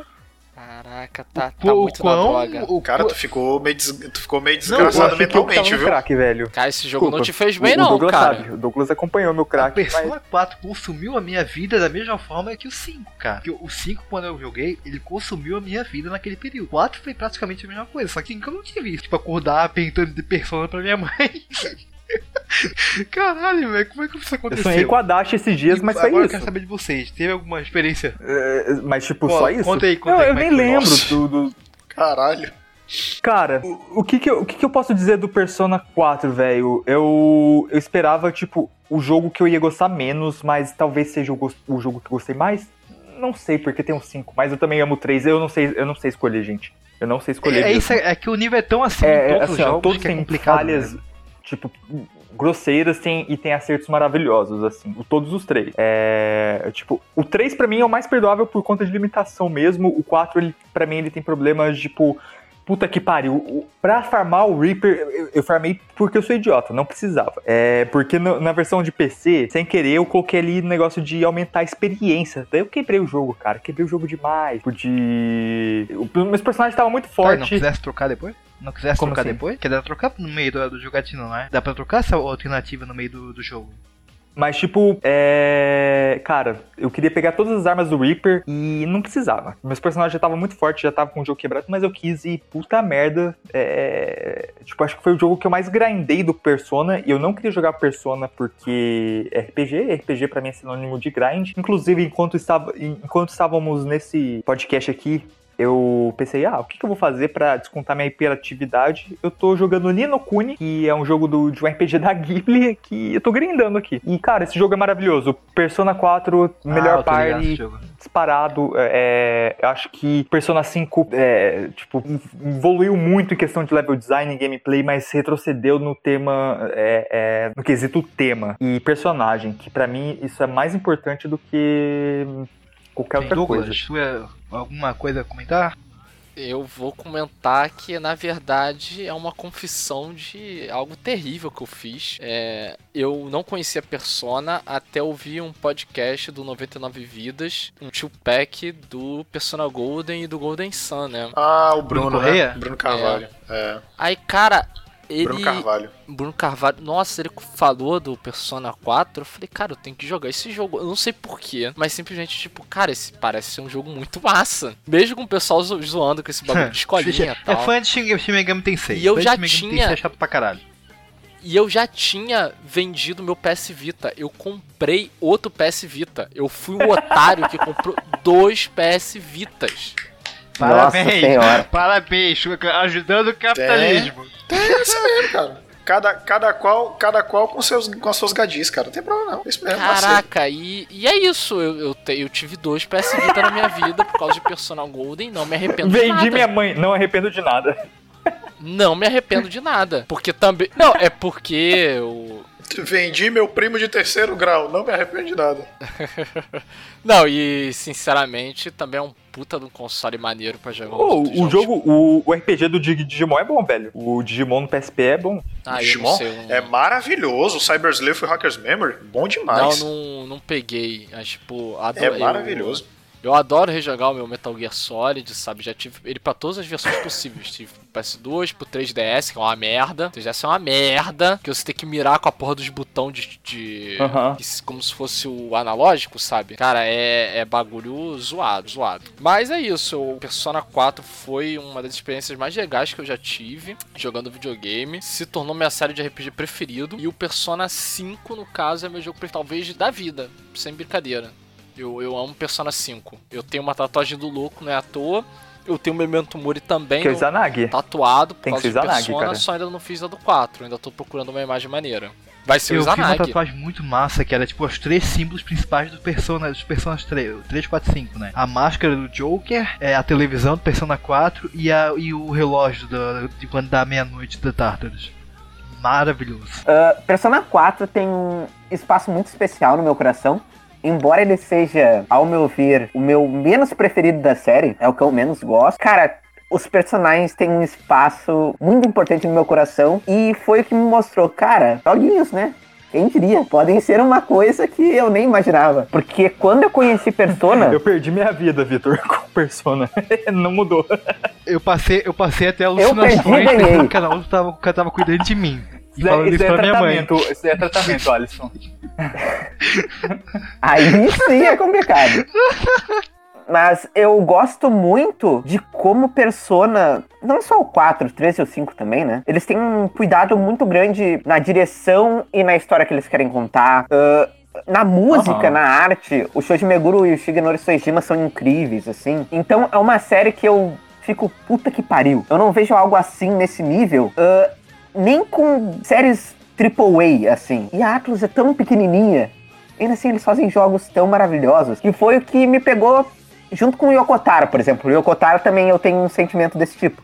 Caraca, tá, tá o muito na quão- droga. o Cara, tu ficou meio, des... tu ficou meio desgraçado que eu mentalmente, viu? crack, velho. Cara, esse jogo não Desculpa. te fez O- bem, o não, Douglas cara. sabe, o Douglas acompanhou meu A crack. Persona mas- 4 consumiu a minha vida da mesma forma que o 5, cara. Porque o 5, quando eu joguei, ele consumiu a minha vida naquele período. O 4 foi praticamente a mesma coisa, só que eu não tive isso. Tipo, acordar perguntando de Persona pra minha mãe. Caralho, velho, como é que isso Eu aconteceu? sonhei com a Dash esses dias, mas foi Agora eu isso. quero saber de vocês. Teve alguma experiência? É, Mas, tipo, Pô, só isso? conta aí, conta Não, aí eu é nem lembro Nossa. do, do- Caralho. Cara, o, o que que eu, o que que eu posso dizer do Persona 4, velho? Eu, eu esperava, tipo, o jogo que eu ia gostar menos, mas talvez seja o, o jogo que eu gostei mais. Não sei, porque tem um 5, mas eu também amo o 3. Eu não sei, eu não sei escolher, gente. Eu não sei escolher. É, é isso, é que o nível é tão assim É, em todos assim, os jogos todos que é têm complicado. falhas, né? Tipo, grosseiras tem, e tem acertos maravilhosos, assim. o- Todos os três. É, tipo, o 3 pra mim é o mais perdoável por conta de limitação mesmo. O 4, ele, pra mim, ele tem problemas, tipo. Puta que pariu. O- Pra farmar o Reaper, eu, eu farmei porque eu sou idiota, não precisava. É, porque no- na versão de PC, sem querer, eu coloquei ali negócio de aumentar a experiência. Daí eu quebrei o jogo, cara. Quebrei o jogo demais. Pude. O, meus personagens estavam muito Tá, fortes. não quisesse trocar depois? Não quisesse Como trocar assim? depois? Quer dar trocar no meio do, do jogatino, não é? Dá pra trocar essa alternativa no meio do, do jogo? Mas, tipo, é. Cara, eu queria pegar todas as armas do Reaper e não precisava. Meus personagens já estavam muito fortes, já tava com o jogo quebrado, mas eu quis e puta merda. É... Tipo, acho que foi o jogo que eu mais grindei do Persona. E eu não queria jogar Persona porque RPG. RPG pra mim é sinônimo de grind. Inclusive, enquanto, estava... enquanto estávamos nesse podcast aqui. Eu pensei, ah, o que, que eu vou fazer pra descontar minha hiperatividade? Eu tô jogando Nino Kuni, que é um jogo do, de um RPG da Ghibli, que eu tô grindando aqui. E, cara, esse jogo é maravilhoso. Persona 4, Ah, melhor ligado party, disparado. É, eu acho que Persona 5 é, tipo, evoluiu muito em questão de level design e gameplay, mas retrocedeu no tema, é, é, no quesito tema e personagem, que pra mim isso é mais importante do que qualquer outra Douglas, coisa. tu é alguma coisa a comentar? Eu vou comentar que, na verdade, é uma confissão de algo terrível que eu fiz. É, eu não conhecia Persona até ouvir um podcast do 99 Vidas, um tio pack do Persona Golden e do Golden Sun, né? Ah, o Bruno, Bruno né? Bruno Carvalho. É. Aí, cara, ele. Bruno Carvalho. Bruno Carvalho, nossa, ele falou do Persona 4. Eu falei, cara, eu tenho que jogar esse jogo. Eu não sei porquê, mas simplesmente, tipo, cara, esse parece ser um jogo muito massa. Mesmo com o pessoal zo- zoando com esse bagulho de escolinha e é tal. fã de Shin Megami Tensei. E eu já tinha- Tensei é chato pra caralho. E eu já tinha vendido meu PS Vita. Eu comprei outro PS Vita. Eu fui o otário que comprou dois PS Vitas. Parabéns, Senhora. parabéns, ajudando o capitalismo. É isso mesmo, cara. Cada, cada, qual, cada qual com, seus, com as suas gadis, cara. Não tem problema não. Isso mesmo. Caraca, e, e é isso. Eu, eu, te- eu tive dois PS Vita na minha vida por causa de Personal Golden. Não me arrependo de nada. Vendi minha mãe, não arrependo de nada. Não me arrependo de nada. Porque também. Não, é porque eu. Vendi meu primo de terceiro grau. Não me arrependo de nada. Não, e sinceramente também é um puta de um console maneiro pra jogar. Outros o jogo, o, o RPG do Dig- Digimon é bom, velho. O Digimon no PSP é bom. Ah, eu não Digimon sei, eu não- é maravilhoso. O Cyber Sleuth e Hacker's Memory, bom Não, demais. não, não peguei. Mas, tipo, É eu- maravilhoso. Eu, adoro rejogar o meu Metal Gear Solid, sabe? Já tive ele pra todas as versões possíveis. Tive pro PS2, pro 3DS, que é uma merda. 3DS é uma merda. Que você tem que mirar com a porra dos botões de. de- se- como se fosse o analógico, sabe? Cara, é, é bagulho zoado, zoado. Mas é isso. O Persona 4 foi uma das experiências mais legais que eu já tive jogando videogame. Se tornou minha série de RPG preferido. E o Persona 5, no caso, é meu jogo preferido, talvez da vida. Sem brincadeira. Eu, eu amo Persona 5. Eu tenho uma tatuagem do louco, não é à toa. Eu tenho o Memento Mori também. Que é Izanagi. Tatuado por Tem que causa ser de Izanagi, Persona, cara. só ainda não fiz a do 4. Ainda tô procurando uma imagem maneira. Vai ser o Eu fiz uma tatuagem muito massa, que era tipo os três símbolos principais do Persona, dos Personas 3, 3, 4, 5, né? A máscara do Joker, é, a televisão do Persona 4 e, a, e o relógio do- de quando dá meia-noite da Tartarus. Maravilhoso. Ah, Persona 4 tem um espaço muito especial no meu coração. Embora ele seja, ao meu ver, o meu menos preferido da série, é o que eu menos gosto. Cara, os personagens têm um espaço muito importante no meu coração e foi o que me mostrou, cara, joguinhos, né? Quem diria? Podem ser uma coisa que eu nem imaginava. Porque quando eu conheci Persona. Eu perdi minha vida, Vitor. Persona. não mudou. Eu passei, eu passei até perdi, alucinações ganhei. pensando que cada um tava, tava cuidando de mim. E Isso, falando é, isso isso é pra minha mãe. tratamento, isso é tratamento, Alisson. Aí sim é complicado. Mas eu gosto muito de como Persona, não só o 4, o 3 e o 5 também, né? Eles têm um cuidado muito grande na direção e na história que eles querem contar. Ah, na música, Aham. na arte, o Shoji Meguro e o Shigenori Soejima são incríveis, assim. Então é uma série que eu fico puta que pariu. Eu não vejo algo assim nesse nível, ah, nem com séries AAA, assim. E a Atlas é tão pequenininha. Ainda assim, eles fazem jogos tão maravilhosos. E foi o que me pegou junto com o por exemplo. O também eu tenho um sentimento desse tipo.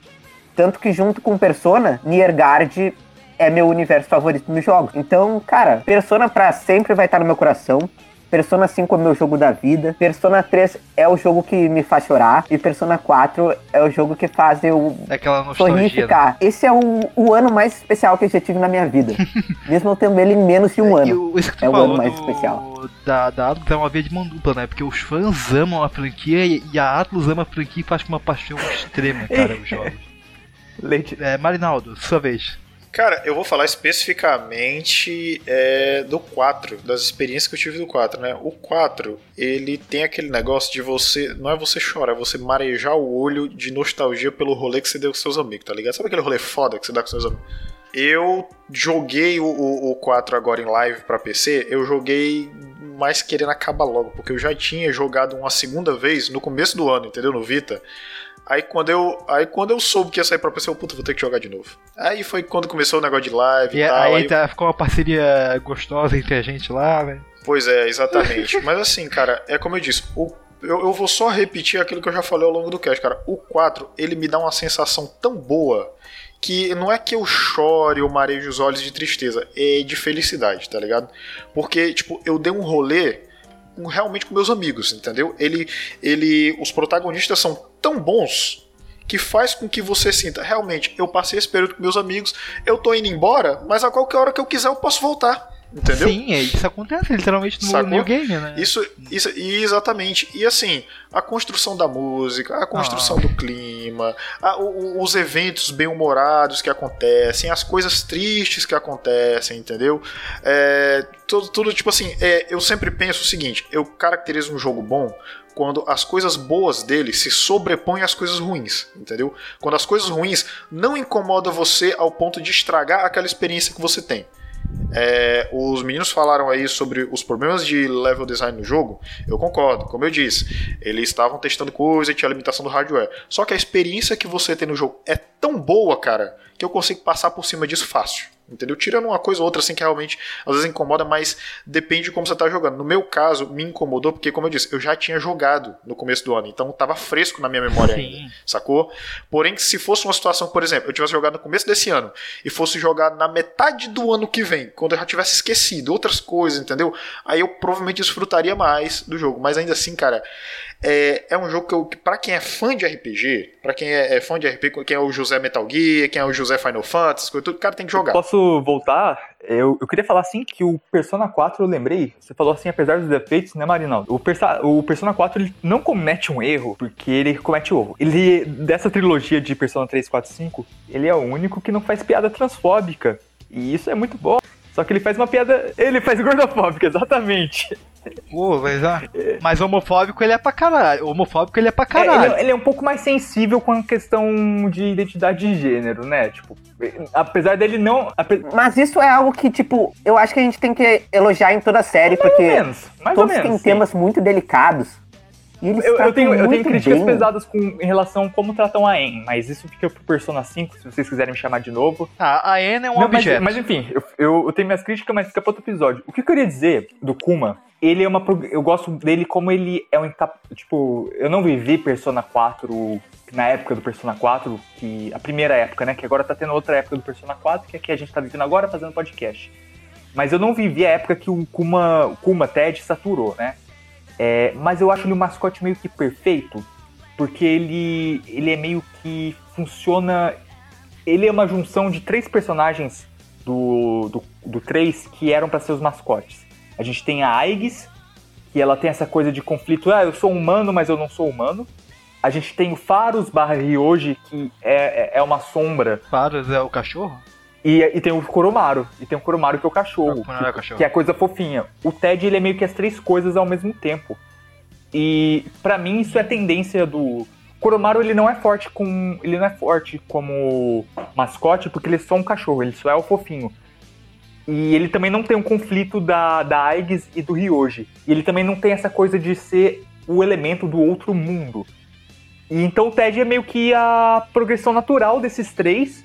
Tanto que junto com Persona, Niergard é meu universo favorito nos jogos. Então, cara, Persona pra sempre vai estar no meu coração. Persona 5 é meu jogo da vida. Persona 3 é o jogo que me faz chorar. E Persona 4 é o jogo que faz eu Daquela sorrir e nostalgia. né? ficar. Esse é o, o ano mais especial que eu já tive na minha vida. Mesmo eu tendo ele em menos de um E ano. o, isso que tu É o ano mais do- especial. Da, da Atlus é uma via de mão dupla, né? Porque os fãs amam a franquia e, e a Atlus ama a franquia e faz com uma paixão extrema, cara, os jogos. Leite. É, Marinaldo, sua vez. Cara, eu vou falar especificamente é, do 4, das experiências que eu tive do 4, né? O 4, ele tem aquele negócio de você. Não é você chorar, é você marejar o olho de nostalgia pelo rolê que você deu com seus amigos, tá ligado? Sabe aquele rolê foda que você dá com seus amigos? Eu joguei o, o, o 4 agora em live pra PC, eu joguei mais querendo acabar logo, porque eu já tinha jogado uma segunda vez no começo do ano, entendeu? No Vita. Aí quando eu, aí quando eu soube que ia sair pra PC, eu, puta, vou ter que jogar de novo. Aí foi quando começou o negócio de live e, E tal. aí aí- tá, ficou uma parceria gostosa entre a gente lá, velho. Pois é, exatamente. Mas assim, cara, é como eu disse, o- eu, eu vou só repetir aquilo que eu já falei ao longo do cast, cara. O 4, ele me dá uma sensação tão boa que não é que eu chore ou marejo os olhos de tristeza, é de felicidade, tá ligado? Porque, tipo, eu dei um rolê realmente com meus amigos, entendeu? Ele, ele, os protagonistas são tão bons que faz com que você sinta, realmente, eu passei esse período com meus amigos, eu tô indo embora, mas a qualquer hora que eu quiser eu posso voltar, entendeu? Sim, é, isso acontece literalmente no Sacou? New Game, né? Isso, isso, exatamente. E assim, a construção da música, a construção do clima, a- o- os eventos bem-humorados que acontecem, as coisas tristes que acontecem, entendeu? É, tudo, tudo, tipo assim, é, eu sempre penso o seguinte: eu caracterizo um jogo bom quando as coisas boas dele se sobrepõem às coisas ruins, entendeu? Quando as coisas ruins não incomodam você ao ponto de estragar aquela experiência que você tem. É, os meninos falaram aí sobre os problemas de level design no jogo. Eu concordo, como eu disse, eles estavam testando coisa tinha limitação do hardware. Só que a experiência que você tem no jogo é tão boa, cara, que eu consigo passar por cima disso fácil. Entendeu? Tirando uma coisa ou outra assim que realmente às vezes incomoda, mas depende de como você tá jogando. No meu caso, me incomodou porque, como eu disse, eu já tinha jogado no começo do ano, então tava fresco na minha memória ainda, sacou? Porém, se fosse uma situação, por exemplo, eu tivesse jogado no começo desse ano e fosse jogar na metade do ano que vem, quando eu já tivesse esquecido outras coisas, entendeu? Aí eu provavelmente desfrutaria mais do jogo. Mas ainda assim, cara, é, é um jogo que, eu, que para quem é fã de RPG, pra quem é, é fã de RPG, quem é o José Metal Gear, quem é o José Final Fantasy, tudo, cara tem que jogar. Posso voltar? Eu, eu queria falar assim que o Persona 4, eu lembrei, você falou assim, apesar dos defeitos, né, Marinaldo? O, Persa, o Persona 4 ele não comete um erro, porque ele comete ovo. Ele, dessa trilogia de Persona 3, 4 5, ele é o único que não faz piada transfóbica. E isso é muito bom. Só que ele faz uma piada. Ele faz gordofóbica, exatamente. Pô, mas, ah, mas homofóbico ele é pra caralho. Homofóbico ele é pra É, caralho. ele, é- ele é um pouco mais sensível com a questão de identidade de gênero, né? Tipo, apesar dele não. ape- Mas isso é algo que, tipo, eu acho que a gente tem que elogiar em toda a série, Mais ou porque menos, mais ou todos têm menos, sim. temas muito delicados. Eles Eu, eu tenho, eu tenho críticas bem. pesadas com, em relação a como tratam a En, mas isso fica pro Persona 5, se vocês quiserem me chamar de novo. Ah, a Ana é um Não, mas, objeto. mas enfim, eu, eu, eu tenho minhas críticas, mas fica para outro episódio. O que eu queria dizer do Kuma, ele é uma. Eu gosto dele como ele é um. encap- Tipo, eu não vivi Persona 4 na época do Persona 4, que. A primeira época, né? Que agora tá tendo outra época do Persona 4, que é que a gente tá vivendo agora fazendo podcast. Mas eu não vivi a época que o Kuma, o Kuma Ted saturou, né? É, mas eu acho ele um mascote meio que perfeito, porque ele, ele é meio que funciona. Ele é uma junção de três personagens do, do, do 3 que eram para ser os mascotes. A gente tem a Aigis, que ela tem essa coisa de conflito, ah, eu sou humano, mas eu não sou humano. A gente tem o Faros barra Ryoji, que é, é- é uma sombra. Faros é o cachorro? E, e tem o Koromaru. E tem o Koromaru que é o cachorro. É o que, cachorro. que é a coisa fofinha. O Ted, ele é meio que as três coisas ao mesmo tempo. E pra mim isso é tendência do. Koromaru ele não é forte com. Ele não é forte como mascote, porque ele é só um cachorro, ele só é o fofinho. E ele também não tem um conflito da, da Aigis e do Ryoji. E ele também não tem essa coisa de ser o elemento do outro mundo. E então o Ted é meio que a progressão natural desses três.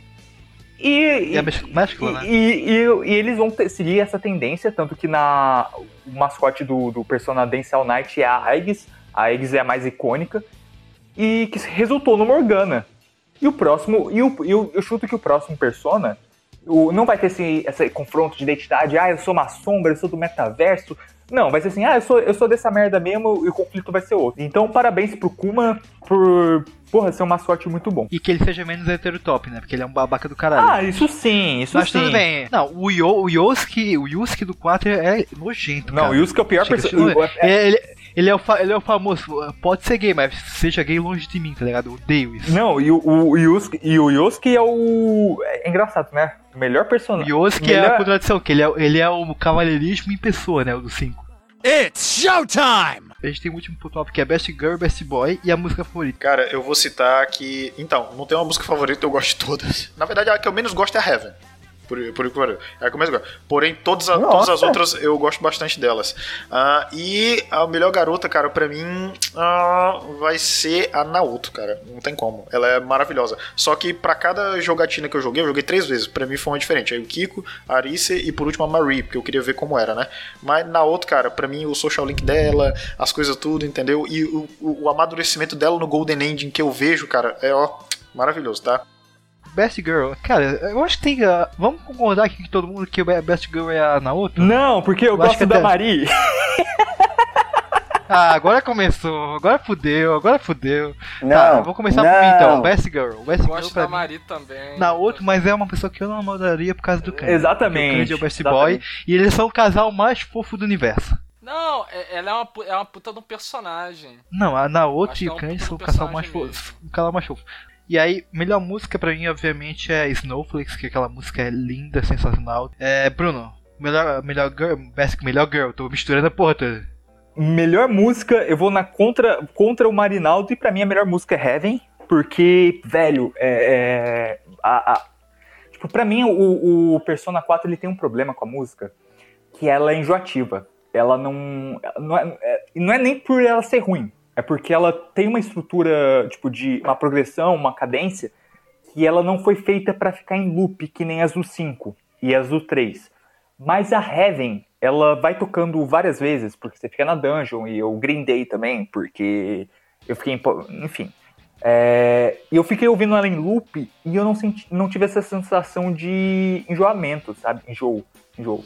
E, E a mes- mescla, né? e, e- e eles vão ter- seguir essa tendência, tanto que na, o mascote do, do Persona Dance All Night é a Aegis. A Aegis é a mais icônica. E que resultou no Morgana. E o próximo. E o, e o- eu chuto que o próximo Persona o- não vai ter esse, esse confronto de identidade. Ah, eu sou uma sombra, eu sou do metaverso. Não, vai ser assim, ah, eu sou, eu sou dessa merda mesmo e o conflito vai ser outro. Então, parabéns pro Kuma por, porra, ser um mascote muito bom. E que ele seja menos heterotop, né? Porque ele é um babaca do caralho. Ah, isso sim, isso Mas sim. tudo bem. Não, o, Yo, o Yosuke, o do 4 é nojento, Não, cara. o Yusuke é o pior personagem. chega- Ele, ele, é o ele é o famoso, pode ser gay, mas seja gay longe de mim, tá ligado? Eu odeio isso. Não, e o, o Yusuke, e o Yosuke é o. É engraçado, né? O melhor O personagem. Yosuke é a melhor... contradição, que ele é, ele é o cavalheirismo em pessoa, né? O do 5. It's showtime! A gente tem o último ponto top que é Best Girl, Best Boy e a música favorita. Cara, eu vou citar que. Então, não tem uma música favorita, eu gosto de todas. Na verdade, a que eu menos gosto é a Heaven. Por, por que pariu. É a que gosto. Porém, todas, a- todas as outras eu gosto bastante delas. Ah, e a melhor garota, cara, pra mim, ah, vai ser a Naoto, cara. Não tem como. Ela é maravilhosa. Só que pra cada jogatina que eu joguei, eu joguei três vezes. Pra mim foi uma diferente. Aí o Kiko, a Arice e por último a Marie, porque eu queria ver como era, né? Mas Naoto, cara, pra mim o social link dela, as coisas tudo, entendeu? E o, o, o amadurecimento dela no Golden Ending que eu vejo, cara, é ó, maravilhoso, tá? Best Girl, cara, eu acho que tem. ah, vamos concordar aqui que todo mundo que o Best Girl é a Naoto? Não, porque eu, Eu acho gosto que da até- Mari. Ah, agora começou, agora fudeu, agora fudeu. Não, tá, vou começar por mim então. Best Girl. Best Girl Gosto da. Mari também. Na outra, mas é uma pessoa que eu não namoraria por causa do Kanji. Exatamente, O Kanji é o Best exatamente. Boy e eles são o casal mais fofo do universo. Não, é- ela é uma, é uma puta de um personagem. Não, a Naoto e o é puta são o casal mais fofo. O casal mais fofo. E aí, melhor música pra mim, obviamente, é Snowflakes, que aquela música é linda, sensacional. É, Bruno, melhor, melhor girl, best, melhor girl, tô misturando a porra toda. Melhor música, eu vou na contra, contra o Marinaldo e pra mim a melhor música é Heaven, porque, velho, é. é a, a- tipo, pra mim o, o Persona 4 ele tem um problema com a música, que ela é enjoativa. Ela não. Não é, é- não é nem por ela ser ruim, é porque ela tem uma estrutura, tipo, de uma progressão, uma cadência, que ela não foi feita pra ficar em loop, que nem as do 5 e as do 3. Mas a Heaven, ela vai tocando várias vezes, porque você fica na dungeon, e eu grindei também, porque eu fiquei. Enfim. É, eu fiquei ouvindo ela em loop e eu não, senti, não tive essa sensação de enjoamento, sabe? Enjoo. enjoo.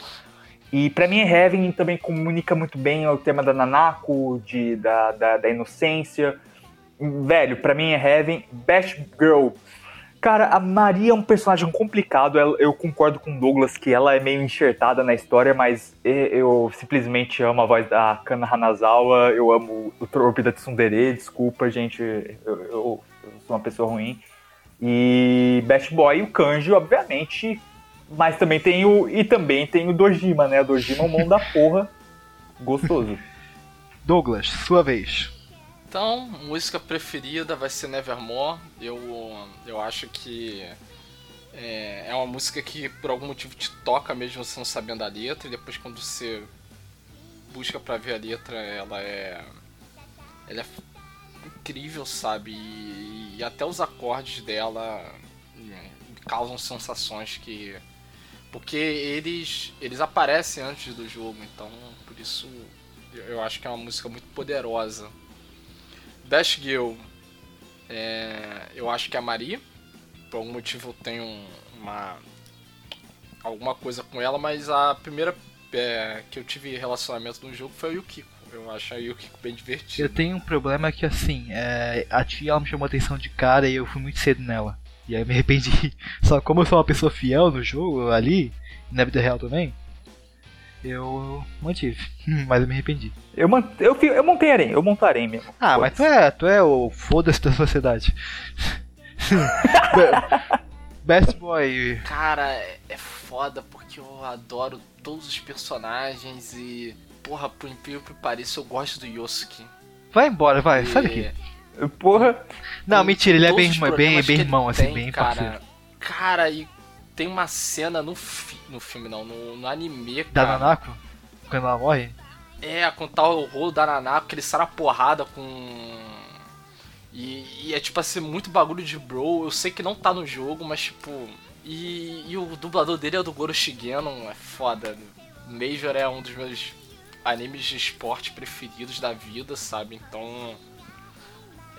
E pra mim, Heaven também comunica muito bem o tema da Nanako, de, da, da, da inocência. Velho, pra mim é Heaven. Girl. Cara, a Maria é um personagem complicado. Eu concordo com o Douglas que ela é meio enxertada na história, mas e- eu simplesmente amo a voz da Kana Hanazawa. Eu amo o Trope da Tsundere. Desculpa, gente. Eu, eu- eu sou uma pessoa ruim. E Best Boy, o Kanji, obviamente. Mas também tem o. E também tem o Dojima, né? O Dojima é um mão da porra. Gostoso. Douglas, sua vez. Então, música preferida vai ser Nevermore. Eu, eu acho que é, é uma música que por algum motivo te toca mesmo você não sabendo a letra. E depois quando você busca pra ver a letra, ela é. Ela é incrível, sabe? E, e até os acordes dela hum, causam sensações que. Porque eles, eles aparecem antes do jogo, então por isso eu- acho que é uma música muito poderosa. Dash Girl, é, eu acho que é a Marie. Por algum motivo eu tenho uma. alguma coisa com ela, mas a primeira é, que eu tive relacionamento no jogo foi a Yukiko. Eu acho a Yukiko bem divertida. Eu tenho um problema que assim, é, a tia ela me chamou atenção de cara e eu fui muito cedo nela. E aí eu me arrependi. Só como eu sou uma pessoa fiel no jogo ali, e na vida real também. Eu mantive, mas eu me arrependi. Eu, man... eu, eu montei harém, eu monto harém mesmo. Ah, mas tu é, tu é o foda-se da sociedade. Be- Best Boy. Cara, é é foda porque eu adoro todos os personagens e. Porra, pro incrível que pareça, eu gosto do Yosuke. Vai embora, vai, E- sai daqui. Porra. Não, mentira, ele é bem, irmão- bem, problemas bem irmão, assim, tem, bem cara. parceiro. Cara, e tem uma cena no, fi no filme, não, no, no anime, Da cara. Nanako? Quando ela morre? É, a contar o rolo da Nanako, que ele sai na porrada com. E, e é tipo assim, muito bagulho de bro. Eu sei que não tá no jogo, mas tipo. E, e o dublador dele é o do Goro Shigenon, é foda. Major é um dos meus animes de esporte preferidos da vida, sabe? Então.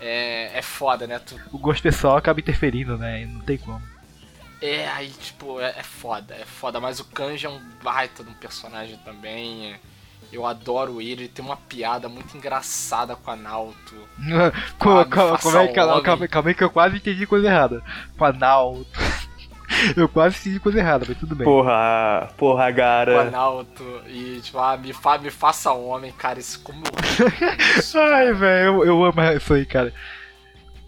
É, é foda, né? Tu, O gosto pessoal acaba interferindo, né? e Não tem como. É, aí, tipo, é, é foda, é foda. Mas o Kanji é um baita de um personagem também. é- Eu adoro ele, ele tem uma piada muito engraçada com a Naoto. Co- Ah, me calma, faça calma aí, calma, calma, aí, calma aí que eu quase entendi coisa errada. Panal. Eu quase entendi coisa errada, mas tudo bem. Porra, porra, cara. Naoto. E, tipo, ah, me, fa me faça homem, cara. Isso como Ai, velho, eu, eu amo isso aí, cara.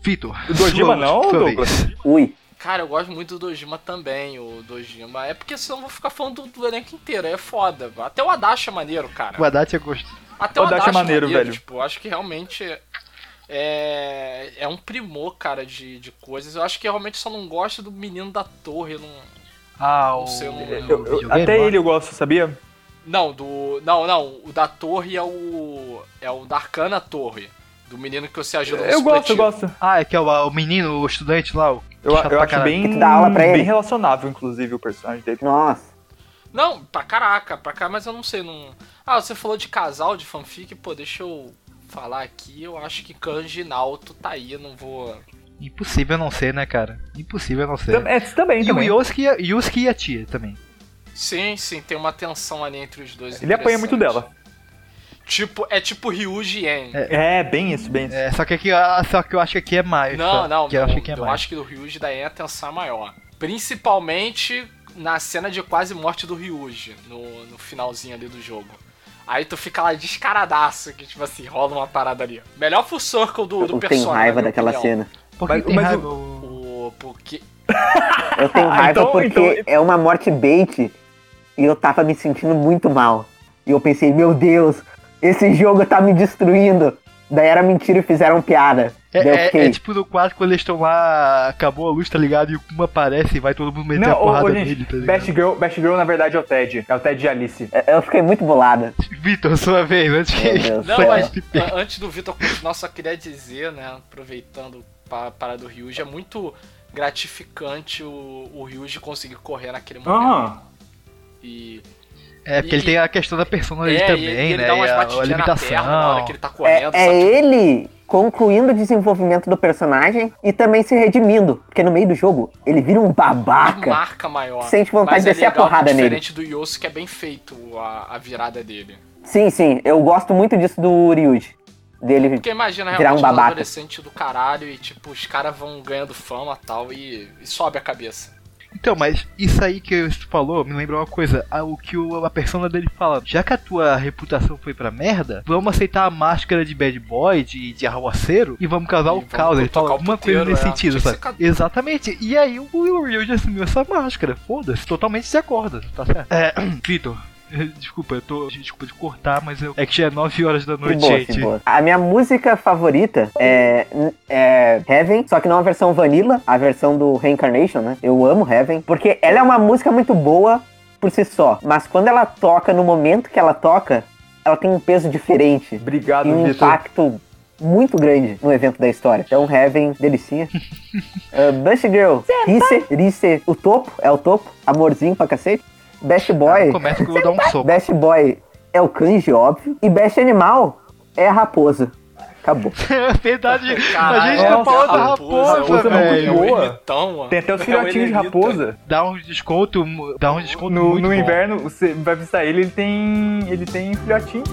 Vitor. O Dojima não, Douglas? Ui. Cara, eu gosto muito do Dojima também, o Dojima. É porque senão eu vou ficar falando do, do elenco inteiro, é foda. Até o Adachi é maneiro, cara. O Haddad eu gosto. Até O o Adachi Adachi é maneiro, velho. Tipo, acho que realmente é, é um primor, cara, de, de coisas. Eu acho que realmente só não gosto do menino da torre. eu Não, Ah, não o. sei, eu não- Eu- eu- videogame, até ele eu gosto, sabia? não, do. Não, não. O da torre é o. É o da Arcana Torre. Do menino que você ajuda no Eu gosto, eu gosto. Ah, é que é o, o menino, o estudante lá. O Eu, chato eu acho caralho. bem, dá aula pra bem ele. relacionável, inclusive, o personagem dele. Nossa. Não, pra caraca, pra cá, mas eu não sei, não. Ah, você falou de casal, de fanfic, pô, deixa eu falar aqui. Eu acho que Kanji e Naoto tá aí, eu não vou. Impossível não ser, né, cara? Impossível não ser. É, também, E o também. Yosuke, e a- e tia também. Sim, sim, tem uma tensão ali entre os dois. Ele apanha muito dela. Tipo, é tipo Ryuji e En. É, bem isso, bem isso. É, só que aqui, ah, só que eu acho que aqui é mais. Não, só. não, que eu não, acho que é eu mais. acho que do Ryuji da En a tensão é maior. Principalmente na cena de quase morte do Ryuji, no, no finalzinho ali do jogo. Aí tu fica lá descaradaço, que tipo assim, rola uma parada ali. Melhor full circle do, do Eu tenho personagem. raiva daquela opinião. cena. Por que Mas- tem mas raiva? o- o- porque. Eu tenho Ah, raiva então- porque então- é uma morte bait e eu tava me sentindo muito mal. E eu pensei, meu Deus, esse jogo tá me destruindo. Daí era mentira e fizeram piada. É, é- fiquei, é tipo no 4 quando eles estão lá, acabou a luz, tá ligado? E o Kuma aparece e vai todo mundo meter Não, a porrada ô, nele, gente, tá ligado? Best Girl, Best Girl na verdade é o Ted. É o Ted e a Alice. eu fiquei muito bolada. Vitor, sua vez, antes que. Não, mas antes do Vitor continuar, só queria dizer, né, aproveitando a parada do Ryuji, é muito gratificante o, o Ryuji conseguir correr naquele momento. Aham. E É, porque E- ele tem a questão da persona dele é, também, e ele né? dá umas e a, a batidinhas na limitação. perna na hora que ele tá É, correndo, é sabe? ele concluindo o desenvolvimento do personagem e também se redimindo. Porque no meio do jogo, ele vira um babaca. marca maior. Sente vontade de é descer a porrada que, nele. Diferente do Yosu, que é bem feito a, a virada dele. Sim, sim, eu gosto muito disso do Ryuji. Dele Porque imagina virar um um babaca. adolescente do caralho e tipo, os caras vão ganhando fama e tal e, e sobe a cabeça. Então, mas isso aí que você falou me lembrou uma coisa. O que o- a persona dele fala. Já que a tua reputação foi pra merda, vamos aceitar a máscara de bad boy, de, de arruaceiro, e vamos causar E o caos. Ele fala alguma coisa nesse é. sentido, sabe? ca- Exatamente. E aí o Will Ryuji assumiu essa máscara. Foda-se, totalmente de acordo, tá certo? É, Vitor. Desculpa, eu tô. Desculpa de cortar, mas eu. É que já é 9 horas da noite, boa, gente. A minha música favorita é, é Heaven, só que não a versão Vanilla, a versão do Reincarnation, né? Eu amo Heaven, porque ela é uma música muito boa por si só, mas quando ela toca, no momento que ela toca, ela tem um peso diferente Obrigado, e um impacto muito grande no evento da história. Então, Heaven, delicinha. uh, Best Girl, Rice, Rice, o topo, é o topo, amorzinho pra cacete. Best Boy, Começa que eu vou dar um soco. Best Boy é o kanji, óbvio. E Best Animal é a raposa. Acabou. É verdade. a Caralho, gente tá nossa, falando da raposa, raposa, é velho. boa. Ermitão, mano. Tem até os É o filhotinhos de Eremita. raposa. Dá um desconto. Dá um desconto No, muito no bom. inverno, você vai visitar ele, ele tem. ele tem filhotinho.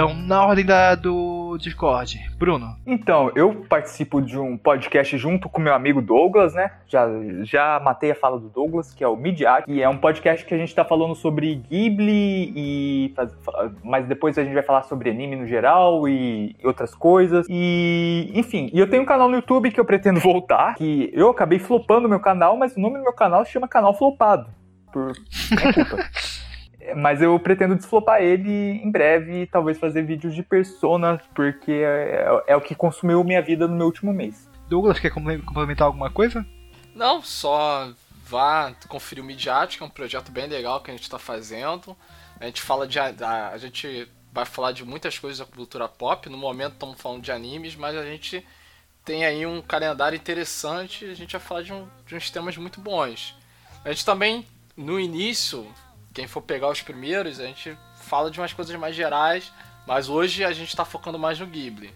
Então, na ordem da, do Discord, Bruno. Então, eu participo de um podcast junto com meu amigo Douglas, né? Já, já matei a fala do Douglas, que é o Midiat, que é um podcast que a gente tá falando sobre Ghibli e. Mas depois a gente vai falar sobre anime no geral e outras coisas. E. Enfim, e eu tenho um canal no YouTube que eu pretendo voltar, que eu acabei flopando meu canal, mas o nome do meu canal se chama Canal Flopado. Por minha culpa. Mas eu pretendo desflopar ele em breve e talvez fazer vídeos de persona, porque é, é o que consumiu minha vida no meu último mês. Douglas, quer comple- complementar alguma coisa? Não, só vá conferir o Midiático, que é um projeto bem legal que a gente está fazendo. A gente fala de. A, a gente vai falar de muitas coisas da cultura pop. No momento estamos falando de animes, mas a gente tem aí um calendário interessante e a gente vai falar de, um- de uns temas muito bons. A gente também, no início, quem for pegar os primeiros, a gente fala de umas coisas mais gerais, mas hoje a gente está focando mais no Ghibli.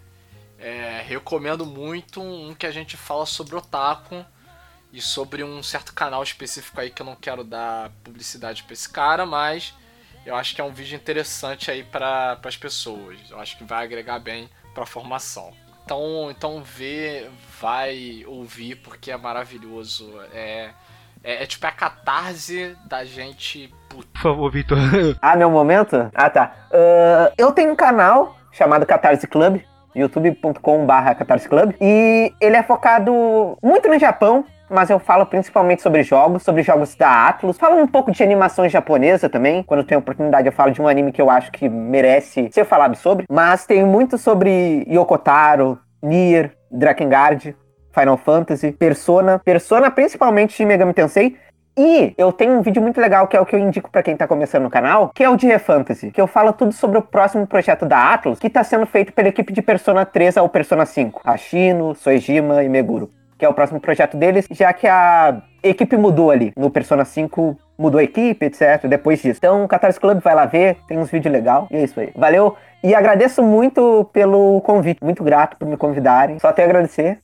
É, recomendo muito um que a gente fala sobre otaku e sobre um certo canal específico aí que eu não quero dar publicidade pra esse cara, mas eu acho que é um vídeo interessante aí para as pessoas. Eu acho que vai agregar bem pra formação. Então, então vê, vai ouvir porque é maravilhoso. É, é, é tipo a catarse da gente Por favor, Vitor. Ah, meu momento? Ah, tá. Ah, eu tenho um canal chamado Catarse Club, youtube.com.br Catarse Club, e ele é focado muito no Japão, mas eu falo principalmente sobre jogos, sobre jogos da Atlus. Falo um pouco de animação japonesa também. Quando eu tenho oportunidade, eu falo de um anime que eu acho que merece ser falado sobre. Mas tem muito sobre Yokotaro, Nier, Drakengard, Final Fantasy, Persona. Persona, principalmente Shin Megami Tensei. E eu tenho um vídeo muito legal que é o que eu indico pra quem tá começando no canal, que é o de Refantasy, que eu falo tudo sobre o próximo projeto da Atlus, que tá sendo feito pela equipe de Persona 3 ao Persona 5, Hashino, Soejima e Meguro, que é o próximo projeto deles, já que a equipe mudou ali. No Persona 5 mudou a equipe, etc, depois disso. Então, o Catarse Club vai lá ver, tem uns vídeos legais, e é isso aí. Valeu, e agradeço muito pelo convite, muito grato por me convidarem, só tenho a agradecer.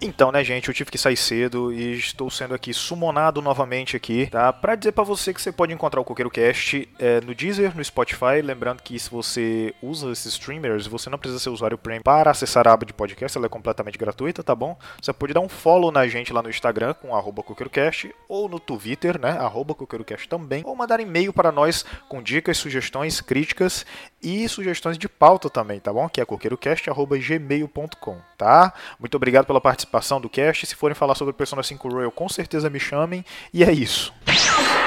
Então, né, gente, eu tive que sair cedo e estou sendo aqui summonado novamente aqui, tá? Pra dizer pra você que você pode encontrar o Coqueiro Cast é, no Deezer, no Spotify. Lembrando que se você usa esses streamers, você não precisa ser usuário Premium para acessar a aba de podcast, ela é completamente gratuita, tá bom? Você pode dar um follow na gente lá no Instagram com CoqueiroCast ou no Twitter, né, CoqueiroCast também, ou mandar e-mail para nós com dicas, sugestões, críticas e sugestões de pauta também, tá bom? Que é coqueirocast.gmail.com, tá? Muito obrigado pela participação do cast. Se forem falar sobre Persona 5 Royal, com certeza me chamem. E é isso.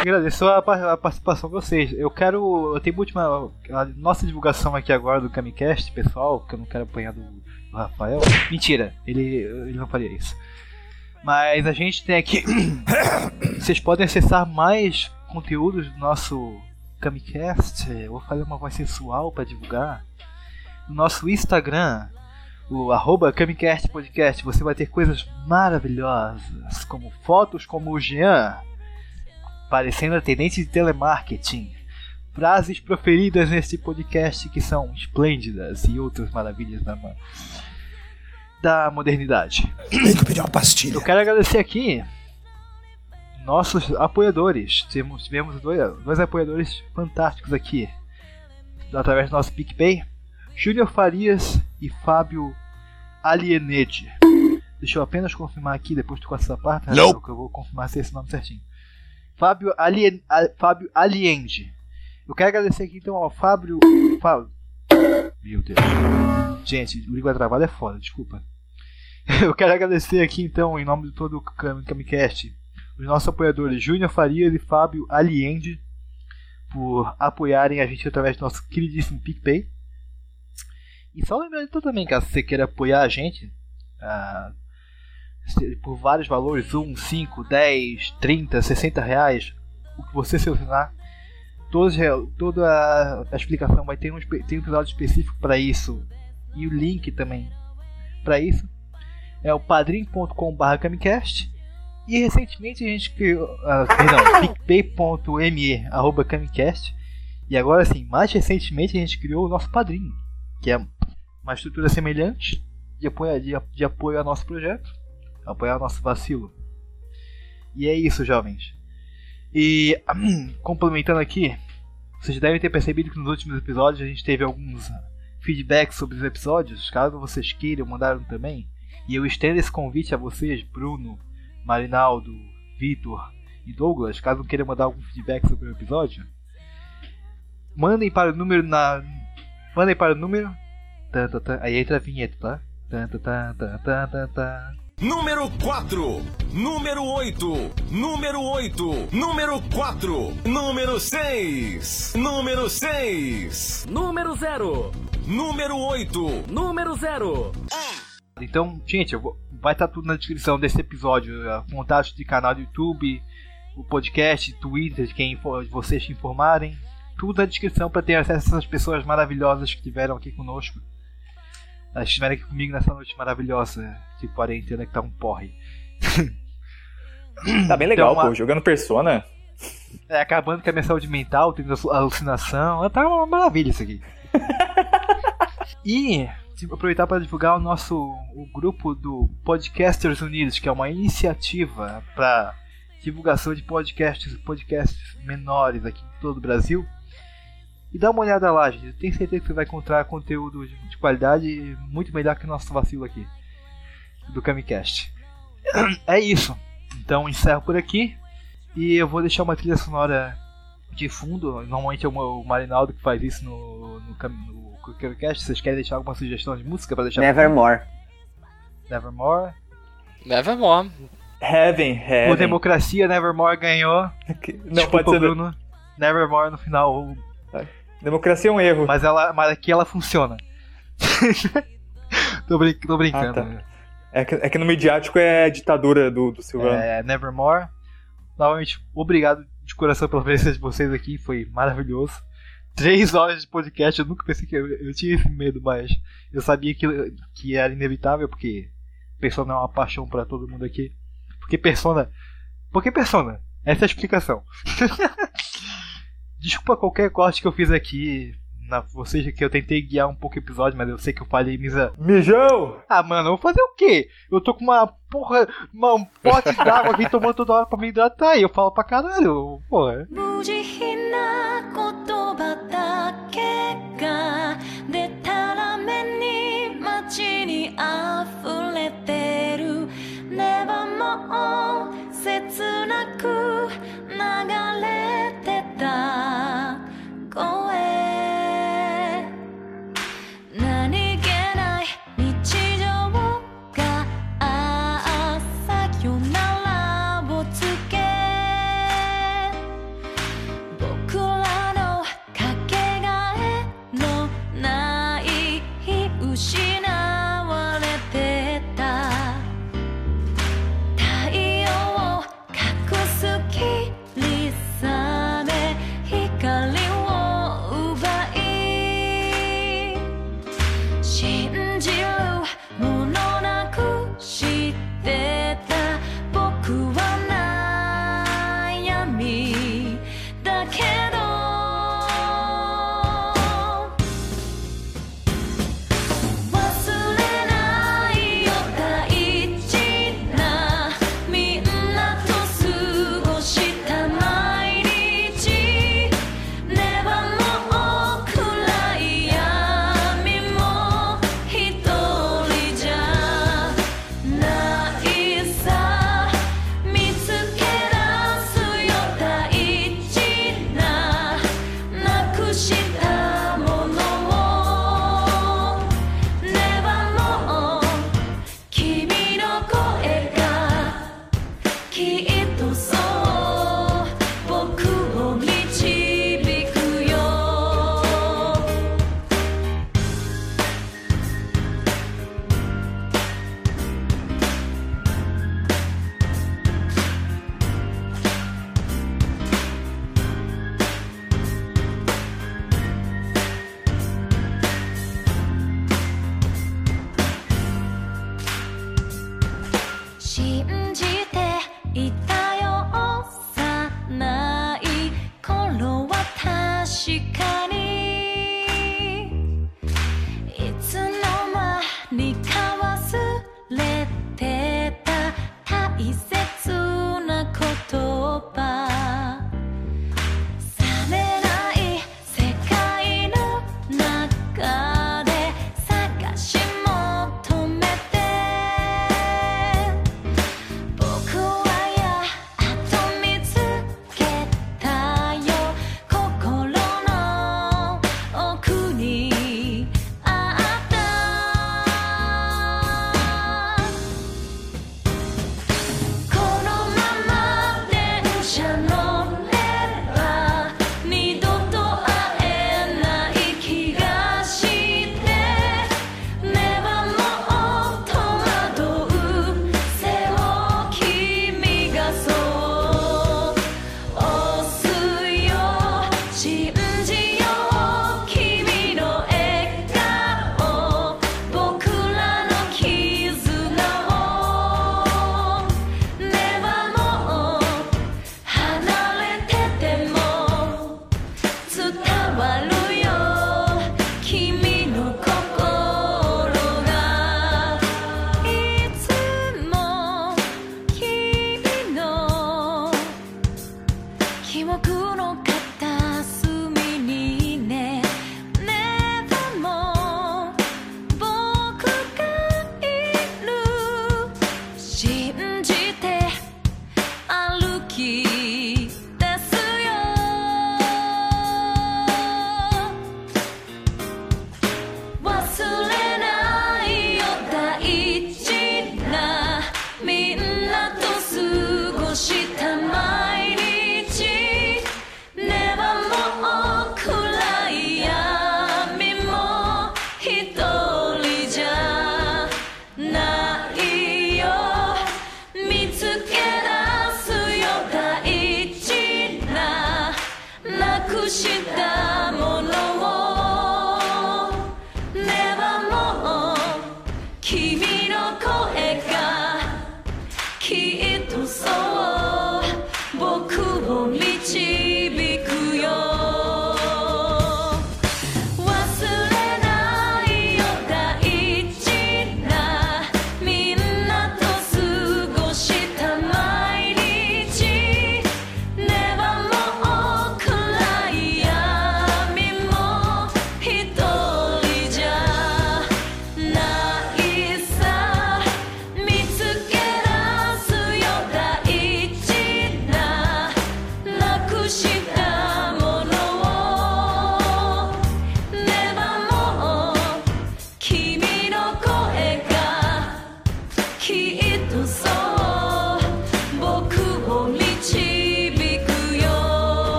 Agradeço a, a participação de vocês. Eu quero. Eu tenho uma última. A nossa divulgação aqui agora do Camicast, pessoal, que eu não quero apanhar do, do Rafael. Mentira, ele, ele não faria isso. Mas a gente tem aqui. Vocês podem acessar mais conteúdos do nosso Camicast. Eu vou fazer uma voz sensual para divulgar. No nosso Instagram, o arroba Camicast Podcast, você vai ter coisas maravilhosas, como fotos como o Jean, parecendo atendente de telemarketing. Frases proferidas neste podcast que são esplêndidas e outras maravilhas da, da modernidade. Tem que pedir uma pastilha. Eu quero agradecer aqui nossos apoiadores. Temos, tivemos dois, dois apoiadores fantásticos aqui. Através do nosso PicPay. Júnior Farias e Fábio Alienede. Deixa eu apenas confirmar aqui, depois tu com essa parte. Rafael, que eu vou confirmar se é esse nome certinho. Fábio, Alien, a- Fábio Aliende. Eu quero agradecer aqui então ao Fábio. Fábio. Meu Deus. Gente, o língua travada é foda, desculpa. Eu quero agradecer aqui então, em nome de todo o Cam- Camicast, os nossos apoiadores Júnior Farias e Fábio Aliende, por apoiarem a gente através do nosso queridíssimo PicPay. E só lembrando então também, caso você queira apoiar a gente, ah, por vários valores, 1, 5, 10, 30, 60 reais, o que você selecionar, todos, toda a, explicação vai ter um, tem um episódio específico para isso e o link também para isso. É o padrim.com.br camicast e recentemente a gente criou, ah, perdão, picpay.me arroba camicast e agora sim, mais recentemente a gente criou o nosso padrinho, que é uma estrutura semelhante de apoio, de, de apoio ao nosso projeto, apoiar o nosso vacilo. E é isso, jovens. E complementando aqui, Vocês devem ter percebido que nos últimos episódios a gente teve alguns feedbacks sobre os episódios. Caso vocês queiram, mandaram também. E eu estendo esse convite a vocês, Bruno, Marinaldo, Vitor e Douglas, caso queiram mandar algum feedback sobre o episódio. Mandem para o número na. Mandem para o número. Aí entra a vinheta, tá? Número 4, número 8, número 8, número 4, número 6, número 6, número 0, número 8, número 0. Então, gente, eu vou- vai estar tudo na descrição desse episódio. Contatos de canal do YouTube, o podcast, Twitter, de quem for- vocês se informarem. Tudo na descrição para ter acesso a essas pessoas maravilhosas que estiveram aqui conosco. Elas estiveram aqui comigo nessa noite maravilhosa de quarentena que tá um porre. Tá bem legal, Então, pô. Jogando Persona. É, acabando com a minha saúde mental, tendo alu- alucinação. Tá uma maravilha isso aqui. e aproveitar para divulgar o nosso o grupo do Podcasters Unidos, que é uma iniciativa para divulgação de podcasts, podcasts menores aqui em todo o Brasil. E dá uma olhada lá, gente. Tenho certeza que você vai encontrar conteúdo de de qualidade muito melhor que o nosso vacilo aqui do Camicast. É isso. Então encerro por aqui. E eu vou deixar uma trilha sonora de fundo. Normalmente é o Marinaldo que faz isso no, no, no CoqueiroCast. Vocês querem deixar alguma sugestão de música pra deixar? Nevermore. Nevermore. Nevermore. Heaven, Por Heaven. democracia, Nevermore ganhou. Não, Desculpa, pode ser. Bruno. Nevermore no final. Democracia é um erro. Mas, ela, mas aqui ela funciona. tô, brin tô brincando. Ah, tá. É que, é que no midiático é a ditadura do, do Silvano. É, Nevermore. Novamente, obrigado de coração pela presença de vocês aqui, foi maravilhoso. Três horas de podcast, eu nunca pensei que eu, eu tinha esse medo, mas eu sabia que, que era inevitável, porque Persona é uma paixão pra todo mundo aqui. Porque Persona. Por que Persona? Essa é a explicação. Desculpa qualquer corte que eu fiz aqui na vocês que eu tentei guiar um pouco o episódio, mas eu sei que eu falei, Misa. Mijão! Ah, mano, eu vou fazer o quê? Eu tô com uma porra, uma, um pote d'água aqui tomando toda hora pra me hidratar e eu falo pra caralho, porra. Setsunaku nagarete ta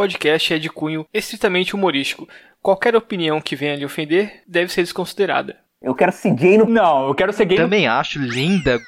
podcast é de cunho estritamente humorístico. Qualquer opinião que venha lhe ofender deve ser desconsiderada. Eu quero ser gay no. Não, eu quero ser gay Também acho linda